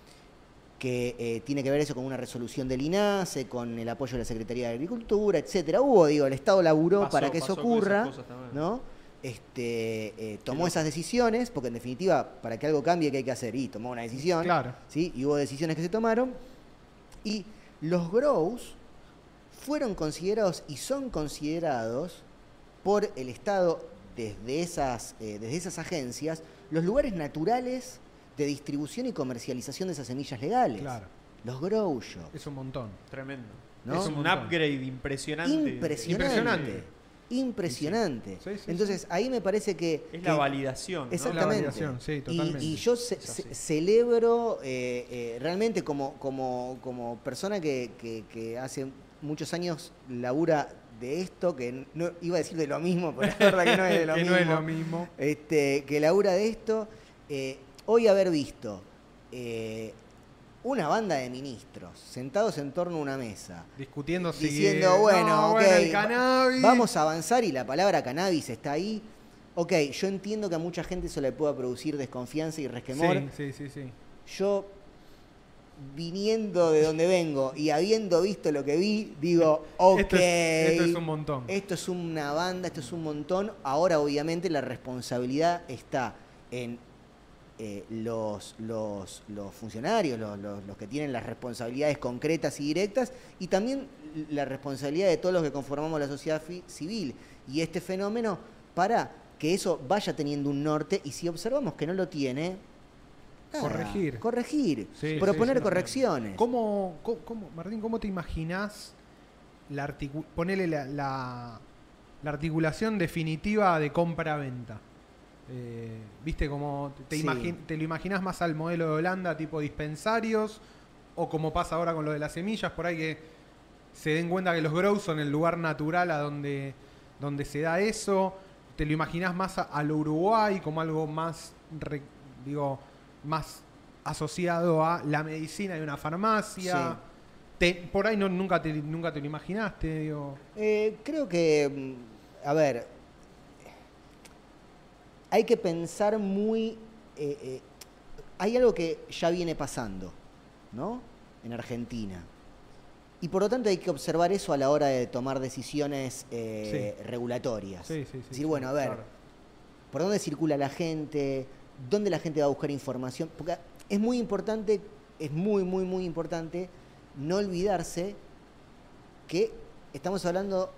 que eh, tiene que ver eso con una resolución del INASE, con el apoyo de la Secretaría de Agricultura, etcétera. Hubo, digo, el Estado laburó Pasó- para que eso pasó con esas ocurra. ¿no? Este, eh, tomó esas decisiones, porque en definitiva, para que algo cambie, ¿qué hay que hacer? Y tomó una decisión, Claro. ¿sí? Y hubo decisiones que se tomaron. Y los grows fueron considerados y son considerados por el Estado desde esas, eh, desde esas agencias los lugares naturales de distribución y comercialización de esas semillas legales. Claro. Los grow shops. Es un montón. Tremendo. ¿No? Es un un upgrade impresionante. Impresionante. Impresionante. Impresionante. Sí, sí, sí, Entonces, ahí me parece que. Es que- la validación. ¿no? Exactamente. La validación, sí, Y- totalmente. Y, yo ce- ce- celebro eh, eh, realmente como, como, como persona que, que- que hace muchos años labura de esto, que no iba a decir de lo mismo, pero la verdad que no es de lo que mismo. no es lo mismo. Este, que labura de esto. eh, hoy haber visto eh, una banda de ministros sentados en torno a una mesa, Discutiendo si. diciendo, bueno, no, ok, bueno, el cannabis. vamos a avanzar y la palabra cannabis está ahí. Ok, yo entiendo que a mucha gente eso le pueda producir desconfianza y resquemor. Sí, sí, sí, sí. Yo, viniendo de donde vengo y habiendo visto lo que vi, digo, ok. Esto es, esto es un montón. Esto es una banda, esto es un montón. Ahora, obviamente, la responsabilidad está en eh, los, los, los funcionarios, los, los- los que tienen las responsabilidades concretas y directas, y también la responsabilidad de todos los que conformamos la sociedad fi- civil. Y este fenómeno para que eso vaya teniendo un norte, y si observamos que no lo tiene, nada, Corregir. Corregir. Sí, proponer sí, sí. correcciones. ¿Cómo, cómo, Martín, cómo te imaginás la articu- ponele la, la- la articulación definitiva de compra-venta? Eh, ¿Viste cómo te, Sí. te lo imaginás más al modelo de Holanda, tipo dispensarios? ¿O como pasa ahora con lo de las semillas, por ahí que se den cuenta que los grows son el lugar natural a donde, donde se da eso? ¿Te lo imaginás más a, a lo Uruguay como algo más, re- digo, más asociado a la medicina de una farmacia. Te- por ahí no, nunca, te, nunca te lo imaginaste, digo. Eh, creo que, mm, a ver, hay que pensar muy... eh, eh, hay algo que ya viene pasando, ¿no? En Argentina. Y por lo tanto hay que observar eso a la hora de tomar decisiones eh, regulatorias. Sí, sí, sí, Decir, sí, bueno, a ver, claro. por dónde circula la gente, dónde la gente va a buscar información. Porque es muy importante, es muy, muy, muy importante no olvidarse que estamos hablando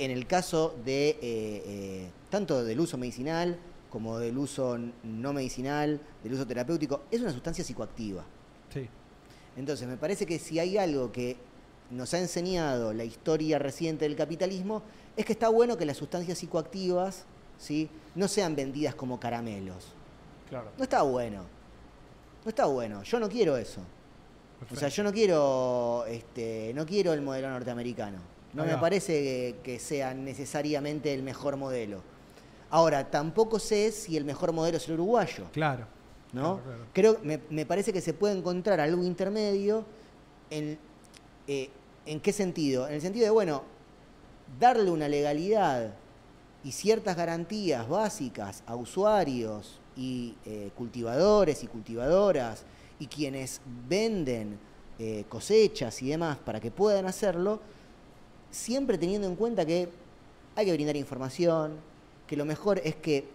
en el caso de eh, eh, tanto del uso medicinal como del uso no medicinal, del uso terapéutico, es una sustancia psicoactiva. Sí. Entonces, me parece que si hay algo que nos ha enseñado la historia reciente del capitalismo, es que está bueno que las sustancias psicoactivas ¿sí? no sean vendidas como caramelos. Claro. No está bueno. No está bueno. Yo no quiero eso. O sea, yo no quiero, este, no quiero el modelo norteamericano. No me parece que, que sea necesariamente el mejor modelo. Ahora, tampoco sé si el mejor modelo es el uruguayo. Claro. ¿no? Claro, claro. Creo, me, me parece que se puede encontrar algo intermedio en, eh, ¿en qué sentido? En el sentido de, bueno, darle una legalidad y ciertas garantías básicas a usuarios y eh, cultivadores y cultivadoras y quienes venden eh, cosechas y demás para que puedan hacerlo, siempre teniendo en cuenta que hay que brindar información, que lo mejor es que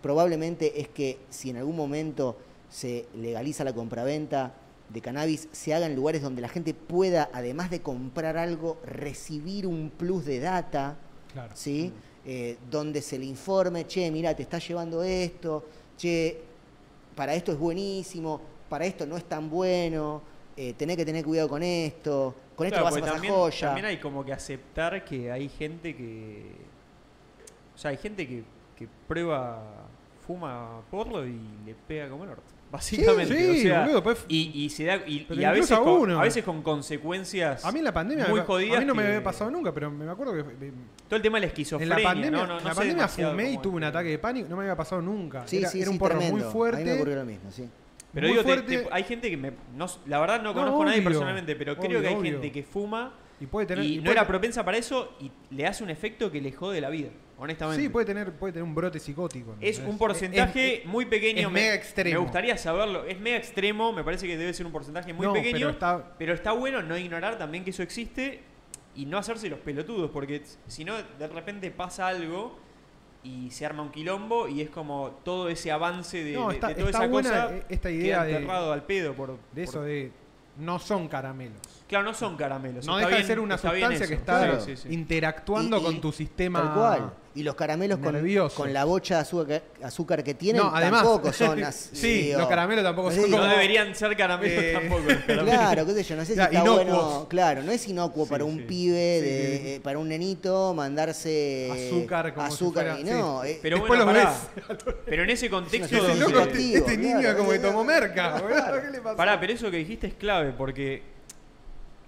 probablemente es que si en algún momento se legaliza la compraventa de cannabis, se haga en lugares donde la gente pueda, además de comprar algo, recibir un plus de data, Claro. ¿sí? Eh, donde se le informe, che, mira, te está llevando esto, che, para esto es buenísimo, para esto no es tan bueno, eh, tenés que tener cuidado con esto, con esto vas a pasar también, joya. también hay como que aceptar que hay gente que. O sea, hay gente que, que prueba, fuma porro y le pega como el orto. Básicamente. sí, o sea, boludo, pues- y, y se da. Y, a, veces a con, uno. a veces con consecuencias. A mí en la pandemia muy jodidas. a mí no me había pasado nunca, pero me acuerdo que Todo el tema de la en esquizofrenia. la pandemia, no, no, no en la pandemia fumé y tuve un ataque de pánico, no me había pasado nunca. Sí, era sí, era sí, un porro tremendo. muy A mí me fuerte. ocurrió lo mismo, sí. Pero muy digo, te- fuerte. te- hay gente que me. no- la verdad no No, conozco a nadie personalmente, pero creo que hay obvio. gente que fuma y puede tener y y no era propensa para eso y le hace un efecto que le jode la vida, honestamente. Sí, puede tener, puede tener un brote psicótico. Es un porcentaje Es- muy pequeño. es me- mega extremo. Me gustaría saberlo. Es mega extremo, me parece que debe ser un porcentaje muy No, pequeño. pero está- pero está bueno no ignorar también que eso existe y no hacerse los pelotudos, porque si no, de repente pasa algo y se arma un quilombo y es como todo ese avance de, No, de- está- de toda está esa buena cosa esta idea queda de- enterrado al pedo por, de por- eso de no son caramelos. Claro, no son caramelos. No está deja de ser una está bien sustancia que eso. está Claro. Sí, sí, sí. interactuando Y- y- con tu sistema. Tal cual. Y los caramelos con, nervioso. con la bocha de azúcar, azúcar que tienen No, además. tampoco son así. Sí, digo, los caramelos tampoco son sé, No como- deberían ser caramelos Eh, tampoco. los caramelos. Claro, qué sé yo, no sé si Claro, está inocuos. bueno. Claro, no es inocuo Sí, para un sí. pibe, de, Sí. eh, para un nenito, mandarse Azúcar como si azúcar fuera- y no. sí. eh, Pero Después bueno, los pará. Pero en ese contexto Es donde- loco, este niño claro. como que tomó merca. boludo, ¿Qué le pasó? Pará, pero eso que dijiste es clave porque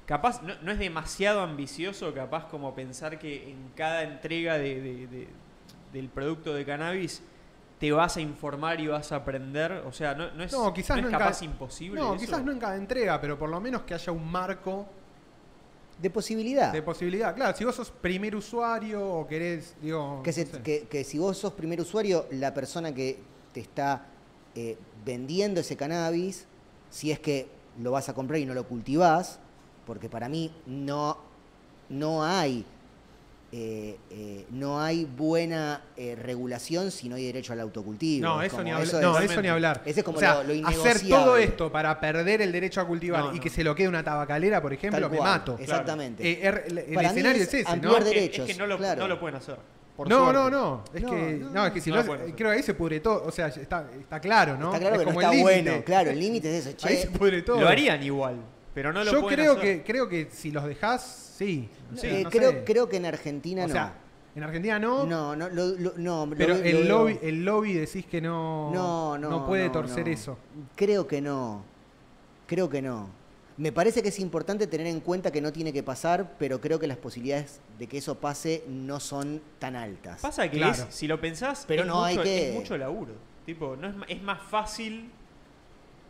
capaz no, no es demasiado ambicioso, capaz como pensar que en cada entrega de- de- de- del producto de cannabis te vas a informar y vas a aprender. O sea, no, no es, No, quizás no no es en capaz cada- imposible. No, eso. quizás no en cada entrega, pero por lo menos que haya un marco de posibilidad. de posibilidad. Claro, si vos sos primer usuario o querés, digo. Que, se- no sé. que- que si vos sos primer usuario, la persona que te está eh, vendiendo ese cannabis, si es que lo vas a comprar y no lo cultivás, porque para mí no, no hay eh, eh, no hay buena eh, regulación si no hay derecho al autocultivo. No, Es eso, como- ni, habla- eso no, es- eso ni hablar. Ese es como o sea, lo- lo hacer todo esto para perder el derecho a cultivar No, y no. que se lo quede una tabacalera, por ejemplo, me mato. Exactamente. Eh, er- el el Para mí escenario es es, ese, ¿no? ampliar Es que- derechos, es que no lo, claro. no lo pueden hacer. por No, suerte. no, no. Es No, que, no, no, es que si no no, creo que ahí se pudre todo. O sea, está, está claro, ¿no? Está claro Es que no como está el límite. bueno. Claro, el límite es eso. Ahí Che, se pudre todo. Lo harían igual, pero no lo Yo pueden creo hacer. que, creo que si los dejás, sí. Sí, eh, no creo, sé. creo que en Argentina O no. sea, en Argentina no. no, no, lo- lo- no, Pero lo el, lobby, el lobby decís que no, No, no. puede no, torcer no. eso. Creo que no. Creo que no. Me parece que es importante tener en cuenta que no tiene que pasar, pero creo que las posibilidades de que eso pase no son tan altas. Pasa que Claro. es, si lo pensás, Pero es, no hay que- es mucho laburo. Tipo, no es, es más fácil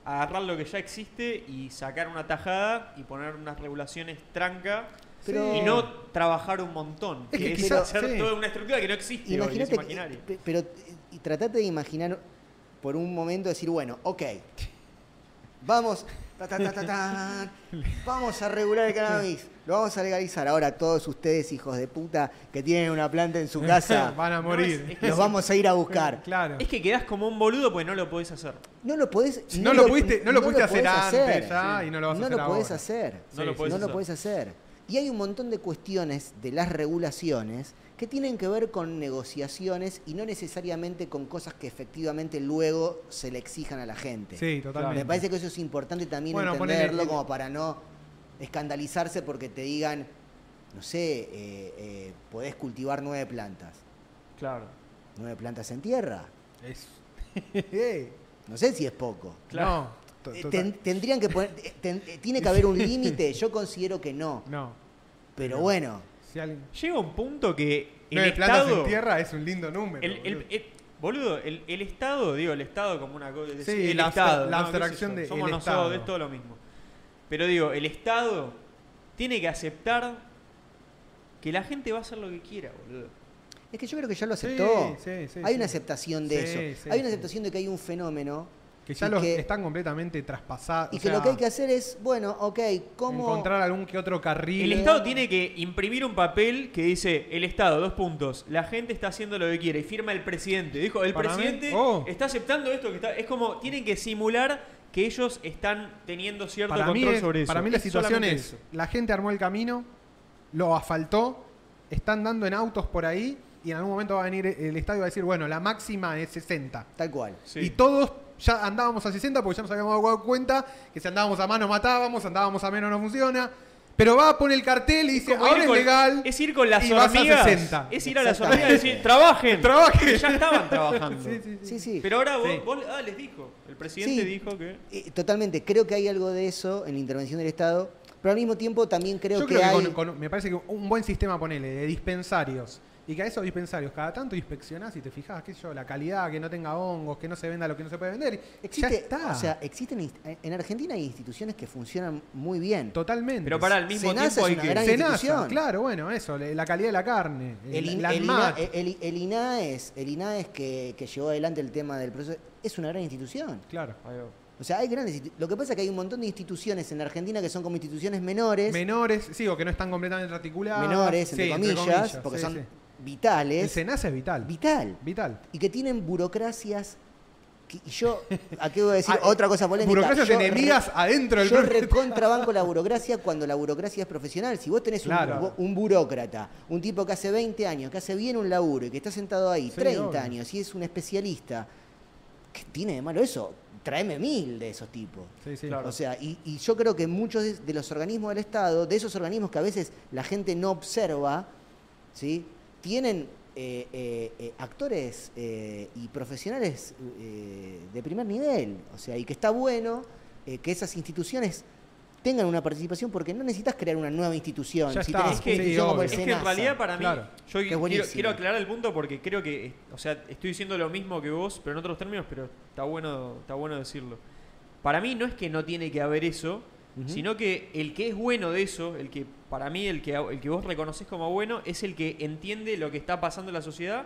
agarrar lo que ya existe y sacar una tajada y poner unas regulaciones tranca Pero- y no trabajar un montón. Es que es hacer sí. toda una estructura que no existe hoy, es Imagínate, imaginario. que- pero y tratate de imaginar por un momento decir, bueno, ok, vamos, ta, ta, ta, ta, ta, vamos a regular el cannabis, lo vamos a legalizar. Ahora todos ustedes, hijos de puta, que tienen una planta en su casa, Van a No, morir. es- es que los sí. vamos a ir a buscar. Claro. Es que quedás como un boludo porque no lo podés hacer. No lo podés, No lo pudiste- no lo pudiste hacer antes ya, y no lo vas a no hacer lo podés ahora. hacer. No lo podés no lo hacer. podés hacer. Y hay un montón de cuestiones de las regulaciones que tienen que ver con negociaciones y no necesariamente con cosas que efectivamente luego se le exijan a la gente. Sí, totalmente. Me parece que eso es importante también Bueno, entenderlo ponele- como para no escandalizarse porque te digan, no sé, eh, eh, podés cultivar nueve plantas. Claro. ¿Nueve plantas en tierra? Es- Eh, No sé si es poco. Claro. No, Eh, ten- tendrían que poner, ten- tiene que haber un límite, yo considero que no, No. pero No. bueno, Si alguien. Llega un punto que el Nueve plantas Estado... en tierra es un lindo número. El, el- boludo. el- boludo, el, el Estado, digo, el Estado como una cosa. Sí, el la Estado. la ¿no? ¿Qué sé abstracción de Somos el nosotros, Estado. es todo lo mismo. Pero digo, el Estado tiene que aceptar que la gente va a hacer lo que quiera, boludo. es que yo creo que ya lo aceptó. sí, sí, hay sí. una aceptación de Sí, eso. sí, hay una sí. aceptación de que hay un fenómeno Que ya los que- están completamente traspasados. y o que sea, lo que hay que hacer es, bueno, ok, ¿cómo? Encontrar algún que otro carril. El Estado tiene que imprimir un papel que dice, el Estado, dos puntos, la gente está haciendo lo que quiere y firma el presidente. Dijo, el Para mí, presidente oh. está aceptando esto que está... Es como, tienen que simular que ellos están teniendo cierto para mí, control es- sobre eso. para mí la Es situación es, eso. la gente armó el camino, lo asfaltó, están dando en autos por ahí y en algún momento va a venir el estadio y va a decir, bueno, la máxima es 60. Tal cual. Sí. Y todos ya andábamos a 60 porque ya nos habíamos dado cuenta que si andábamos a mano matábamos, andábamos a menos no funciona. Pero va a poner el cartel y dice, ahora es con- legal. Es ir con las y hormigas. 60. Es ir a las hormigas y decir, trabajen. Trabajen. Ya estaban trabajando. Sí, sí, sí. Sí, sí. Pero ahora vos, Sí. vos- ah, les dijo. El presidente Sí. dijo que. Eh, totalmente, creo que hay algo de eso en la intervención del Estado, pero al mismo tiempo también creo Yo que creo que hay... con- con- me parece que un buen sistema, ponele, de dispensarios. Y que a esos dispensarios cada tanto inspeccionás y te fijas, qué sé yo, la calidad, que no tenga hongos, que no se venda lo que no se puede vender. Existe, ya está. O sea, existen en Argentina hay instituciones que funcionan muy bien. Totalmente. Pero para al mismo Senasa tiempo es hay una que. gran Senasa, institución. claro, bueno, eso, la calidad de la carne. El, el, la el. INA- el- el INAES, el INAES que, que llevó adelante el tema del proceso, es una gran institución. Claro. Ahí va. O sea, hay grandes Lo que pasa es que hay un montón de instituciones en la Argentina que son como instituciones menores, Menores, sí, o que no están completamente articuladas. menores, entre, Sí, comillas, porque sí, son sí. El vitales. Senasa es vital. Vital. Vital. Y que tienen burocracias. que- y yo, aquí voy a decir Ah, otra cosa polémica. Burocracias Yo re- enemigas adentro del Yo recontrabanco la burocracia cuando la burocracia es profesional. Si vos tenés un, Claro. un burócrata, un tipo que hace 20 años, que hace bien un laburo y que está sentado ahí Sí, 30 obvio. años y es un especialista, ¿qué tiene de malo eso? Tráeme mil de esos tipos. Sí, sí. Claro. O sea, y, y yo creo que muchos de, de los organismos del Estado, de esos organismos que a veces la gente no observa, ¿sí? Tienen eh, eh, eh, actores eh, y profesionales eh, de primer nivel. O sea, y que está bueno eh, que esas instituciones tengan una participación porque no necesitas crear una nueva institución. Ya si está. tenés Es que- institución sí, como el obvio. Es que en realidad para mí, Claro. yo es quiero, buenísimo. quiero aclarar el punto porque creo que, o sea, estoy diciendo lo mismo que vos, pero en otros términos, pero está bueno, está bueno decirlo. Para mí no es que no tiene que haber eso, Sino que el que es bueno de eso, el que para mí el que, el que vos reconoces como bueno, es el que entiende lo que está pasando en la sociedad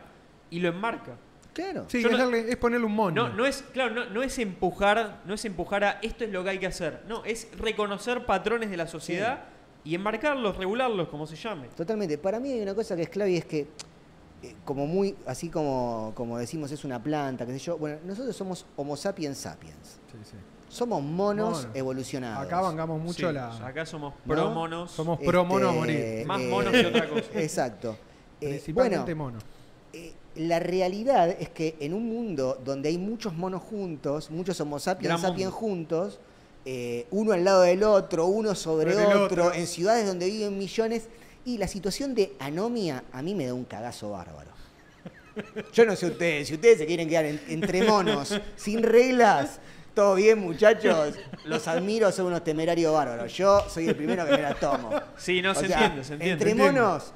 y lo enmarca. Claro. Sí, Yo es, no- darle- es ponerle un moño. No, no es, claro, no, no es empujar, no es empujar a esto es lo que hay que hacer. No, es reconocer patrones de la sociedad y enmarcarlos, regularlos, como se llame. Totalmente. Para mí hay una cosa que es clave y es que, eh, como muy, así como, como decimos, es una planta, qué sé yo. Bueno, nosotros somos Homo sapiens sapiens. Sí, sí. Somos monos evolucionados. Acá vengamos mucho Sí, la. Acá somos ¿No? pro monos. Somos pro mono a Este, morir. Más monos que otra cosa. Exacto. Eh, Principalmente bueno, mono. eh, la realidad es que en un mundo donde hay muchos monos juntos, muchos Homo sapiens Gran sapiens mundo. juntos, eh, uno al lado del otro, uno sobre Sobre el otro, otro. en ciudades donde viven millones, y la situación de anomia a mí me da un cagazo bárbaro. Yo no sé ustedes, si ustedes se quieren quedar en- entre monos, sin reglas, todo bien muchachos, los admiro, son unos temerarios bárbaros. Yo soy el primero que me la tomo. Sí, no, O se sea, entiende, se entiende. Entre monos,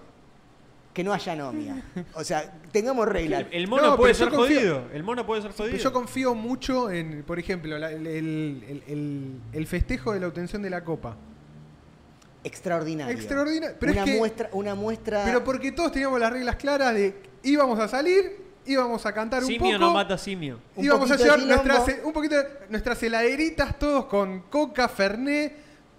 que no haya anomia. O sea, tengamos reglas. El, mono No, puede ser confío- jodido. El mono puede ser jodido. Yo confío mucho en, por ejemplo, la- el, el- el- el- el festejo de la obtención de la copa. Extraordinario. Extraordinario. Pero una es que- muestra, una muestra. Pero porque todos teníamos las reglas claras de íbamos a salir, íbamos a cantar un simio poco. no mata simio. Íbamos a llevar nuestras, un poquito de- nuestras heladeritas todos con coca, fernet,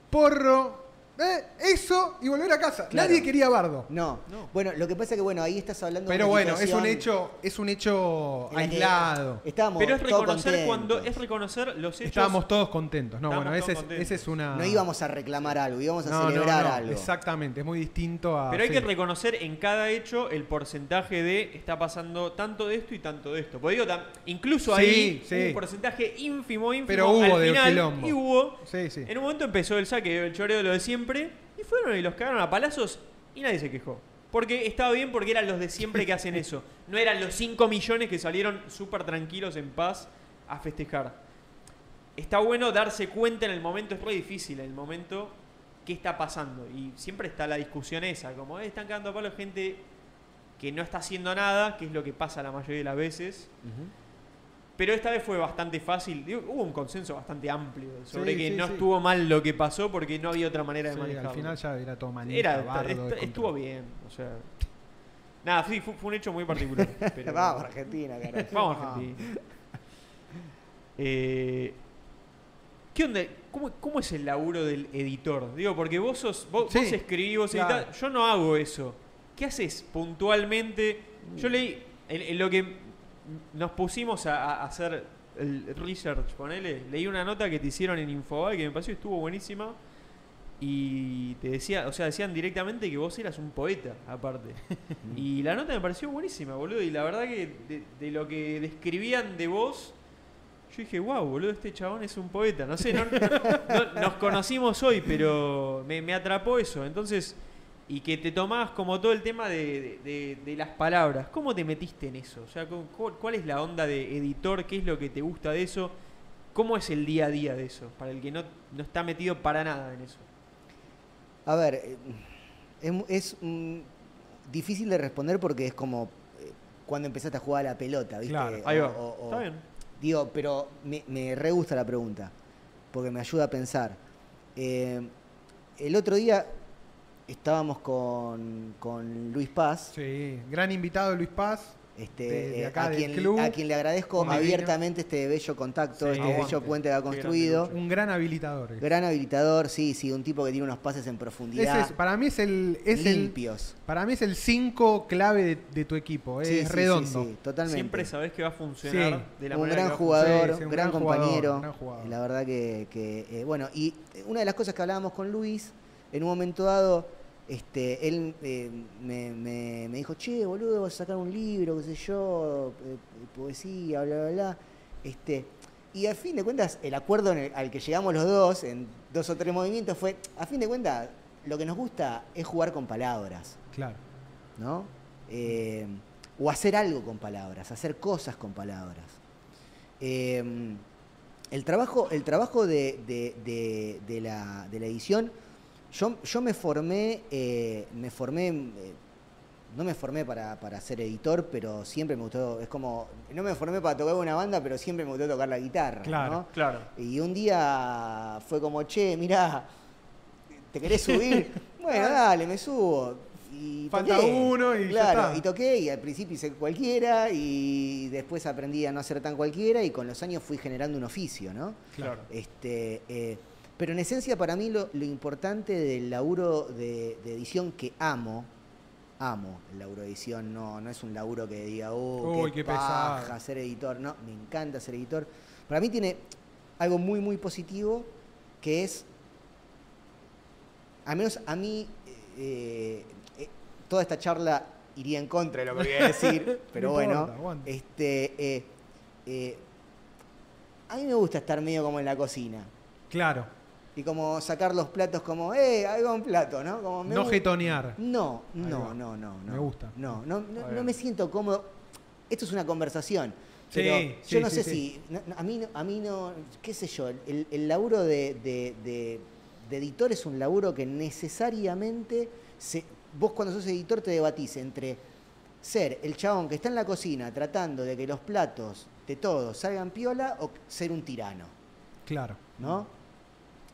porro. Eh, eso y volver a casa. Claro. Nadie quería bardo. No. No. Bueno, lo que pasa es que bueno, ahí estás hablando de Pero una bueno, es un hecho, es un hecho aislado. Estábamos Pero es todos reconocer cuando es reconocer los hechos. Estábamos todos contentos. No, Estábamos bueno, ese es, ese es una. No íbamos a reclamar algo, íbamos a No, celebrar no, algo. Exactamente, es muy distinto a. Pero hay sí. que reconocer en cada hecho el porcentaje de está pasando tanto de esto y tanto de esto. Porque digo, incluso Sí, ahí sí. hubo un porcentaje ínfimo, ínfimo. Pero hubo al de final, quilombo. Y hubo. Sí, sí. En un momento empezó el saque, el choreo de lo de siempre. Y fueron y los cagaron a palazos y nadie se quejó. Porque estaba bien porque eran los de siempre que hacen eso. No eran los 5 millones que salieron súper tranquilos en paz a festejar. Está bueno darse cuenta en el momento, es re difícil en el momento qué está pasando. Y siempre está la discusión esa, como "Eh, están cagando a palo gente que no está haciendo nada, que es lo que pasa la mayoría de las veces. Ujú. Pero esta vez fue bastante fácil. Digo, hubo un consenso bastante amplio sobre Sí, que sí, no sí. estuvo mal lo que pasó porque no había otra manera de manejarlo. al final ya era todo manita, Era, bardo, est- descontrol. estuvo bien. O sea, nada, sí, fue, fue un hecho muy particular. pero- Vamos, Argentina, carajo. Vamos, Argentina. Eh, ¿Qué onda? ¿Cómo, cómo es el laburo del editor? Digo, porque vos sos, vos, vos escribís, vos claro. editás. Yo no hago eso. ¿Qué haces puntualmente? Yo leí, en, en lo que nos pusimos a, a hacer el research, ponele, leí una nota que te hicieron en Infobae que me pareció que estuvo buenísima. Y te decía, o sea, decían directamente que vos eras un poeta, aparte. y la nota me pareció buenísima, boludo. Y la verdad que de, de lo que describían de vos, yo dije, wow, boludo, este chabón es un poeta. No sé, no, no- nos conocimos hoy, pero me, me atrapó eso. Entonces, y que te tomás como todo el tema de, de- de- de las palabras. ¿Cómo te metiste en eso? O sea, ¿cu- cu- ¿cuál es la onda de editor? ¿Qué es lo que te gusta de eso? ¿Cómo es el día a día de eso? Para el que no, no está metido para nada en eso. A ver, eh, es, mm, difícil de responder porque es como eh, cuando empezaste a jugar a la pelota, ¿viste? Claro, Ahí O- va. o- o- Está bien. Digo, pero me, me re gusta la pregunta, porque me ayuda a pensar. Eh, el otro día estábamos con, con Luis Paz, Sí, gran invitado Luis Paz. este, de- de eh, acá a, quien, club. a quien le agradezco divino. abiertamente este bello contacto, Sí, este aguante. bello puente que ha construido. Un gran habilitador. Gran habilitador, sí, sí, un tipo que tiene unos pases en profundidad es- para mí es el, es el limpios. para mí es el 5 clave de, de tu equipo, es Sí, sí, sí, redondo. sí, totalmente. Siempre sabés que va a funcionar Sí. de la un manera gran jugador, Sí, sí, un gran, gran jugador, compañero. gran jugador. La verdad que, que, eh, bueno, y una de las cosas que hablábamos con Luis, en un momento dado, este, él eh, me, me- me dijo, che, boludo, vas a sacar un libro, qué sé yo, eh, poesía, bla, bla, bla. Este, y a fin de cuentas, el acuerdo el- al que llegamos los dos, en dos o tres movimientos, fue, a fin de cuentas, lo que nos gusta es jugar con palabras. Claro. ¿no? Eh, o hacer algo con palabras, hacer cosas con palabras. Eh, el trabajo, el trabajo de, de- de- de la, de la edición, yo, yo me formé, eh, me formé, eh, no me formé para, para ser editor, pero siempre me gustó, es como, no me formé para tocar una banda, pero siempre me gustó tocar la guitarra, Claro. ¿no? Claro. Y un día fue como, che, mirá, ¿te querés subir? bueno, dale, me subo. Y Falta toqué. uno y ya Claro, está. y toqué y al principio hice cualquiera y después aprendí a no hacer tan cualquiera y con los años fui generando un oficio, ¿no? Claro. Este, eh, pero en esencia para mí lo, lo importante del laburo de, de edición que amo, amo el laburo de edición, no, no es un laburo que diga, oh, Uy, qué, qué paja pesado". ser editor, no, me encanta ser editor. Para mí tiene algo muy, muy positivo que es, al menos a mí, eh, eh, toda esta charla iría en contra de lo que voy a decir, pero No bueno, este, eh, eh, a mí me gusta estar medio como en la cocina. Claro. Y como sacar los platos como, eh, ahí va un plato, ¿no? Como me No gu- jetonear. No, no, no, no, no. Me gusta. No, no, no, no me siento cómodo. Esto es una conversación. Pero sí, yo no sí, sé si. no- a, mí, no- a mí no. ¿Qué sé yo? El, el laburo de, de- de- de editor es un laburo que necesariamente se, vos cuando sos editor te debatís entre ser el chabón que está en la cocina tratando de que los platos de todos salgan piola o ser un tirano, Claro. ¿no?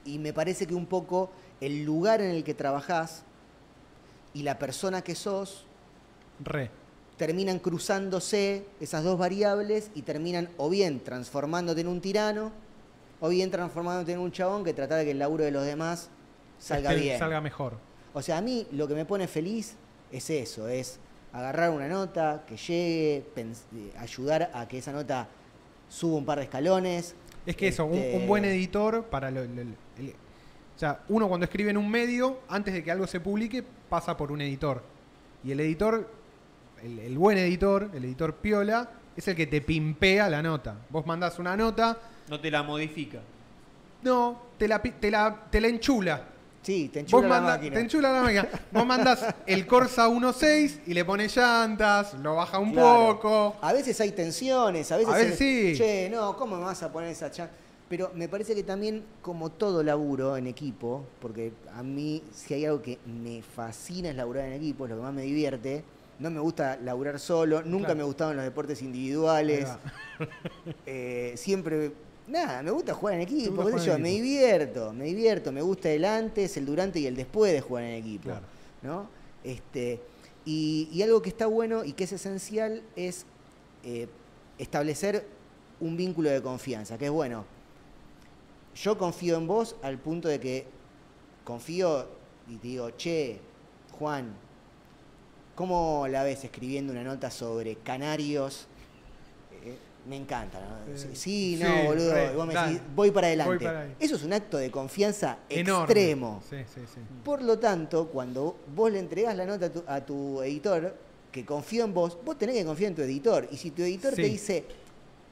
Y me parece que un poco el lugar en el que trabajás y la persona que sos Re. terminan cruzándose esas dos variables y terminan o bien transformándote en un tirano o bien transformándote en un chabón que trata de que el laburo de los demás salga bien. Salga mejor. O sea, a mí lo que me pone feliz es eso, es agarrar una nota, que llegue, ayudar a que esa nota suba un par de escalones. Es que eso, un, Este, un buen editor para lo- o sea, uno cuando escribe en un medio, antes de que algo se publique, pasa por un editor. Y el editor, el, el buen editor, el editor piola, es el que te pimpea la nota. Vos mandás una nota, No te la modifica. no, te la, te la, te la enchula. Sí, te Vos enchula la manda- máquina. te enchula la máquina. Vos mandás el Corsa 1.6 y le pones llantas, lo baja un Claro. poco. A veces hay tensiones, a veces, A veces el- sí. Che, no, ¿cómo me vas a poner esa chan? Pero me parece que también, como todo laburo en equipo, porque a mí, si hay algo que me fascina es laburar en equipo, es lo que más me divierte. No me gusta laburar solo, nunca Claro. me gustaban los deportes individuales. Eh, siempre, nada, me gusta jugar en equipo, qué yo, en me equipo. divierto, me divierto, me gusta el antes, el durante y el después de jugar en equipo. Claro. ¿no? Este, y, y algo que está bueno y que es esencial es eh, establecer un vínculo de confianza, que es bueno. Yo confío en vos al punto de que confío y te digo, che, Juan, ¿cómo la ves escribiendo una nota sobre canarios? Eh, me encanta, ¿no? Eh, Sí, sí, no, boludo. re, vos me decís, voy para adelante. Voy para ahí. Eso es un acto de confianza Enorme. extremo. Sí, sí, sí. Por lo tanto, cuando vos le entregás la nota a tu, a tu editor, que confío en vos, vos tenés que confiar en tu editor. Y si tu editor te dice,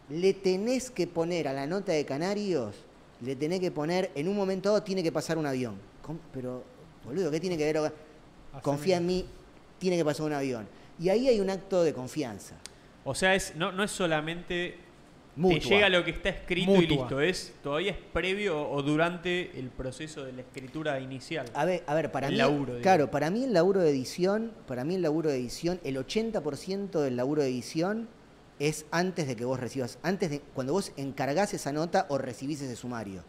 le tenés que poner a la nota de Canarios, le tenés que poner, en un momento dado tiene que pasar un avión. ¿Cómo? Pero, boludo, ¿qué tiene que ver? Confía en mí, tiene que pasar un avión. Y ahí hay un acto de confianza. O sea, es, no, no es solamente Mutua. te llega lo que está escrito y listo. Es, todavía es previo o durante el proceso de la escritura inicial. A ver, a ver, para El mí, laburo, claro, para mí el laburo de edición, para mí el laburo de edición, el 80% del laburo de edición es antes de que vos recibas, antes de cuando vos encargás esa nota o recibís ese sumario.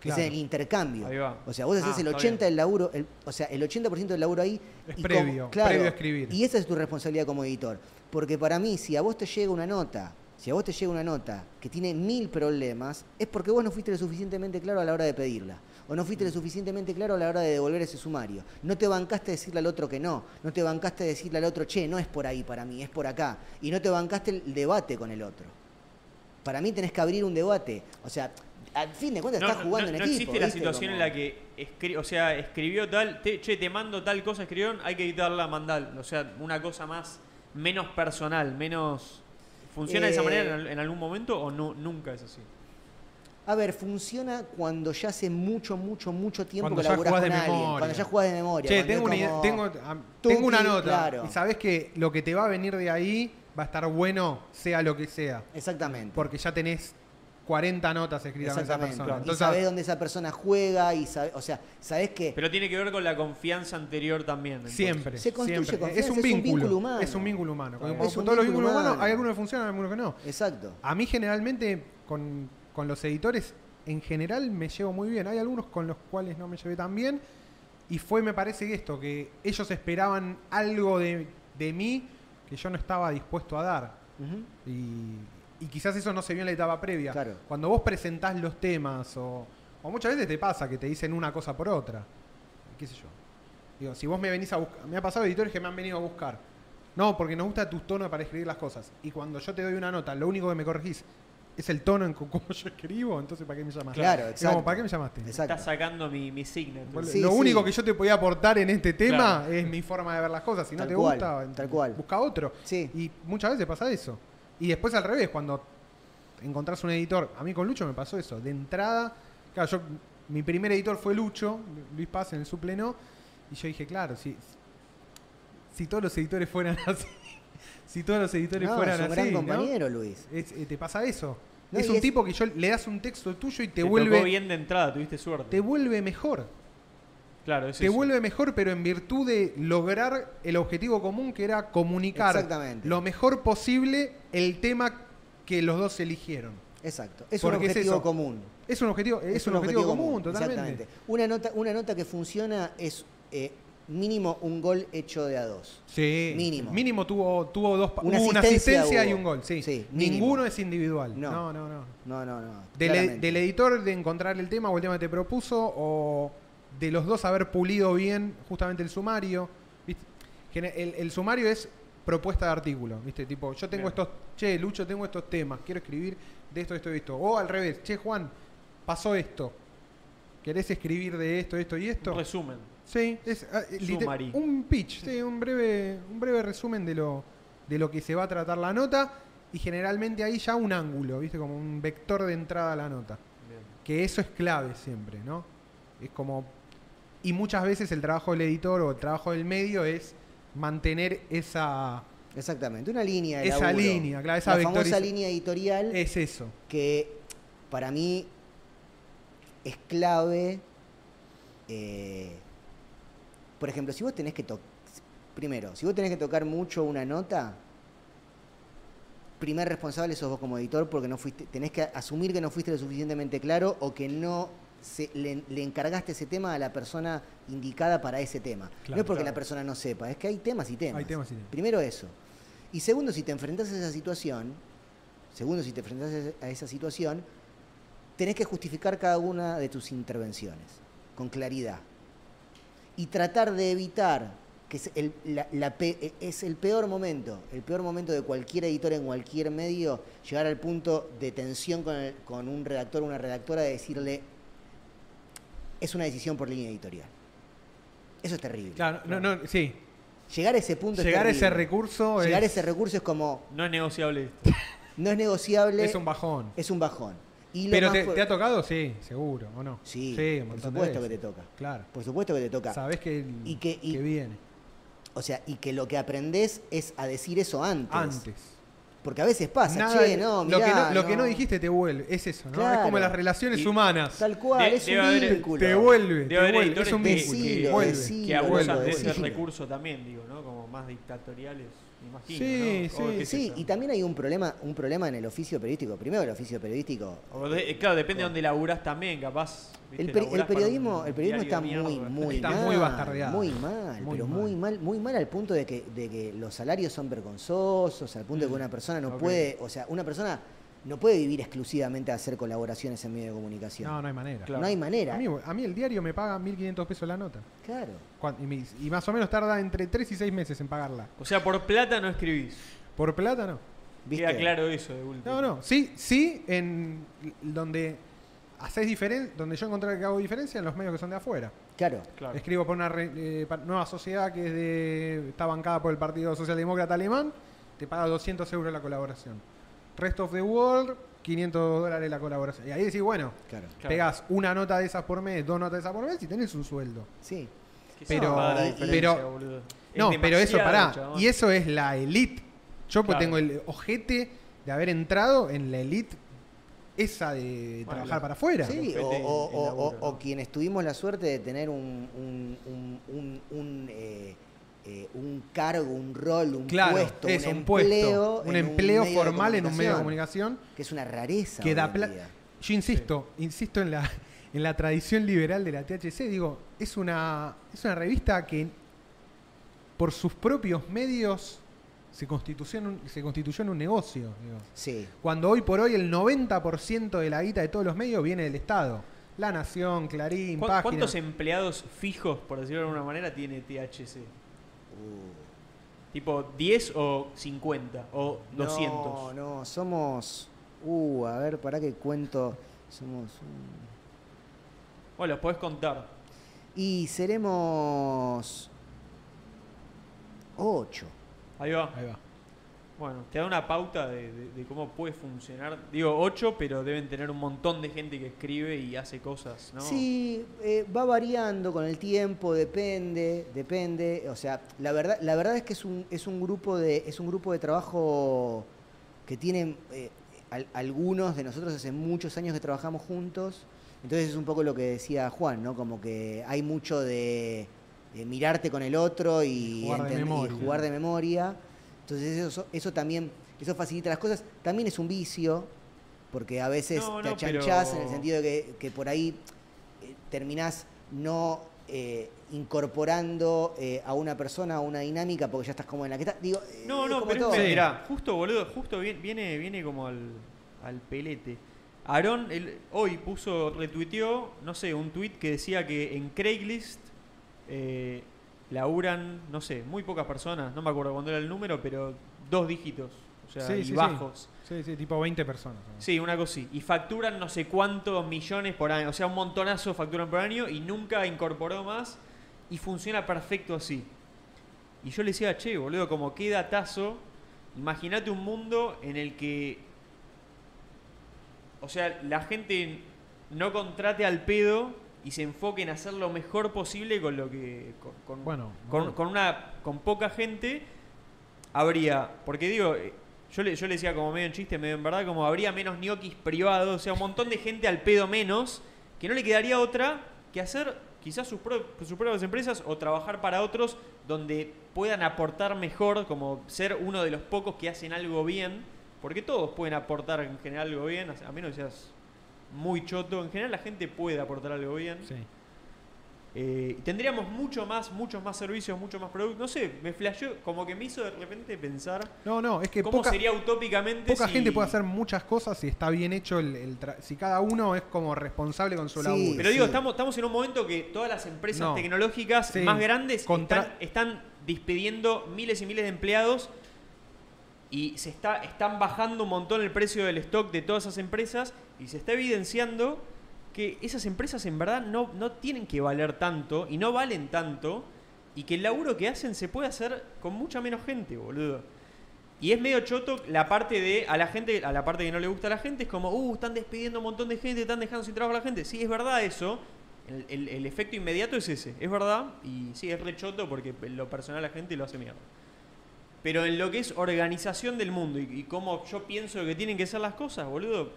Claro. Es el intercambio. Ahí va. O sea, vos haces Ah, el está 80 bien. del laburo, el- o sea, el 80% del laburo ahí Es y previo, previo a escribir. Y esa es tu responsabilidad como editor, porque para mí si a vos te llega una nota, si a vos te llega una nota que tiene mil problemas, es porque vos no fuiste lo suficientemente claro a la hora de pedirla. O no fuiste lo suficientemente claro a la hora de devolver ese sumario. No te bancaste decirle al otro que no. No te bancaste decirle al otro, che, no es por ahí para mí, es por acá. Y no te bancaste el debate con el otro. Para mí tenés que abrir un debate. O sea, al fin de cuentas No, estás no- jugando no- en no equipo. existe la situación Como- en la que, escri- o sea, escribió tal, te- che, te mando tal cosa, escribieron, hay que editarla, mandar. O sea, una cosa más, menos personal, menos... ¿Funciona de esa Eh, manera en, en algún momento o no, nunca es así? A ver, funciona cuando ya hace mucho, mucho, mucho tiempo Cuando que ya jugás con de alguien. memoria. Cuando ya jugás de memoria. Che, cuando tengo una, idea- como- tengo, Tuki, tengo una nota. claro. Y sabés que lo que te va a venir de ahí va a estar bueno, sea lo que sea. Exactamente. Porque ya tenés 40 notas escritas en esa persona. y Entonces, sabés dónde esa persona juega y sabés, o sea, sabés que Pero tiene que ver con la confianza anterior también. entonces. siempre. Se construye siempre. confianza, es un es un vínculo. humano. Es un vínculo humano. Como, Es como un todos los vínculo vínculos humanos, humano. hay algunos que funcionan, algunos que no. exacto. A mí generalmente con, con los editores, en general me llevo muy bien. Hay algunos con los cuales no me llevé tan bien. Y fue, me parece, esto, que ellos esperaban algo de, de mí que yo no estaba dispuesto a dar. Y, y quizás eso no se vio en la etapa previa. Claro. Cuando vos presentás los temas, o, o muchas veces te pasa que te dicen una cosa por otra. ¿Qué sé yo? Digo, si vos me venís a buscar. Me ha pasado editores que me han venido a buscar. No, porque nos gusta tu tono para escribir las cosas. Y cuando yo te doy una nota, lo único que me corregís es el tono en cómo yo escribo, entonces ¿para qué me llamaste? Claro, exacto. ¿Para qué me llamaste? Exacto. Está sacando mi, mi Sí, lo sí. único que yo te podía aportar en este tema Claro. es mi forma de ver las cosas. Si no Tal te cual, gusta, tal cual. busca otro. Sí. Y muchas veces pasa eso. Y después al revés, cuando encontrás un editor, a mí con Lucho me pasó eso. De entrada, claro, yo, mi primer editor fue Lucho, Luis Paz en el supleno, y yo dije, claro, si, si todos los editores fueran así, si todos los editores No, fueran es un así, gran ¿no? compañero, Luis. Es- eh, te pasa eso. No, es un es- tipo que yo le das un texto tuyo y te, Te vuelve tocó bien de entrada, tuviste suerte. te vuelve mejor. Claro, es te eso. vuelve mejor, pero en virtud de lograr el objetivo común que era comunicar lo mejor posible el tema que los dos eligieron. Exacto. Es Porque un es objetivo eso. común. Es un objetivo, es, un objetivo, común, totalmente. Exactamente. Una nota, una nota que funciona es eh, mínimo un gol hecho de a dos. Sí. Mínimo. Mínimo tuvo, tuvo dos Una asistencia asistencia y un gol, sí. Sí. Ninguno es individual. No. No, no, no. No, no, no. Del, e- del editor de encontrar el tema o el tema que te propuso, o de los dos haber pulido bien justamente el sumario. ¿viste? El, el sumario es propuesta de artículo, ¿viste? Tipo, yo tengo Bien. estos, che, Lucho, tengo estos temas, quiero escribir de esto, esto, esto. O al revés, che, Juan, pasó esto. ¿Querés escribir de esto, esto y esto? Un resumen. Sí, es ah, eh, Summary. un pitch, sí, un breve, un breve resumen de lo, de lo que se va a tratar la nota y generalmente ahí ya un ángulo, ¿viste? Como un vector de entrada a la nota. Bien. Que eso es clave siempre, ¿no? Es como. Y muchas veces el trabajo del editor o el trabajo del medio es mantener esa. Exactamente. Una línea de Esa laburo. línea, claro, esa La famosa línea editorial Es eso. que para mí es clave. eh, por ejemplo, si vos tenés que tocar. Primero, si vos tenés que tocar mucho una nota, primer responsable sos vos como editor porque no fuiste, tenés que asumir que no fuiste lo suficientemente claro o que no se- le, le encargaste ese tema a la persona indicada para ese tema. Claro, no es porque claro. la persona no sepa, es que hay temas y temas. Hay temas y temas. Primero eso. Y segundo, si te enfrentás a esa situación, segundo, si te enfrentás a esa situación, tenés que justificar cada una de tus intervenciones con claridad. Y tratar de evitar que es el, la- la pe- es el peor momento, el peor momento de cualquier editor en cualquier medio, llegar al punto de tensión con, el- con un redactor o una redactora de decirle, es una decisión por línea editorial. Eso es terrible. Claro, no, no, sí. Llegar a ese punto es Llegar a terrible. ese recurso Llegar a es, ese recurso es como, No es negociable esto. no es negociable, es un bajón. es un bajón. Y lo Pero más te, te ha tocado, sí, seguro, ¿o no? Sí, un por supuesto que te toca. Claro. Por supuesto que te toca. Sabés que, Y que- y- que viene. O sea, y que lo que aprendés es a decir eso antes. Antes. Porque a veces pasa, Nada che, no, lo, que mirá, no, lo que no dijiste te vuelve. Es eso, ¿no? Claro. Es como las relaciones Y- humanas. Tal cual, De- es un haber- vínculo. Te vuelve, te vuelve. Es un que- vínculo. Decilo, vuelve. decilo, que abusan de ese recurso también, digo, ¿no? Como más dictatoriales, imagino. Sí, sí, y también hay un problema, un problema en el oficio periodístico. Primero el oficio periodístico. O de- eh, claro, depende de dónde laburás también, capaz. ¿viste? El, periodismo, un el periodismo está muy, muy Está mal. muy bastardeado. Muy mal, Muy pero mal. muy mal, muy mal al punto de que, de que los salarios son vergonzosos, al punto de que Mm, una persona no puede, o sea, una persona no puede vivir exclusivamente a hacer colaboraciones en medio de comunicación. No, no hay manera. Claro. No hay manera. A mí, a mí el diario me paga 1.500 pesos la nota. Claro. Y, mi- y más o menos tarda entre 3 y 6 meses en pagarla. O sea, por plata no escribís. Por plata no. ¿Viste? Queda claro eso de último. No, no. Sí, sí, en donde hacés diferen donde yo encontré que hago diferencia en los medios que son de afuera. Claro. Claro. Escribo por una re- eh, nueva sociedad que es de, está bancada por el Partido Socialdemócrata Alemán, te paga 200 euros la colaboración. Rest of the World, 500 dólares la colaboración. Y ahí decís, bueno, Claro. Claro. pegás una nota de esas por mes, dos notas de esas por mes y tenés un sueldo. Sí. Que Pero- pero-. Es No, pero eso pará. chabón. Y eso es la elite. Yo pues Claro. tengo el ojete de haber entrado en la elite esa de Bueno, trabajar para afuera. Sí, o, o- quienes tuvimos la suerte de tener un, un, un, un, un, eh, eh, un cargo, un rol, un Claro, puesto, es un, un puesto, empleo, un empleo formal en un medio de comunicación, que es una rareza. que da. Yo insisto, insisto en la, en la tradición liberal de la THC, digo, es una, es una revista que por sus propios medios se constituyó en un, se constituyó en un negocio. digo. Sí, Cuando hoy por hoy el 90% de la guita de todos los medios viene del Estado. La Nación, Clarín, ¿Cu- Página. ¿Cuántos empleados fijos, por decirlo de alguna manera, tiene THC? Uh, ¿Tipo 10 o 50 o 200? No, no, somos. Uh, a ver, para que cuento. Somos. un- Bueno, los podés contar. Y seremos. Ocho. Ahí va. Ahí va. Bueno, te da una pauta de, de- de cómo puede funcionar. Digo 8, pero deben tener un montón de gente que escribe y hace cosas, ¿no? Sí, eh, va variando con el tiempo, depende, depende. O sea, la verdad, la verdad es que es un, es un grupo de, es un grupo de trabajo que tienen eh, al- algunos de nosotros hace muchos años que trabajamos juntos Entonces es un poco lo que decía Juan, ¿no? Como que hay mucho de, de mirarte con el otro y, Jugar de enten- y memoria. jugar de memoria. Entonces eso, eso también, eso facilita las cosas. También es un vicio, porque a veces No, te no, achanchás pero- en el sentido de que, que por ahí eh, terminás no eh, incorporando eh, a una persona a una dinámica porque ya estás como en la que estás. Digo, eh, No, no, como pero todo. es, mirá, justo, boludo, justo viene, viene, como al, al pelete. Aarón el- hoy puso, retuiteó, no sé, un tweet que decía que en Craigslist eh, laburan, no sé, muy pocas personas, no me acuerdo cuándo era el número, pero dos dígitos, o sea, Sí, y sí, bajos. Sí, sí, tipo 20 personas. Sí, una cosa así. Y facturan no sé cuántos millones por año. O sea, un montonazo facturan por año y nunca incorporó más. Y funciona perfecto así. Y yo le decía, che, boludo, como qué datazo. Imagínate un mundo en el que. O sea, la gente no contrate al pedo y se enfoque en hacer lo mejor posible con lo que. con, con- Bueno, con, bueno. con una. con poca gente. Habría. Porque digo. eh, Yo le, yo le decía como medio en chiste, medio en verdad, como habría menos ñoquis privados, o sea, un montón de gente al pedo menos, que no le quedaría otra que hacer quizás sus, pro- sus propias empresas o trabajar para otros donde puedan aportar mejor, como ser uno de los pocos que hacen algo bien, porque todos pueden aportar en general algo bien, a menos que seas muy choto, en general la gente puede aportar algo bien. Sí. Eh, tendríamos mucho más, muchos más servicios, muchos más productos. No sé, me flasheó, como que me hizo de repente pensar No, no, es que cómo poca, sería utópicamente poca si- gente puede hacer muchas cosas si está bien hecho el, el tra- si cada uno es como responsable con su Sí, laburo. Pero digo, Sí. estamos, estamos en un momento que todas las empresas No. tecnológicas Sí. más grandes Contra- están, están despidiendo miles y miles de empleados y se está, están bajando un montón el precio del stock de todas esas empresas y se está evidenciando que esas empresas en verdad no, no tienen que valer tanto y no valen tanto y que el laburo que hacen se puede hacer con mucha menos gente, boludo. Y es medio choto la parte de a la gente, a la parte que no le gusta a la gente, es como, uh, están despidiendo un montón de gente, están dejando sin trabajo a la gente. Sí, es verdad eso. El, el- efecto inmediato es ese, es verdad. Y sí, es re choto porque lo personal la gente lo hace mierda. Pero en lo que es organización del mundo y, y cómo yo pienso que tienen que ser las cosas, boludo,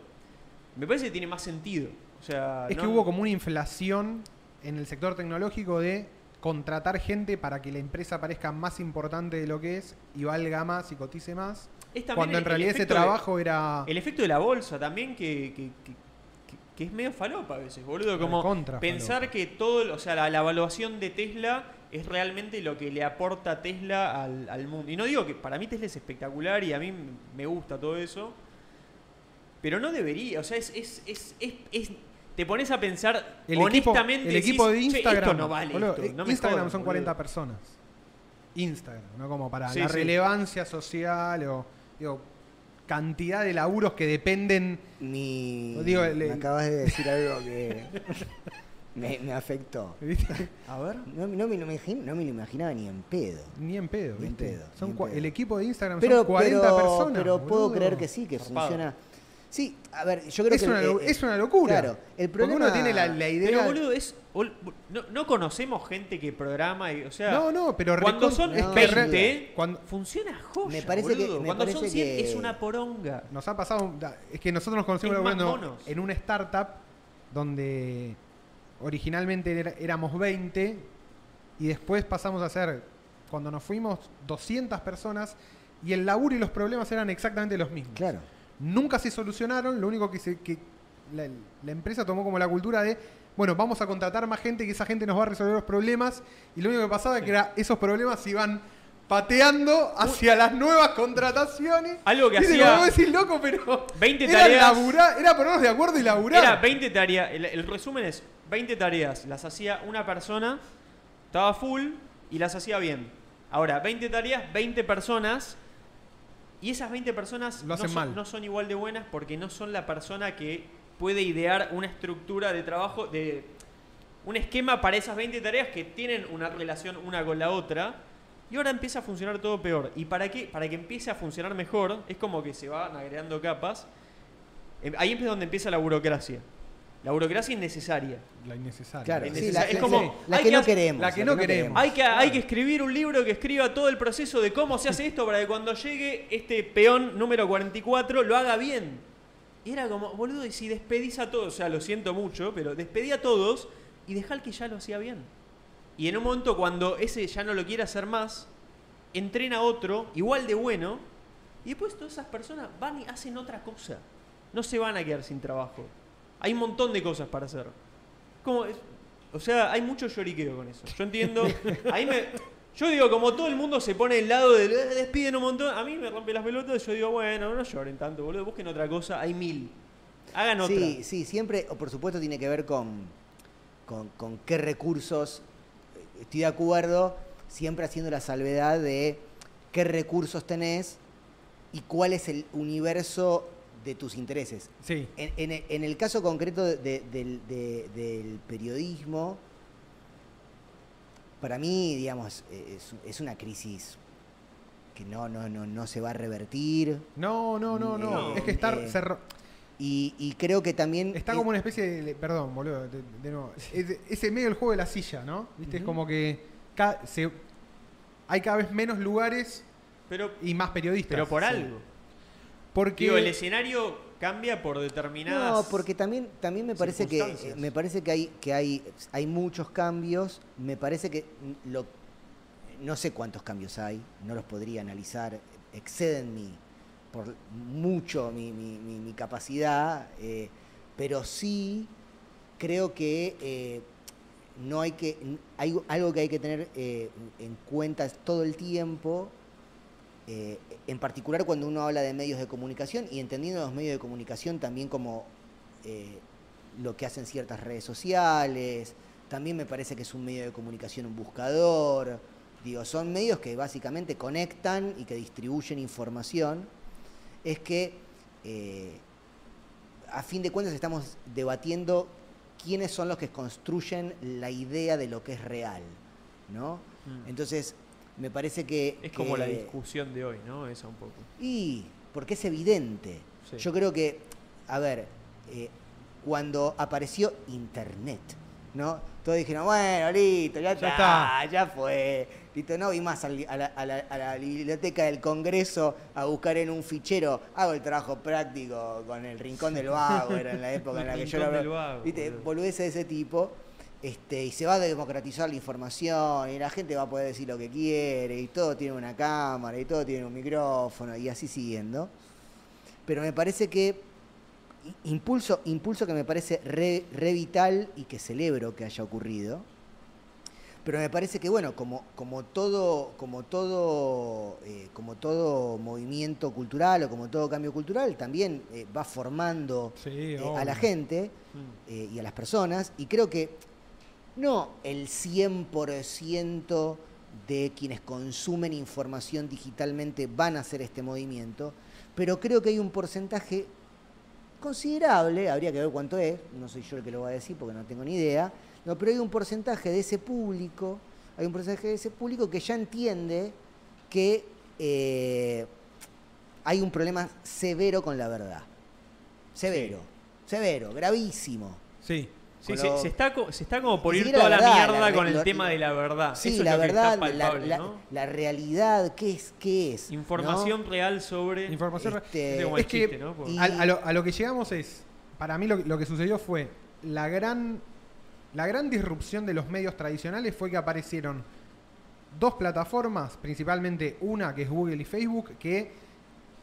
me parece que tiene más sentido. O sea, Es no- que hubo como una inflación en el sector tecnológico de contratar gente para que la empresa parezca más importante de lo que es y valga más y cotice más. Cuando en realidad ese de- trabajo era... El efecto de la bolsa también, que, que- que- que- es medio falopa a veces, boludo. Como Recontra pensar falopa. que todo, o sea, la, la evaluación de Tesla es realmente lo que le aporta Tesla al, al mundo. Y no digo que para mí Tesla es espectacular y a mí me gusta todo eso, pero no debería, o sea, es... es, es, es- es- te pones a pensar El equipo, honestamente. el equipo de decís, "Che, Instagram. esto no vale. boludo, esto, no me Instagram jodan, son boludo". 40 personas. Instagram, ¿no? Como para Sí, la sí. relevancia social o digo, cantidad de laburos que dependen. Digo, le- me acabas de decir algo que me, me afectó. ¿viste? A ver. No, no me lo imagin- no me lo imaginaba ni en pedo. Ni en pedo, Ni en ¿viste? pedo, Son ni en cua- pedo. El equipo de Instagram Pero, son 40 pero, personas. pero puedo creer que sí, que funciona. Sí, a ver, yo creo Es que. una, el- lo- es una locura. Claro, el Porque problema. uno tiene la, la idea. Pero boludo, es. ol- No, no conocemos gente que programa y. O sea. no, no, pero Cuando son no, que 20, re- cuando funciona joya, Me parece que- boludo. me Cuando son parece 100 que- es una poronga. nos ha pasado. Es que nosotros nos conocimos en una startup donde originalmente era- éramos 20 y después pasamos a ser, cuando nos fuimos, 200 personas y el laburo y los problemas eran exactamente los mismos. Claro. Nunca se solucionaron, lo único que, se, que la, la empresa tomó como la cultura de, bueno, vamos a contratar más gente que esa gente nos va a resolver los problemas y lo único que pasaba es que era, esos problemas iban pateando hacia las nuevas contrataciones. Algo que hacía- como decís, loco, pero 20 era, tareas. laburar, era ponernos de acuerdo y laburar. Era 20 tareas. El, el resumen es: 20 tareas las hacía una persona, estaba full y las hacía bien. Ahora, 20 tareas, 20 personas. Y esas 20 personas son, no son igual de buenas porque no son la persona que puede idear una estructura de trabajo, de un esquema para esas 20 tareas que tienen una relación una con la otra. Y ahora empieza a funcionar todo peor. ¿Y para qué? Para que empiece a funcionar mejor, es como que se van agregando capas. Em, Ahí es donde empieza la burocracia. La burocracia innecesaria. La innecesaria. Claro, Es sí, la, Es la- como, sí, la hay que que no queremos. la que no queremos. Hay que, hay que escribir un libro que escriba todo el proceso de cómo se hace esto para que cuando llegue este peón número 44 lo haga bien. Y era como, boludo, y si despedís a todos, o sea, lo siento mucho, pero despedí a todos y dejá al que ya lo hacía bien. Y en un momento cuando ese ya no lo quiere hacer más, entrena a otro, igual de bueno, y después todas esas personas van y hacen otra cosa. No se van a quedar sin trabajo. Hay un montón de cosas para hacer. Como, es- o sea, hay mucho lloriqueo con eso. Yo entiendo. Ahí me, yo digo, como todo el mundo se pone del lado del "Eh, despiden un montón, a mí me rompe las pelotas. Yo digo, bueno, no lloren tanto, boludo. Busquen otra cosa. Hay mil. Hagan otra. Sí, sí, siempre, o por supuesto, tiene que ver con, con, con qué recursos. eh, Estoy de acuerdo, siempre haciendo la salvedad de qué recursos tenés y cuál es el universo de tus intereses. Sí. En, en el- en el caso concreto de- de- del, de- del periodismo, para mí, digamos, es, es una crisis que no, no, no, no se va a revertir. No, no, no, no. Eh, es que está, eh, ro- Y, y creo que también... está es- como una especie de. Perdón, boludo, de, de nuevo. Es, es medio del juego de la silla, ¿no? ¿Viste? Es como que ca- se- hay cada vez menos lugares Pero, y más periodistas. pero por Sí. algo. Porque. Digo, el escenario cambia por determinadas. No, porque también, también me parece que me parece que hay que hay hay muchos cambios. Me parece que lo no sé cuántos cambios hay, no los podría analizar, exceden mi por mucho mi, mi- mi- mi capacidad, eh, pero sí creo que eh, no hay que hay algo que hay que tener eh, en cuenta todo el tiempo eh, en particular cuando uno habla de medios de comunicación y entendiendo los medios de comunicación también como eh, lo que hacen ciertas redes sociales, también me parece que es un medio de comunicación un buscador, digo, son medios que básicamente conectan y que distribuyen información, es que eh, a fin de cuentas estamos debatiendo quiénes son los que construyen la idea de lo que es real, ¿no? Mm. Entonces, me parece que... es como la discusión de hoy, ¿no? Esa un poco. y porque es evidente. Sí. Yo creo que, a ver, eh, cuando apareció Internet, ¿no? Todos dijeron, bueno, listo, ya, Ya está, ya fue. Listo, no vi más a la, a la- a la biblioteca del Congreso a buscar en un fichero. Hago el trabajo práctico con el Rincón del Vago, era en la época en la que yo lo ¿Viste? Boludeces de ese tipo. Este, y se va a democratizar la información y la gente va a poder decir lo que quiere y todo tiene una cámara y todo tiene un micrófono y así siguiendo. Pero me parece que impulso, impulso que me parece re, re vital y que celebro que haya ocurrido. Pero me parece que bueno, como, como todo, como todo, eh, como todo movimiento cultural o como todo cambio cultural, también eh, va formando Sí, eh, a la gente Mm. y a las personas. Y creo que no el 100% de quienes consumen información digitalmente van a hacer este movimiento, pero creo que hay un porcentaje considerable, habría que ver cuánto es, no soy yo el que lo va a decir porque no tengo ni idea, no, pero hay un porcentaje de ese público, hay un porcentaje de ese público que ya entiende que eh, hay un problema severo con la verdad. Severo, severo, gravísimo. Sí. Sí, se, está, se está como por ir toda la mierda la- con lo- el tema lo- de la verdad. Sí, Eso es la lo que verdad, está la, palpable, la- ¿no? la realidad, ¿qué es? ¿Qué es? ¿no? Información real sobre. Información re- Este, Es que- chiste, ¿no? Y- A, a lo, a lo que llegamos es, para mí lo, lo que sucedió fue la gran, la gran disrupción de los medios tradicionales fue que aparecieron dos plataformas, principalmente una que es Google y Facebook, que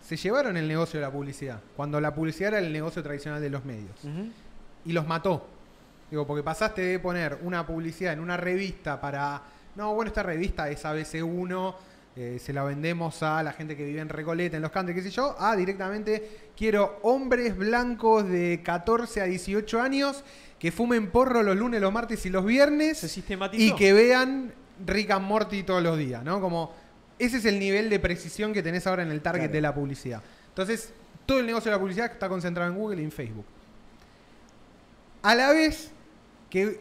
se llevaron el negocio de la publicidad, cuando la publicidad era el negocio tradicional de los medios, y los mató. Digo, porque pasaste de poner una publicidad en una revista para, no, bueno, esta revista es ABC1, eh, se la vendemos a la gente que vive en Recoleta, en los country, qué sé yo, a directamente quiero hombres blancos de 14 a 18 años que fumen porro los lunes, los martes y los Se viernes sistematizó. y que vean Rick and Morty todos los días, ¿no? Como ese es el nivel de precisión que tenés ahora en el target Claro. de la publicidad. Entonces, todo el negocio de la publicidad está concentrado en Google y en Facebook. A la vez que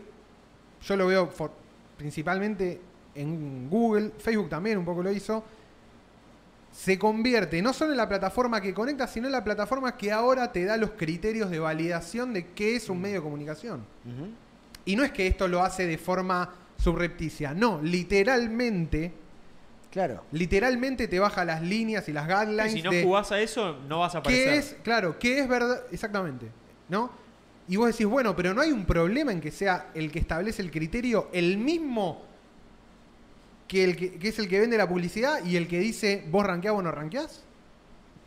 yo lo veo for- principalmente en Google, Facebook también un poco lo hizo, se convierte no solo en la plataforma que conecta, sino en la plataforma que ahora te da los criterios de validación de qué es un medio de comunicación. Y no es que esto lo hace de forma subrepticia, no, literalmente Claro. Literalmente te baja las líneas y las guidelines. si no de jugás a eso, no vas a aparecer. qué es, claro, qué es verdad, exactamente, ¿no? Y vos decís, bueno, pero no hay un problema en que sea el que establece el criterio el mismo que el que, que es el que vende la publicidad y el que dice vos ranqueás o no ranqueás.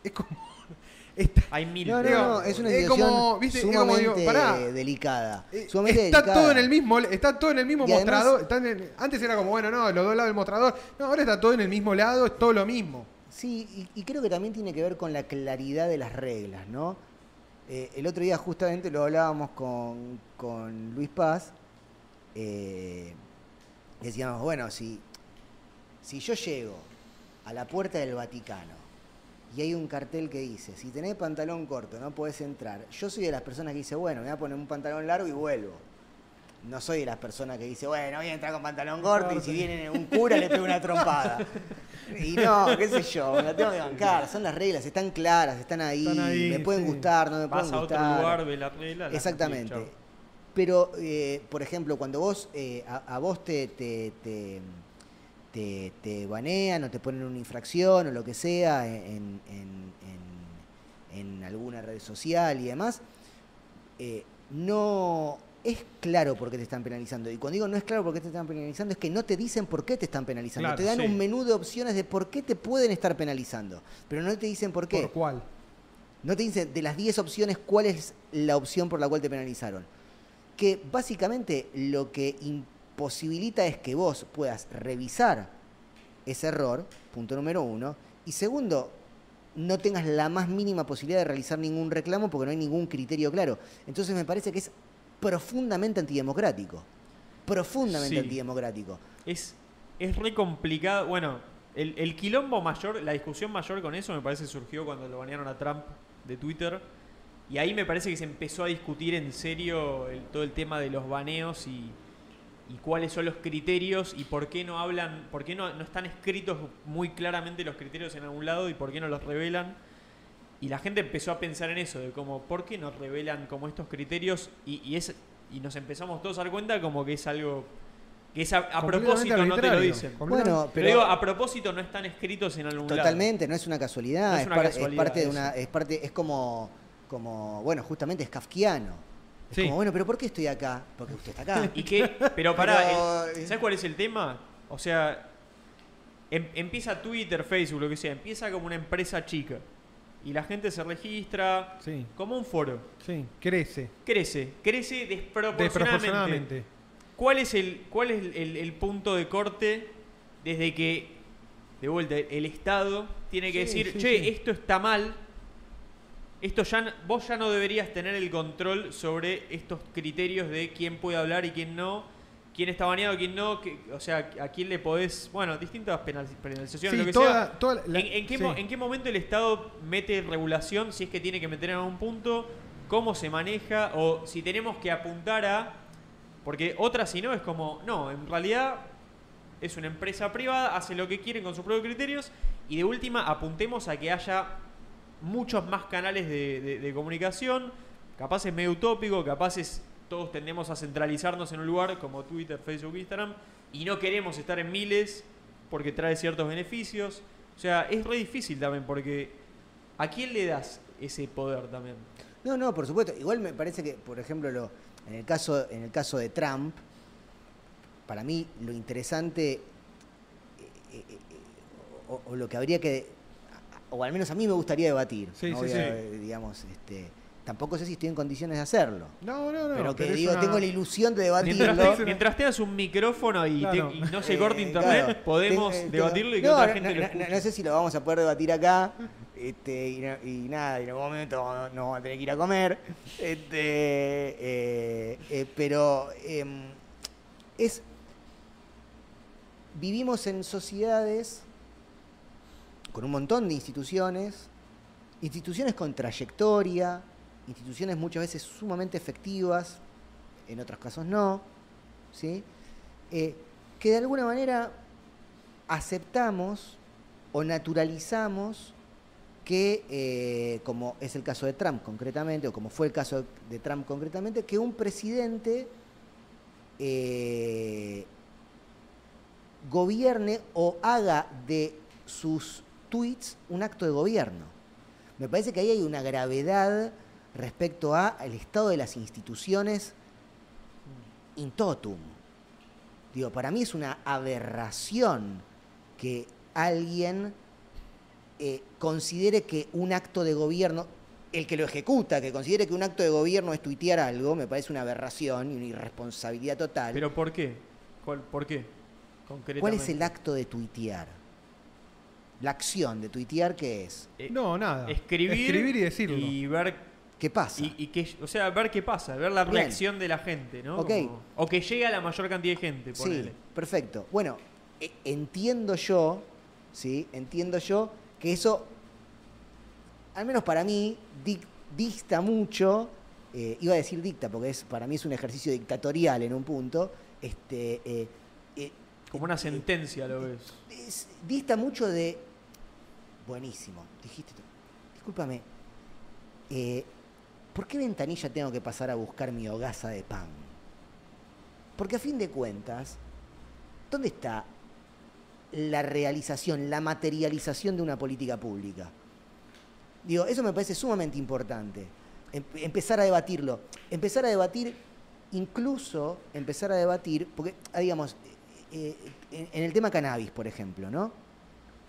Es como. está- Hay mil. No, no, no, es una es situación como, viste, es como sumamente digo, pará. delicada. Eh, Sumamente está delicada. todo en el mismo está todo en el mismo Y además- mostrador están en- antes era como bueno no los dos lados del mostrador no ahora está todo en el mismo lado es todo lo mismo Sí, y, y creo que también tiene que ver con la claridad de las reglas, ¿no? Eh, el otro día justamente lo hablábamos con, con Luis Paz. eh, decíamos, bueno, si, si yo llego a la puerta del Vaticano y hay un cartel que dice, si tenés pantalón corto no podés entrar, yo soy de las personas que dice, bueno, me voy a poner un pantalón largo y vuelvo. No soy de las personas que dice, bueno, voy a entrar con pantalón corto y si viene un cura le pego una trompada. Y no, qué sé yo, me la tengo que bancar. Son las reglas, están claras, están ahí. Están ahí, me pueden sí. gustar, no me Vas pueden a otro gustar. lugar, ves la regla. la Exactamente. Pero, eh, por ejemplo, cuando vos, eh, a, a vos te, te, te, te- te banean o te ponen una infracción o lo que sea en, en- en- en alguna red social y demás, eh, no es claro por qué te están penalizando. Y cuando digo no es claro por qué te están penalizando, es que no te dicen por qué te están penalizando. Claro, te dan sí. un menú de opciones de por qué te pueden estar penalizando. Pero no te dicen por qué. por cuál No te dicen de las 10 opciones cuál es la opción por la cual te penalizaron. Que básicamente lo que imposibilita es que vos puedas revisar ese error, punto número uno. Y segundo, no tengas la más mínima posibilidad de realizar ningún reclamo porque no hay ningún criterio claro. Entonces me parece que es profundamente antidemocrático. Profundamente Sí. antidemocrático. Es, es re complicado. Bueno, el, el quilombo mayor, la discusión mayor con eso me parece surgió cuando lo banearon a Trump de Twitter. Y ahí me parece que se empezó a discutir en serio el- todo el tema de los baneos y, y cuáles son los criterios y por qué no hablan, por qué no, no están escritos muy claramente los criterios en algún lado y por qué no los revelan. Y la gente empezó a pensar en eso, de como, ¿por qué no revelan como estos criterios? Y, y es, y nos empezamos todos a dar cuenta como que es algo que es a, propósito no te lo dicen. Bueno, Pero, digo, a propósito no están escritos en algún lado. Totalmente, no es una casualidad, No es es, una par- es casualidad, parte de una, es parte, es como, como, bueno, justamente es kafkiano. Es Sí. como, bueno, pero ¿por qué estoy acá? Porque usted está acá. Y que, pero pará, Pero, el- ¿sabes cuál es el tema? O sea, em- empieza Twitter, Facebook, lo que sea, empieza como una empresa chica. Y la gente se registra sí. como un foro. sí crece. Crece, crece desproporcionadamente. ¿Cuál es el, cuál es el, el punto de corte desde que, de vuelta, el Estado tiene que Sí, decir, sí, che, esto está mal, esto ya, vos ya no deberías tener el control sobre estos criterios de quién puede hablar y quién no, quién está baneado, quién no, que- o sea, a quién le podés, bueno, distintas penal- penalizaciones, Sí, lo que toda- sea. toda la- ¿En, en qué sí. mo- en qué momento el Estado mete regulación, si es que tiene que meter en algún punto, cómo se maneja o si tenemos que apuntar a... Porque otra si no es como, no, en realidad es una empresa privada, hace lo que quieren con sus propios criterios y de última apuntemos a que haya muchos más canales de, de- de comunicación, capaz es medio utópico, capaz es, todos tendemos a centralizarnos en un lugar como Twitter, Facebook, Instagram y no queremos estar en miles porque trae ciertos beneficios. O sea, es re difícil también porque ¿a quién le das ese poder también? No, no, por supuesto. Igual me parece que, por ejemplo, lo, en, el caso, en el caso de Trump, para mí lo interesante, eh, eh, eh, o, o lo que habría que, o al menos a mí me gustaría debatir, Sí, no sí, digamos, este, tampoco sé si estoy en condiciones de hacerlo. no no no pero que digo, una- tengo la ilusión de debatirlo. Mientras, mientras tengas un micrófono y, te- Claro. y no se Eh, corte internet, claro, podemos tengo- debatirlo y que no, otra no, gente no, lo escuche. no sé si lo vamos a poder debatir acá. Este, y, no- y nada, y en algún momento no, no vamos a tener que ir a comer. Este, eh, eh, pero em, es. Vivimos en sociedades con un montón de instituciones, instituciones con trayectoria, instituciones muchas veces sumamente efectivas, en otros casos no, ¿sí? Eh, que de alguna manera aceptamos o naturalizamos que, eh, como es el caso de Trump concretamente, o como fue el caso de Trump concretamente, que un presidente eh, gobierne o haga de sus tweets un acto de gobierno. Me parece que ahí hay una gravedad respecto a el estado de las instituciones in totum. Digo, para mí es una aberración que alguien eh, considere que un acto de gobierno, el que lo ejecuta, que considere que un acto de gobierno es tuitear algo, me parece una aberración y una irresponsabilidad total. ¿Pero por qué? ¿Cuál- ¿Por qué? ¿Cuál es el acto de tuitear? La acción de tuitear, ¿qué es? Eh, No, nada. Escribir, Escribir y decirlo. Y ver ¿Qué pasa? Y, y que, o sea, ver qué pasa, ver la Bien. reacción de la gente, ¿no? Ok. Como- o que llegue a la mayor cantidad de gente, Sí, ponele. perfecto. Bueno, e- entiendo yo, ¿sí? Entiendo yo que eso, al menos para mí, dic- dista mucho, eh, iba a decir dicta, porque es, para mí es un ejercicio dictatorial en un punto, este, eh, eh, Como una sentencia lo ves. es- dista mucho de. Buenísimo, dijiste. tú. Discúlpame. eh, ¿Por qué ventanilla tengo que pasar a buscar mi hogaza de pan? Porque a fin de cuentas, ¿dónde está la realización, la materialización de una política pública? Digo, eso me parece sumamente importante. Em- empezar a debatirlo. Empezar a debatir, incluso empezar a debatir, porque, ah, digamos, eh, eh, en, en el tema cannabis, por ejemplo, ¿no?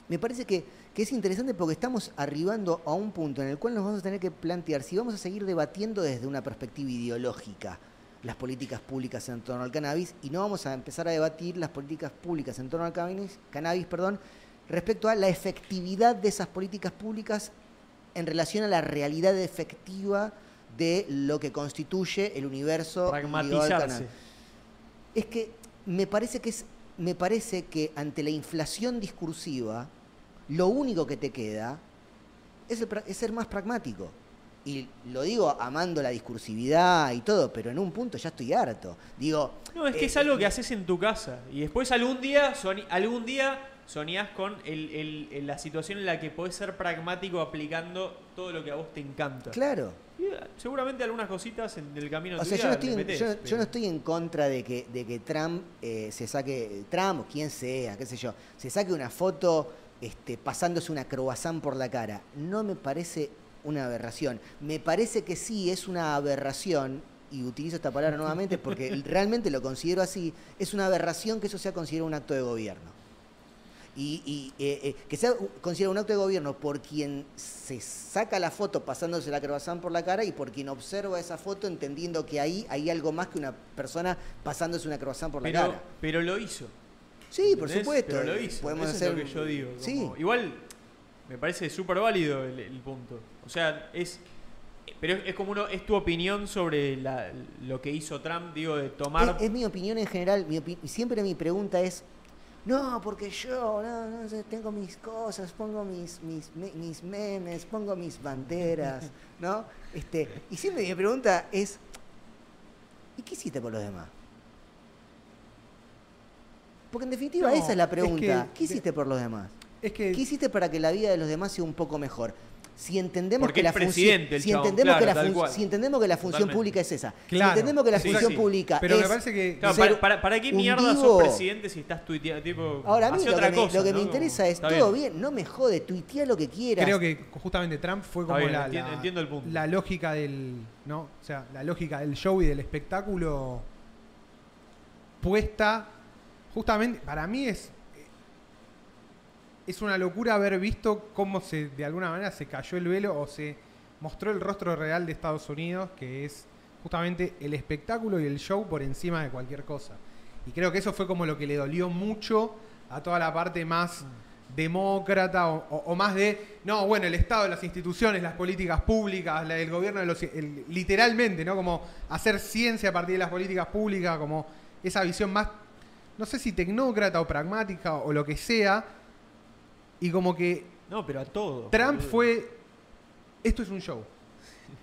Me parece que, que es interesante porque estamos arribando a un punto en el cual nos vamos a tener que plantear si vamos a seguir debatiendo desde una perspectiva ideológica las políticas públicas en torno al cannabis y no vamos a empezar a debatir las políticas públicas en torno al cannabis, cannabis perdón, respecto a la efectividad de esas políticas públicas en relación a la realidad efectiva de lo que constituye el universo Pragmatizarse. cannabis. Es que me parece que es, me parece que ante la inflación discursiva, lo único que te queda es, el es ser más pragmático. Y lo digo amando la discursividad y todo, pero en un punto ya estoy harto. Digo. No, es que eh, es algo que haces en tu casa. Y después algún día, algún día soñás con el- la situación en la que podés ser pragmático aplicando todo lo que a vos te encanta. Claro. Y, eh, seguramente algunas cositas en el camino de O sea, yo no, estoy en, metés, yo, no estoy en contra de que, de que Trump eh, se saque, Trump o quien sea, qué sé yo, se saque una foto este, pasándose una croissant por la cara. No me parece una aberración. Me parece que sí es una aberración, y utilizo esta palabra nuevamente porque realmente lo considero así, es una aberración que eso sea considerado un acto de gobierno. Y, y, eh, eh, que sea considerado un acto de gobierno por quien se saca la foto pasándose la croissant por la cara y por quien observa esa foto entendiendo que ahí hay algo más que una persona pasándose una croissant por la cara. pero lo hizo. Sí, por ¿entendés? supuesto. Pero lo hizo. Podemos Eso hacer. es lo que yo digo. como- Sí, Igual me parece súper válido el, el punto. O sea, es. Pero es, es como uno, es tu opinión sobre la- lo que hizo Trump, digo, de tomar. es, es mi opinión en general. Mi opi- siempre mi pregunta es. No, porque yo no, no sé, tengo mis cosas, pongo mis, mis, mis memes, pongo mis banderas, ¿no? Este, y siempre mi pregunta es, ¿y qué hiciste por los demás? Porque en definitiva No, esa es la es pregunta. que- ¿Qué hiciste por los demás? Es que ¿Qué hiciste para que la vida de los demás sea un poco mejor? Si entendemos que es la función, presidente el si entendemos que la tal fun- cual. si entendemos que la función Totalmente. pública es esa, Claro, si entendemos que la sí, función sí. pública Pero es me parece que Claro, ser para, para, ¿para qué mierda vivo- sos presidente si estás tuiteando? Tipo, Ahora a mí lo que, me, cosa, lo que ¿no? me Como- interesa es está todo bien. no me jode, tuitea lo que quieras. creo que justamente Trump fue como bien, la, entiendo- la- entiendo el punto. la lógica del. ¿no? O sea, la lógica del show y del espectáculo puesta. Justamente, para mí es. Es una locura haber visto cómo se, de alguna manera, se cayó el velo o se mostró el rostro real de Estados Unidos, que es justamente el espectáculo y el show por encima de cualquier cosa. Y creo que eso fue como lo que le dolió mucho a toda la parte más demócrata o, o- más de, no, bueno, el Estado, las instituciones, las políticas públicas, la- el gobierno de los... literalmente, ¿no? Como hacer ciencia a partir de las políticas públicas, como esa visión más, no sé si tecnócrata o pragmática o lo que sea, y como que No, pero a todo. Trump boludo. fue, esto es un show.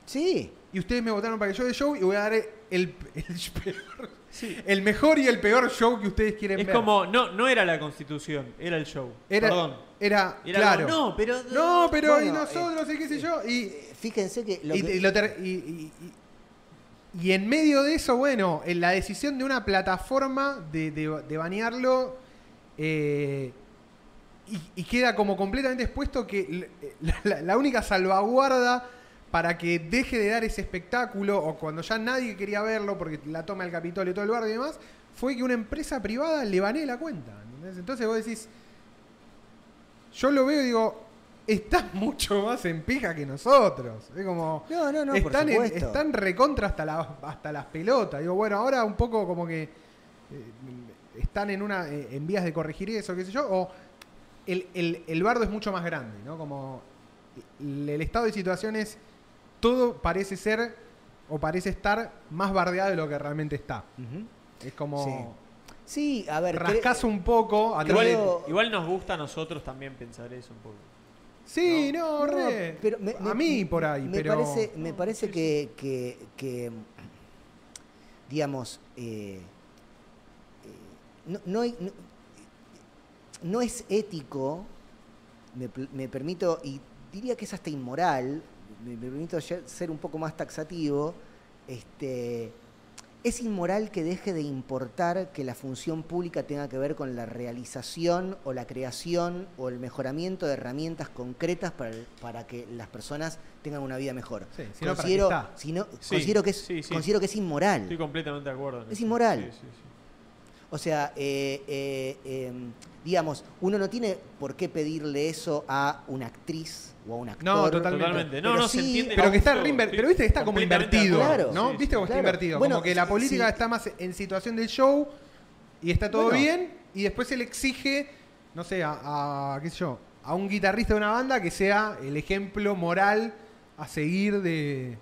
Sí, Y ustedes me votaron para que yo de show y voy a dar el, el, peor- Sí. el mejor y el peor show que ustedes quieren Es ver. como, no, no era la constitución, era el show. Era, Perdón. era, Era claro. como, no, pero. No, pero y nosotros y qué sé yo. Y, fíjense que lo y- que- y lo ter- y- y- en medio de eso, bueno, en la decisión de una plataforma de, de- banearlo eh, y, queda como completamente expuesto que l- la, única salvaguarda para que deje de dar ese espectáculo, o cuando ya nadie quería verlo porque la toma el Capitolio todo el barrio y demás, fue que una empresa privada le banee la cuenta. Entonces vos decís, yo lo veo y digo, estás mucho más en pija que nosotros. Es como, No, no, no, por están, en- están recontra hasta, la- hasta las pelotas. Digo, bueno, ahora un poco como que eh, están en una eh, en vías de corregir eso, qué sé yo, o el, el- el bardo es mucho más grande, ¿no? Como el, el estado de situaciones, todo parece ser o parece estar más bardeado de lo que realmente está. Es como Sí, a ver. rascas un poco, Igual, igual nos gusta a nosotros también pensar eso un poco. Sí, no, No, re. pero me- a me- mí por ahí, me pero Parece, me parece que, que- que, digamos, eh, eh, no, no hay- no- no es ético, me, me permito, y diría que es hasta inmoral, me, permito ser un poco más taxativo, este, es inmoral que deje de importar que la función pública tenga que ver con la realización o la creación o el mejoramiento de herramientas concretas para, el- para que las personas tengan una vida mejor. Sí, si no, ¿para qué considero, está? no- Sí, considero, que es, sí, considero que es inmoral. Estoy completamente de acuerdo. en Es eso. inmoral. Sí, sí, sí. O sea, eh, eh, eh, digamos, uno no tiene por qué pedirle eso a una actriz o a un actor. No, totalmente. Totalmente. No, Pero no, sí, se entiende. Pero que está reinver- pero viste que está como invertido. Claro. ¿no? Sí, Viste cómo está claro. invertido, Bueno, como que la política sí. está más en situación del show y está todo Bueno. bien y después se le exige, no sé, a, a, qué sé yo, a un guitarrista de una banda que sea el ejemplo moral a seguir de.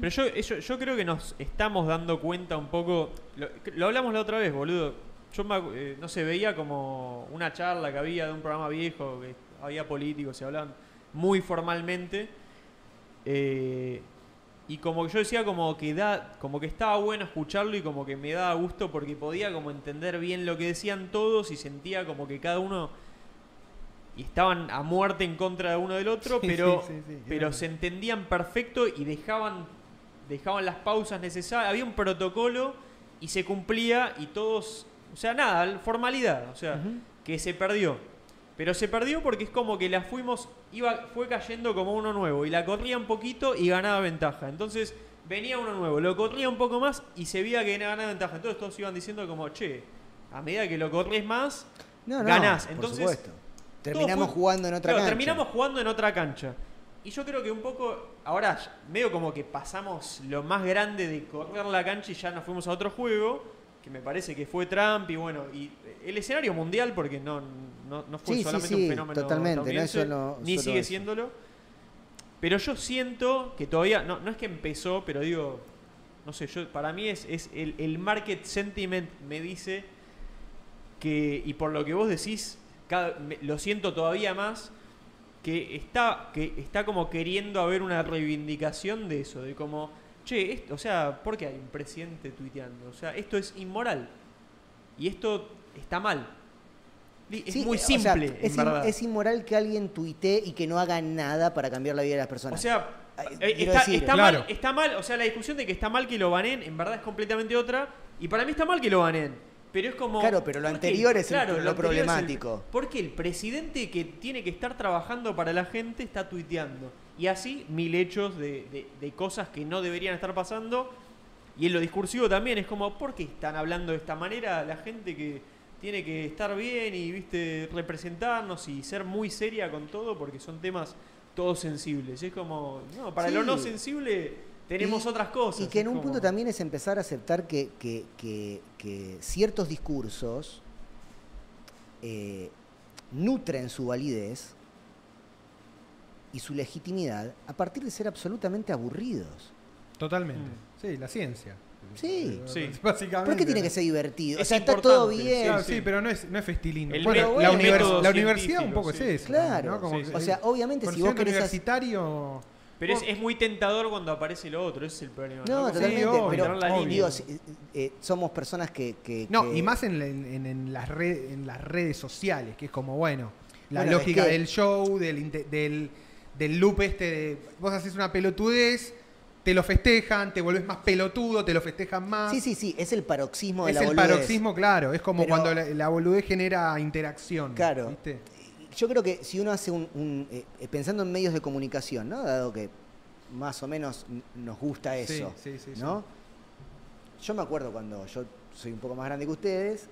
Pero yo, yo, yo creo que nos estamos dando cuenta un poco. Lo, lo hablamos la otra vez, boludo. Yo eh, no sé, veía como una charla que había de un programa viejo, que había políticos, se hablaban muy formalmente. eh, y como que yo decía como que da, como que estaba bueno escucharlo y como que me daba gusto porque podía como entender bien lo que decían todos y sentía como que cada uno y estaban a muerte en contra de uno del otro, Sí, pero, sí, sí, sí, pero se entendían perfecto y dejaban, dejaban las pausas necesarias. Había un protocolo y se cumplía y todos, o sea, nada, formalidad, o sea, que se perdió. Pero se perdió porque es como que la fuimos, iba, fue cayendo como uno nuevo y la corría un poquito y ganaba ventaja. Entonces venía uno nuevo, lo corría un poco más y se veía que ganaba ventaja. Entonces todos iban diciendo como, che, a medida que lo corres más, No, no, ganás. por Entonces, supuesto. todo Terminamos fue- jugando en otra Claro, cancha. terminamos jugando en otra cancha. Y yo creo que un poco, ahora medio como que pasamos lo más grande de correr la cancha y ya nos fuimos a otro juego, que me parece que fue Trump y bueno, y el escenario mundial, porque no, no, no fue Sí, solamente sí, un fenómeno totalmente, no, no- ni solo sigue eso. siéndolo. Pero yo siento que todavía, no, no es que empezó, pero digo, no sé, yo para mí es, es el, el market sentiment me dice que, y por lo que vos decís, cada- me- lo siento todavía más, que está, que está como queriendo haber una reivindicación de eso, de como, che, esto, o sea, ¿por qué hay un presidente tuiteando? O sea, esto es inmoral. Y esto está mal. Es Sí, muy o sea, simple, en es, in- es inmoral que alguien tuitee y que no haga nada para cambiar la vida de las O personas. sea, Ay, eh, está, decir- está Claro. mal, está mal, o sea, la discusión de que está mal que lo banen, en verdad es completamente otra. Y para mí está mal que lo banen. Pero es como. Claro, pero lo anterior es el- Claro, lo el- problemático. porque el presidente que tiene que estar trabajando para la gente está tuiteando. Y así mil hechos de, de- de cosas que no deberían estar pasando. Y en lo discursivo también es como, ¿por qué están hablando de esta manera la gente que tiene que estar bien y viste representarnos y ser muy seria con todo porque son temas todos sensibles? Es como, no, para lo no sensible tenemos Y- otras cosas. Y que en un como- punto también es empezar a aceptar que, que- que- que ciertos discursos eh, nutren su validez y su legitimidad a partir de ser absolutamente aburridos. Totalmente. Mm. Sí, la ciencia. Sí. Sí. Básicamente. ¿Por qué tiene que ser divertido? o Es sea, está todo bien. Claro, Sí, sí, sí. pero no es, no es festilino. El Bueno, me- la, univers- universidad un poco sí. es eso. Claro. ¿no? Como Sí, sí. O sea, obviamente si vos querés... universitario... Pero es, es muy tentador cuando aparece lo otro, ese es el problema. No, Como totalmente, obvio, pero la digo, eh, eh, somos personas que... que- No, que- y más en, la- en- en las red- en las redes sociales, que es como, bueno, la Bueno, es lógica que- del show, del, del, del loop este de vos haces una pelotudez, te lo festejan, te volvés más pelotudo, te lo festejan más. Sí, sí, sí, es el paroxismo de es la el boludez. paroxismo, claro. Es como Pero- cuando la, la boludez genera interacción. Claro. ¿viste? Yo creo que si uno hace un, un, eh, eh, pensando en medios de comunicación, ¿no? Dado que más o menos nos gusta eso, sí, sí, sí. ¿no? Yo me acuerdo cuando yo soy un poco más grande que ustedes,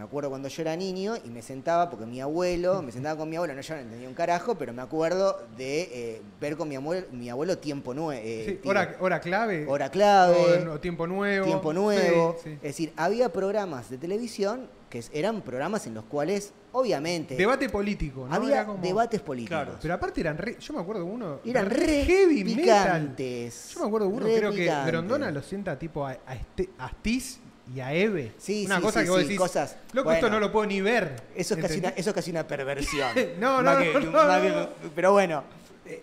me acuerdo cuando yo era niño y me sentaba, porque mi abuelo, me sentaba con mi abuelo, no, yo no entendía un carajo, pero me acuerdo de eh, ver con mi abuelo, mi abuelo tiempo nuevo. Sí, hora, hora clave. hora clave. o- o tiempo nuevo. Tiempo Nuevo. Sí, sí. Es decir, había programas de televisión que eran programas en los cuales, obviamente, Debate político, ¿no? había como- debates políticos. Claro. Pero aparte eran re, Yo me acuerdo de uno. Eran re heavy metal. picantes. Yo me acuerdo de uno, Re creo que. Grondona lo sienta tipo a, a, este- a Stiz y a Eve. Sí, Una sí, cosa sí, que vos sí, decís. cosas- Loco, esto no lo puedo ni ver. Eso es, casi una, eso es casi una perversión. No, no, que- no, que- no. Pero bueno, eh,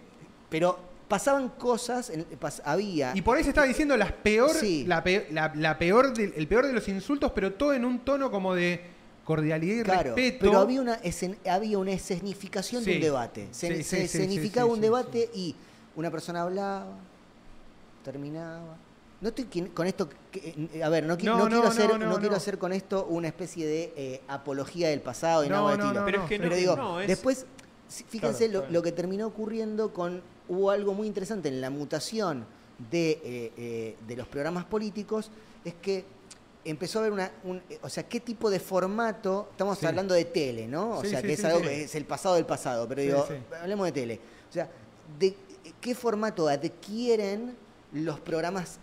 pero pasaban cosas, en- pas- había... Y por ahí se estaba diciendo las peor, Sí. la, pe- la- la peor del- el peor de los insultos, pero todo en un tono como de cordialidad y Claro, respeto. pero había una, escen- había una escenificación de un debate. Se, escenificaba un debate y una persona hablaba, terminaba. No estoy con esto, eh, a ver, no, qui- No, no quiero, no, hacer, no, no, no, quiero hacer con esto una especie de eh, apología del pasado y No, nada de no, estilo. no, Pero es que Pero digo, no, es- después, fíjense Claro, lo, claro. lo que terminó ocurriendo con, hubo algo muy interesante en la mutación de, eh, eh, de los programas políticos, es que empezó a haber una, un- o sea, qué tipo de formato, estamos Sí. hablando de tele, ¿no? O Sí, sea, sí, que es algo sí. que es el pasado del pasado, pero Sí, digo, sí. hablemos de tele. O sea, de qué formato adquieren los programas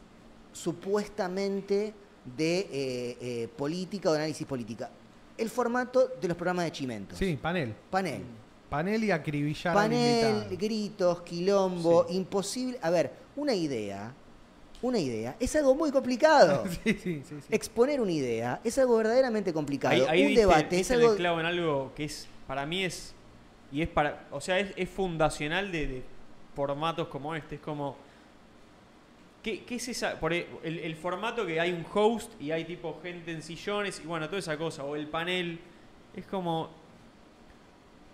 supuestamente de eh, eh, política o de análisis política. El formato de los programas de Chimento. Sí, panel. Panel. Panel y acribillar Panel, gritos, quilombo, Sí. imposible. A ver, una idea, una idea es algo muy complicado. Sí, sí, sí, sí. Exponer una idea es algo verdaderamente complicado. Ahí, ahí un debate es algo. el clavo en algo que es, para mí es, y es para, o sea, es, es fundacional de, de formatos como este, es como, ¿qué, qué es esa, por e- el, el formato que hay un host y hay tipo gente en sillones y bueno, toda esa cosa, o el panel, es como,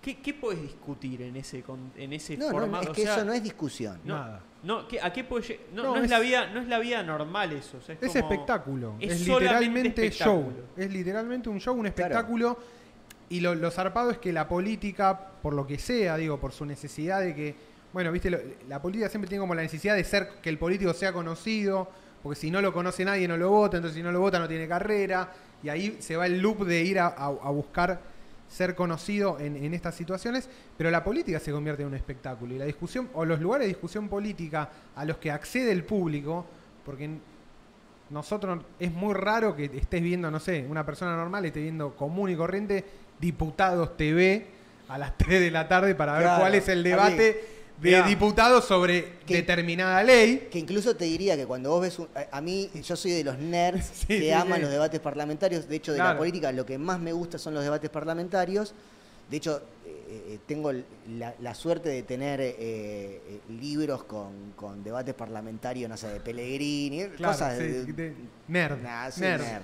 ¿qué, qué puedes discutir en ese, en ese No, no, formato? es O que sea, eso no es discusión. no, Nada. no, ¿qué- ¿a qué puede No, No, no es, es- la vida, no es la vida normal eso. o sea, es Es como- espectáculo. es Es, literalmente show. Es literalmente un show, un Claro. espectáculo. Y lo, lo zarpado es que la política, por lo que sea, digo, por su necesidad de que. Bueno, viste, lo- la política siempre tiene como la necesidad de ser que el político sea conocido, porque si no lo conoce nadie no lo vota, entonces si no lo vota no tiene carrera. Y ahí se va el loop de ir a, a- a buscar ser conocido en, en estas situaciones, pero la política se convierte en un espectáculo y la discusión o los lugares de discusión política a los que accede el público, porque nosotros es muy raro que estés viendo, no sé, una persona normal esté viendo común y corriente Diputados TV a las 3 de la tarde para ver cuál es el debate de Mirá. diputados sobre Que- determinada ley. Que incluso te diría que cuando vos ves. un- a, a mí, yo soy de los nerds Sí, que sí, aman sí. los debates parlamentarios. De hecho, de la política, lo que más me gusta son los debates parlamentarios. De hecho, eh, eh, tengo la, la suerte de tener eh, eh, libros con, con debates parlamentarios, no sé, de Pellegrini, Claro, cosas de. de- nerd. Nah, soy nerd. nerd.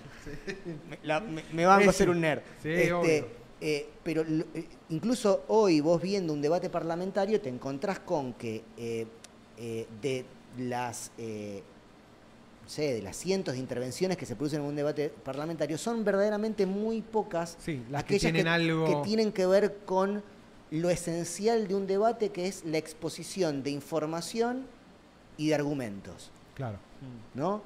Me, la- me- me banco a ser un nerd. Sí, Este, obvio. Eh, pero eh, incluso hoy vos viendo un debate parlamentario te encontrás con que eh, eh, de las eh, no sé, de las cientos de intervenciones que se producen en un debate parlamentario son verdaderamente muy pocas Sí, las que tienen algo- que tienen que ver con lo esencial de un debate que es la exposición de información y de argumentos, Claro. ¿no?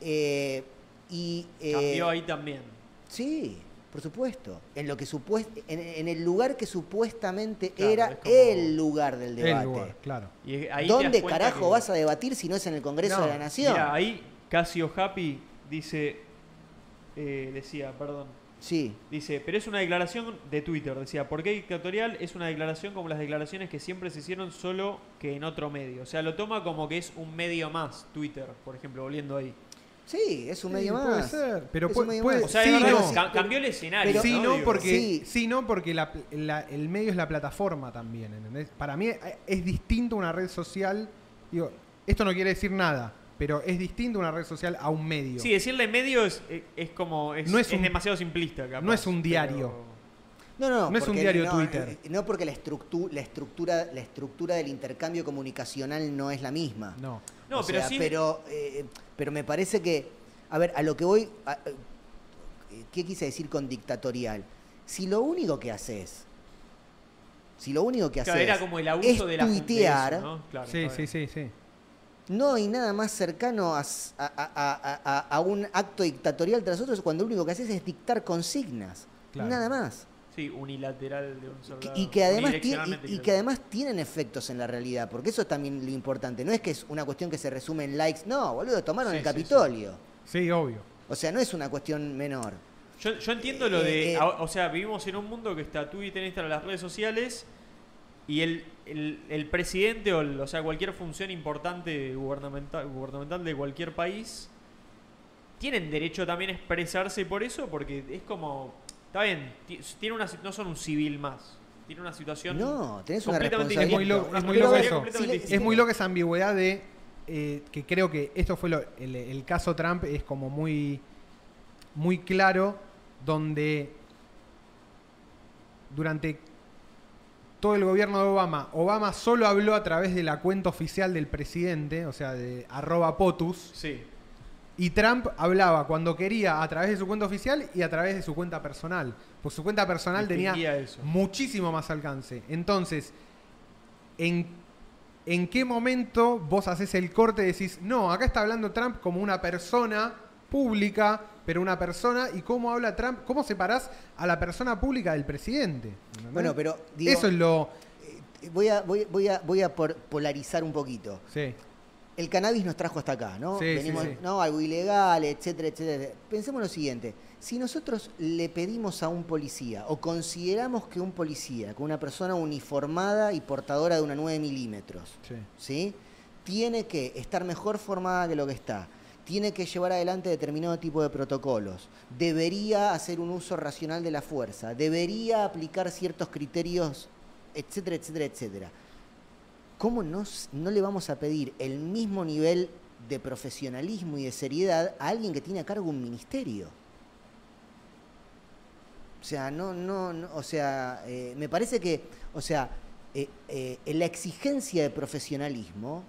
Eh, y eh, Cambió ahí también. Sí, por supuesto. En lo que supuest en, en el lugar que supuestamente Claro, era el lugar del El debate. lugar, claro. Y ahí ¿Dónde carajo que- vas a debatir si no es en el Congreso No, de la Nación? Mira, ahí Casio Happy dice, eh, decía, perdón, Sí, dice, pero es una declaración de Twitter, decía, porque dictatorial es una declaración como las declaraciones que siempre se hicieron solo que en otro medio. O sea, lo toma como que es un medio más, Twitter, por ejemplo, volviendo ahí. Sí, es un Sí, medio puede más. ser, pero puede- medio puede- más. O sea, Sí, es verdad, no. ca- cambió el escenario. Pero- sí, no, porque, Sí. sí. no, porque la- la- el medio es la plataforma también. ¿entendés? Para mí eh, es distinto una red social. Digo, esto no quiere decir nada, pero es distinto una red social a un medio. Sí, decirle medio es, es, es como, es, No es es un- demasiado simplista. capaz, no es un pero- diario. No, no, No es un porque diario no, Twitter. eh, No porque la, estructu- la, estructura, la estructura del intercambio comunicacional no es la misma. No. No, O pero sea, sí. Pero, eh, pero me parece que, a ver, a lo que voy, a- eh, ¿qué quise decir con dictatorial? Si lo único que haces, si lo único que Claro, haces era como el abuso es de la de eso, tuitear, ¿no? Claro, Sí, está sí, bien. sí, sí. no hay nada más cercano a, a- a- a- a- a un acto dictatorial tras otro cuando lo único que haces es dictar consignas. Claro. Nada más. Sí, unilateral de un lado, y que además tiene- y, que además tienen efectos en la realidad, porque eso es también lo importante. No es que es una cuestión que se resume en likes. No, boludo, tomaron Sí, el sí, Capitolio. Sí, obvio. O sea, no es una cuestión menor. Yo, yo entiendo lo de. Eh, eh, a- o sea, vivimos en un mundo que está Twitter, Instagram, las redes sociales. Y el, el, el presidente o, el- o sea, cualquier función importante gubernamental, gubernamental de cualquier país tienen derecho también a expresarse por eso, porque es como. Está bien, ti- tiene una, no son un civil más. Tiene una situación. No, tenés una completamente Es muy, lo- es muy loco eso. si. Es muy loca esa ambigüedad de eh, que creo que esto fue lo- el, el caso Trump es como muy muy claro donde durante todo el gobierno de Obama, Obama solo habló a través de la cuenta oficial del presidente, o sea, de arroba POTUS, Sí. Y Trump hablaba cuando quería a través de su cuenta oficial y a través de su cuenta personal. Pues su cuenta personal tenía eso. muchísimo más alcance. Entonces, ¿en, ¿en qué momento vos haces el corte y decís, no, acá está hablando Trump como una persona pública, pero una persona, y cómo habla Trump, cómo separás a la persona pública del presidente? ¿Entendés? Bueno, pero digo, Eso es lo... eh, voy a, voy, voy a, voy a por- polarizar un poquito. Sí, El cannabis nos trajo hasta acá, ¿no? Sí, Venimos, sí. ¿no? Algo ilegal, etcétera, etcétera. Pensemos lo siguiente. Si nosotros le pedimos a un policía, o consideramos que un policía, que una persona uniformada y portadora de una 9 milímetros, sí. ¿sí? Tiene que estar mejor formada que lo que está. Tiene que llevar adelante determinado tipo de protocolos. Debería hacer un uso racional de la fuerza. Debería aplicar ciertos criterios, etcétera, etcétera, etcétera. ¿Cómo no, le vamos a pedir el mismo nivel de profesionalismo y de seriedad a alguien que tiene a cargo un ministerio? O sea, no, no, no, o sea, eh, me parece que, o sea, eh, eh, la exigencia de profesionalismo,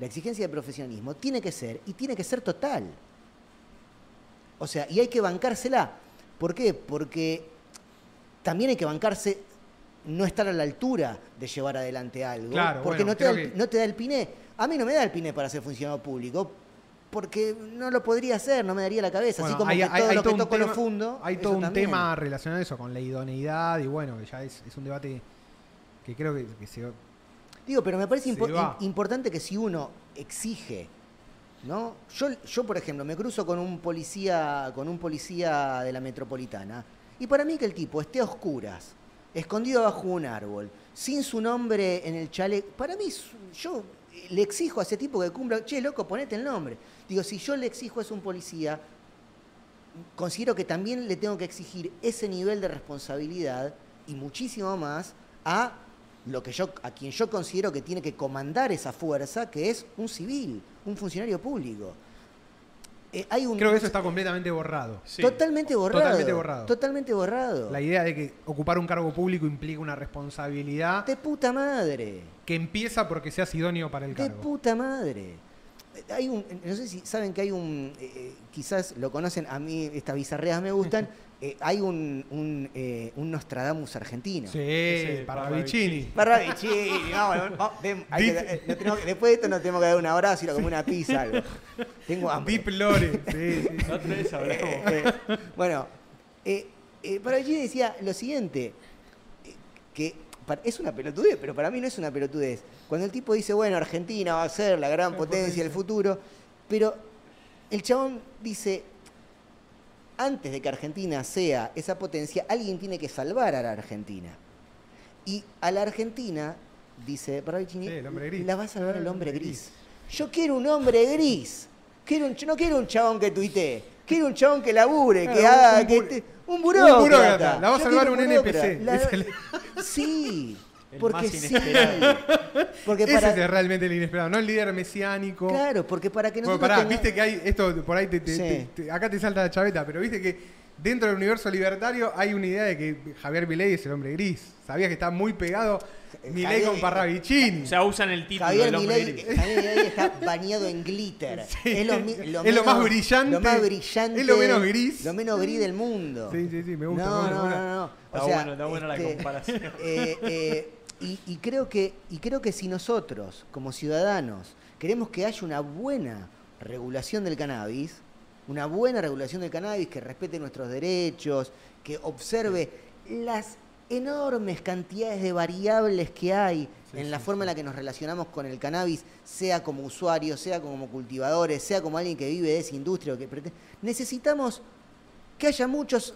la exigencia de profesionalismo tiene que ser, y tiene que ser total. O sea, y hay que bancársela. ¿Por qué? Porque también hay que bancarse no estar a la altura de llevar adelante algo. Claro, porque bueno, no, te da el, que- no te da el piné. A mí no me da el piné para ser funcionario público. Porque no lo podría hacer, no me daría la cabeza. Bueno, Así como hay- que hay- todo hay lo que todo toco lo tema- fundo. Hay todo un también. tema relacionado a eso, con la idoneidad, y bueno, ya es, es un debate que creo que, que se... Digo, pero me parece impo- importante que si uno exige, ¿no? Yo, yo, por ejemplo, me cruzo con un policía, con un policía de la metropolitana, y para mí que el tipo esté a oscuras, escondido bajo un árbol, sin su nombre en el chaleco, para mí yo le exijo a ese tipo que cumpla, che, loco, ponete el nombre. Digo, si yo le exijo a un policía, considero que también le tengo que exigir ese nivel de responsabilidad y muchísimo más a lo que yo a quien yo considero que tiene que comandar esa fuerza, que es un civil, un funcionario público. Eh, hay un Creo que eso está completamente borrado. Sí. totalmente borrado. Totalmente borrado. Totalmente borrado. La idea de que ocupar un cargo público implica una responsabilidad De puta madre. que empieza porque seas idóneo para el De cargo. puta madre. Hay un, no sé si saben que hay un, eh, eh, quizás lo conocen, a mí estas bizarreas me gustan, eh, hay un, un, eh, un Nostradamus argentino. Sí, para Parravicini. Vicini. Parravicini, vamos, vamos, tem- hay que- Deep- eh, no tenemos que- después de esto nos tenemos que dar un abrazo y como una pizza algo. Tengo hambre. Deep Lore. Sí, sí. Vez hablamos. Eh, eh, bueno, eh, eh, Parravicini decía lo siguiente, eh, que es una pelotudez, pero para mí no es una pelotudez. Cuando el tipo dice, bueno, Argentina va a ser la gran potencia del futuro, pero el chabón dice, antes de que Argentina sea esa potencia, alguien tiene que salvar a la Argentina. Y a la Argentina, dice Parravicini, Sí, la va a salvar el hombre gris. Yo quiero un hombre gris. Quiero un, no quiero un chabón que tuitee. Quiero un chabón que labure, que haga. un que un burócrata. un burócrata. La va a salvar un. NPC. La- Sí. El porque más sí. Porque Ese para, es realmente el inesperado, no el líder mesiánico. claro, porque para que Bueno, nosotros pará, tenga- viste que hay, esto por ahí te, te- Sí. te- te- acá te salta la chaveta, pero viste que dentro del universo libertario hay una idea de que Javier Milei es el hombre gris. Sabías que está muy pegado Milei Javier- con Parravicini. O sea, usan el título Javier del hombre Milei, gris. Javier Milei está bañado en glitter. Sí. Es, lo, Es más brillante. Lo más brillante. Es lo menos gris. Lo menos gris del mundo. Sí, sí, sí, me gusta, No, no, no, no. O Está sea, bueno, está buena la este, comparación. eh, eh, y, y creo que, y creo que si nosotros, como ciudadanos, queremos que haya una buena regulación del cannabis, una buena regulación del cannabis que respete nuestros derechos, que observe las enormes cantidades de variables que hay Sí, en la sí, forma en la que nos relacionamos con el cannabis, sea como usuarios, sea como cultivadores, sea como alguien que vive de esa industria. o que Necesitamos que haya muchos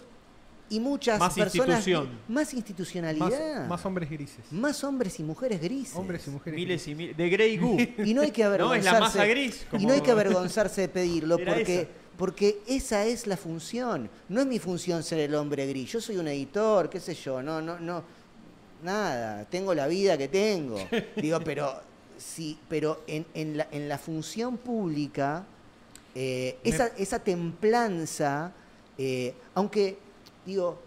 y muchas Más personas institución. más institucionalidad, más hombres grises. más hombres y mujeres grises. Hombres y mujeres Miles grises. y miles. De Grey Goo. Y no hay que No, avergonzarse. es la masa gris, Y no hay que avergonzarse de pedirlo Era porque, esa. porque esa es la función. No es mi función ser el hombre gris. Yo soy un editor, qué sé yo, no, no, no. Nada, tengo la vida que tengo. Digo, pero sí, pero en, en la, en la función pública, eh, Me- esa, esa templanza, eh, aunque, digo,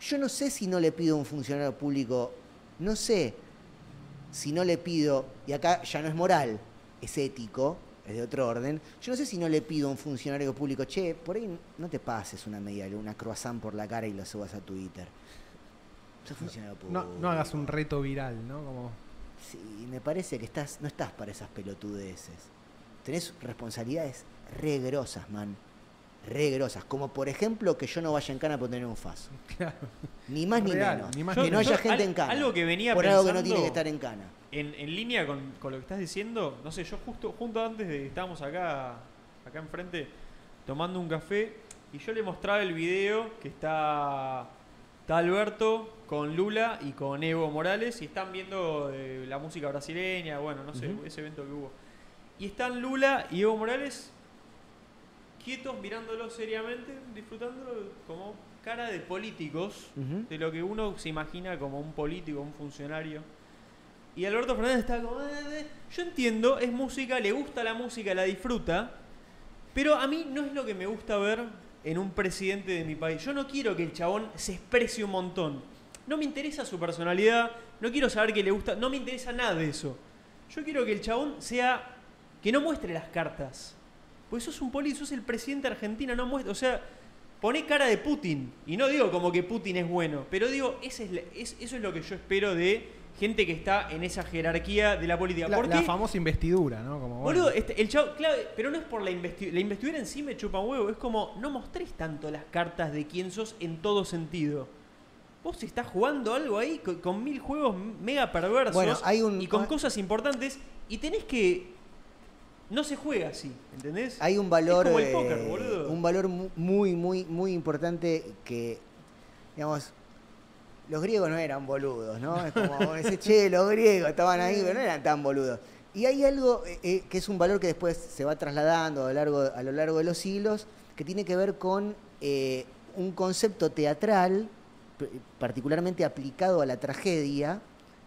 yo no sé si no le pido a un funcionario público, no sé si no le pido, y acá ya no es moral, es ético, es de otro orden, yo no sé si no le pido a un funcionario público, che, por ahí no te pases una media, una croissant por la cara y lo subas a Twitter. No, no hagas un reto viral, ¿no? Como, Sí, me parece que estás, no estás para esas pelotudeces. Tenés responsabilidades re grosas, man. Re grosas. Como por ejemplo que yo no vaya en cana por tener un FAS. claro. Ni más ni menos. ni más que no haya Yo- gente al- en cana. algo que venía por algo que no tiene que estar en cana. En, en línea con, con lo que estás diciendo, no sé, yo justo, junto antes de estábamos acá, acá enfrente tomando un café y yo le mostraba el video que está, está Alberto con Lula y con Evo Morales y están viendo eh, la música brasileña, bueno, no sé, ese evento que hubo. Y están Lula y Evo Morales quietos, mirándolo seriamente, disfrutándolo como cara de políticos, Ujú. de lo que uno se imagina como un político, un funcionario. Y Alberto Fernández está como... "Eh, eh". Yo entiendo, es música, le gusta la música, la disfruta, pero a mí no es lo que me gusta ver en un presidente de mi país. Yo no quiero que el chabón se exprese un montón. No me interesa su personalidad, no quiero saber qué le gusta, no me interesa nada de eso. Yo quiero que el chabón sea... que no muestre las cartas. Pues sos un político, sos el presidente de Argentina, no muestra... O sea, pone cara de Putin. Y no digo como que Putin es bueno, pero digo, ese es, la- es- eso es lo que yo espero de gente que está en esa jerarquía de la política. La, ¿Por la qué? famosa investidura, ¿no? Como, bueno, Boludo, este- el chavo, claro, pero no es por la investidura. La investidura en sí me chupa un huevo. Es como, no mostres tanto las cartas de quién sos en todo sentido. Vos estás jugando algo ahí con, con mil juegos mega perversos Bueno, hay un- y con hay- cosas importantes y tenés que... No se juega así, ¿entendés? Hay un valor, Es como el eh, póker, boludo. un valor mu- muy, muy, muy importante que, digamos, los griegos no eran boludos, ¿no? Es como ese che, los griegos estaban ahí, pero no eran tan boludos. Y hay algo eh, eh, que es un valor que después se va trasladando a lo largo, a lo largo de los siglos, que tiene que ver con eh, un concepto teatral, particularmente aplicado a la tragedia,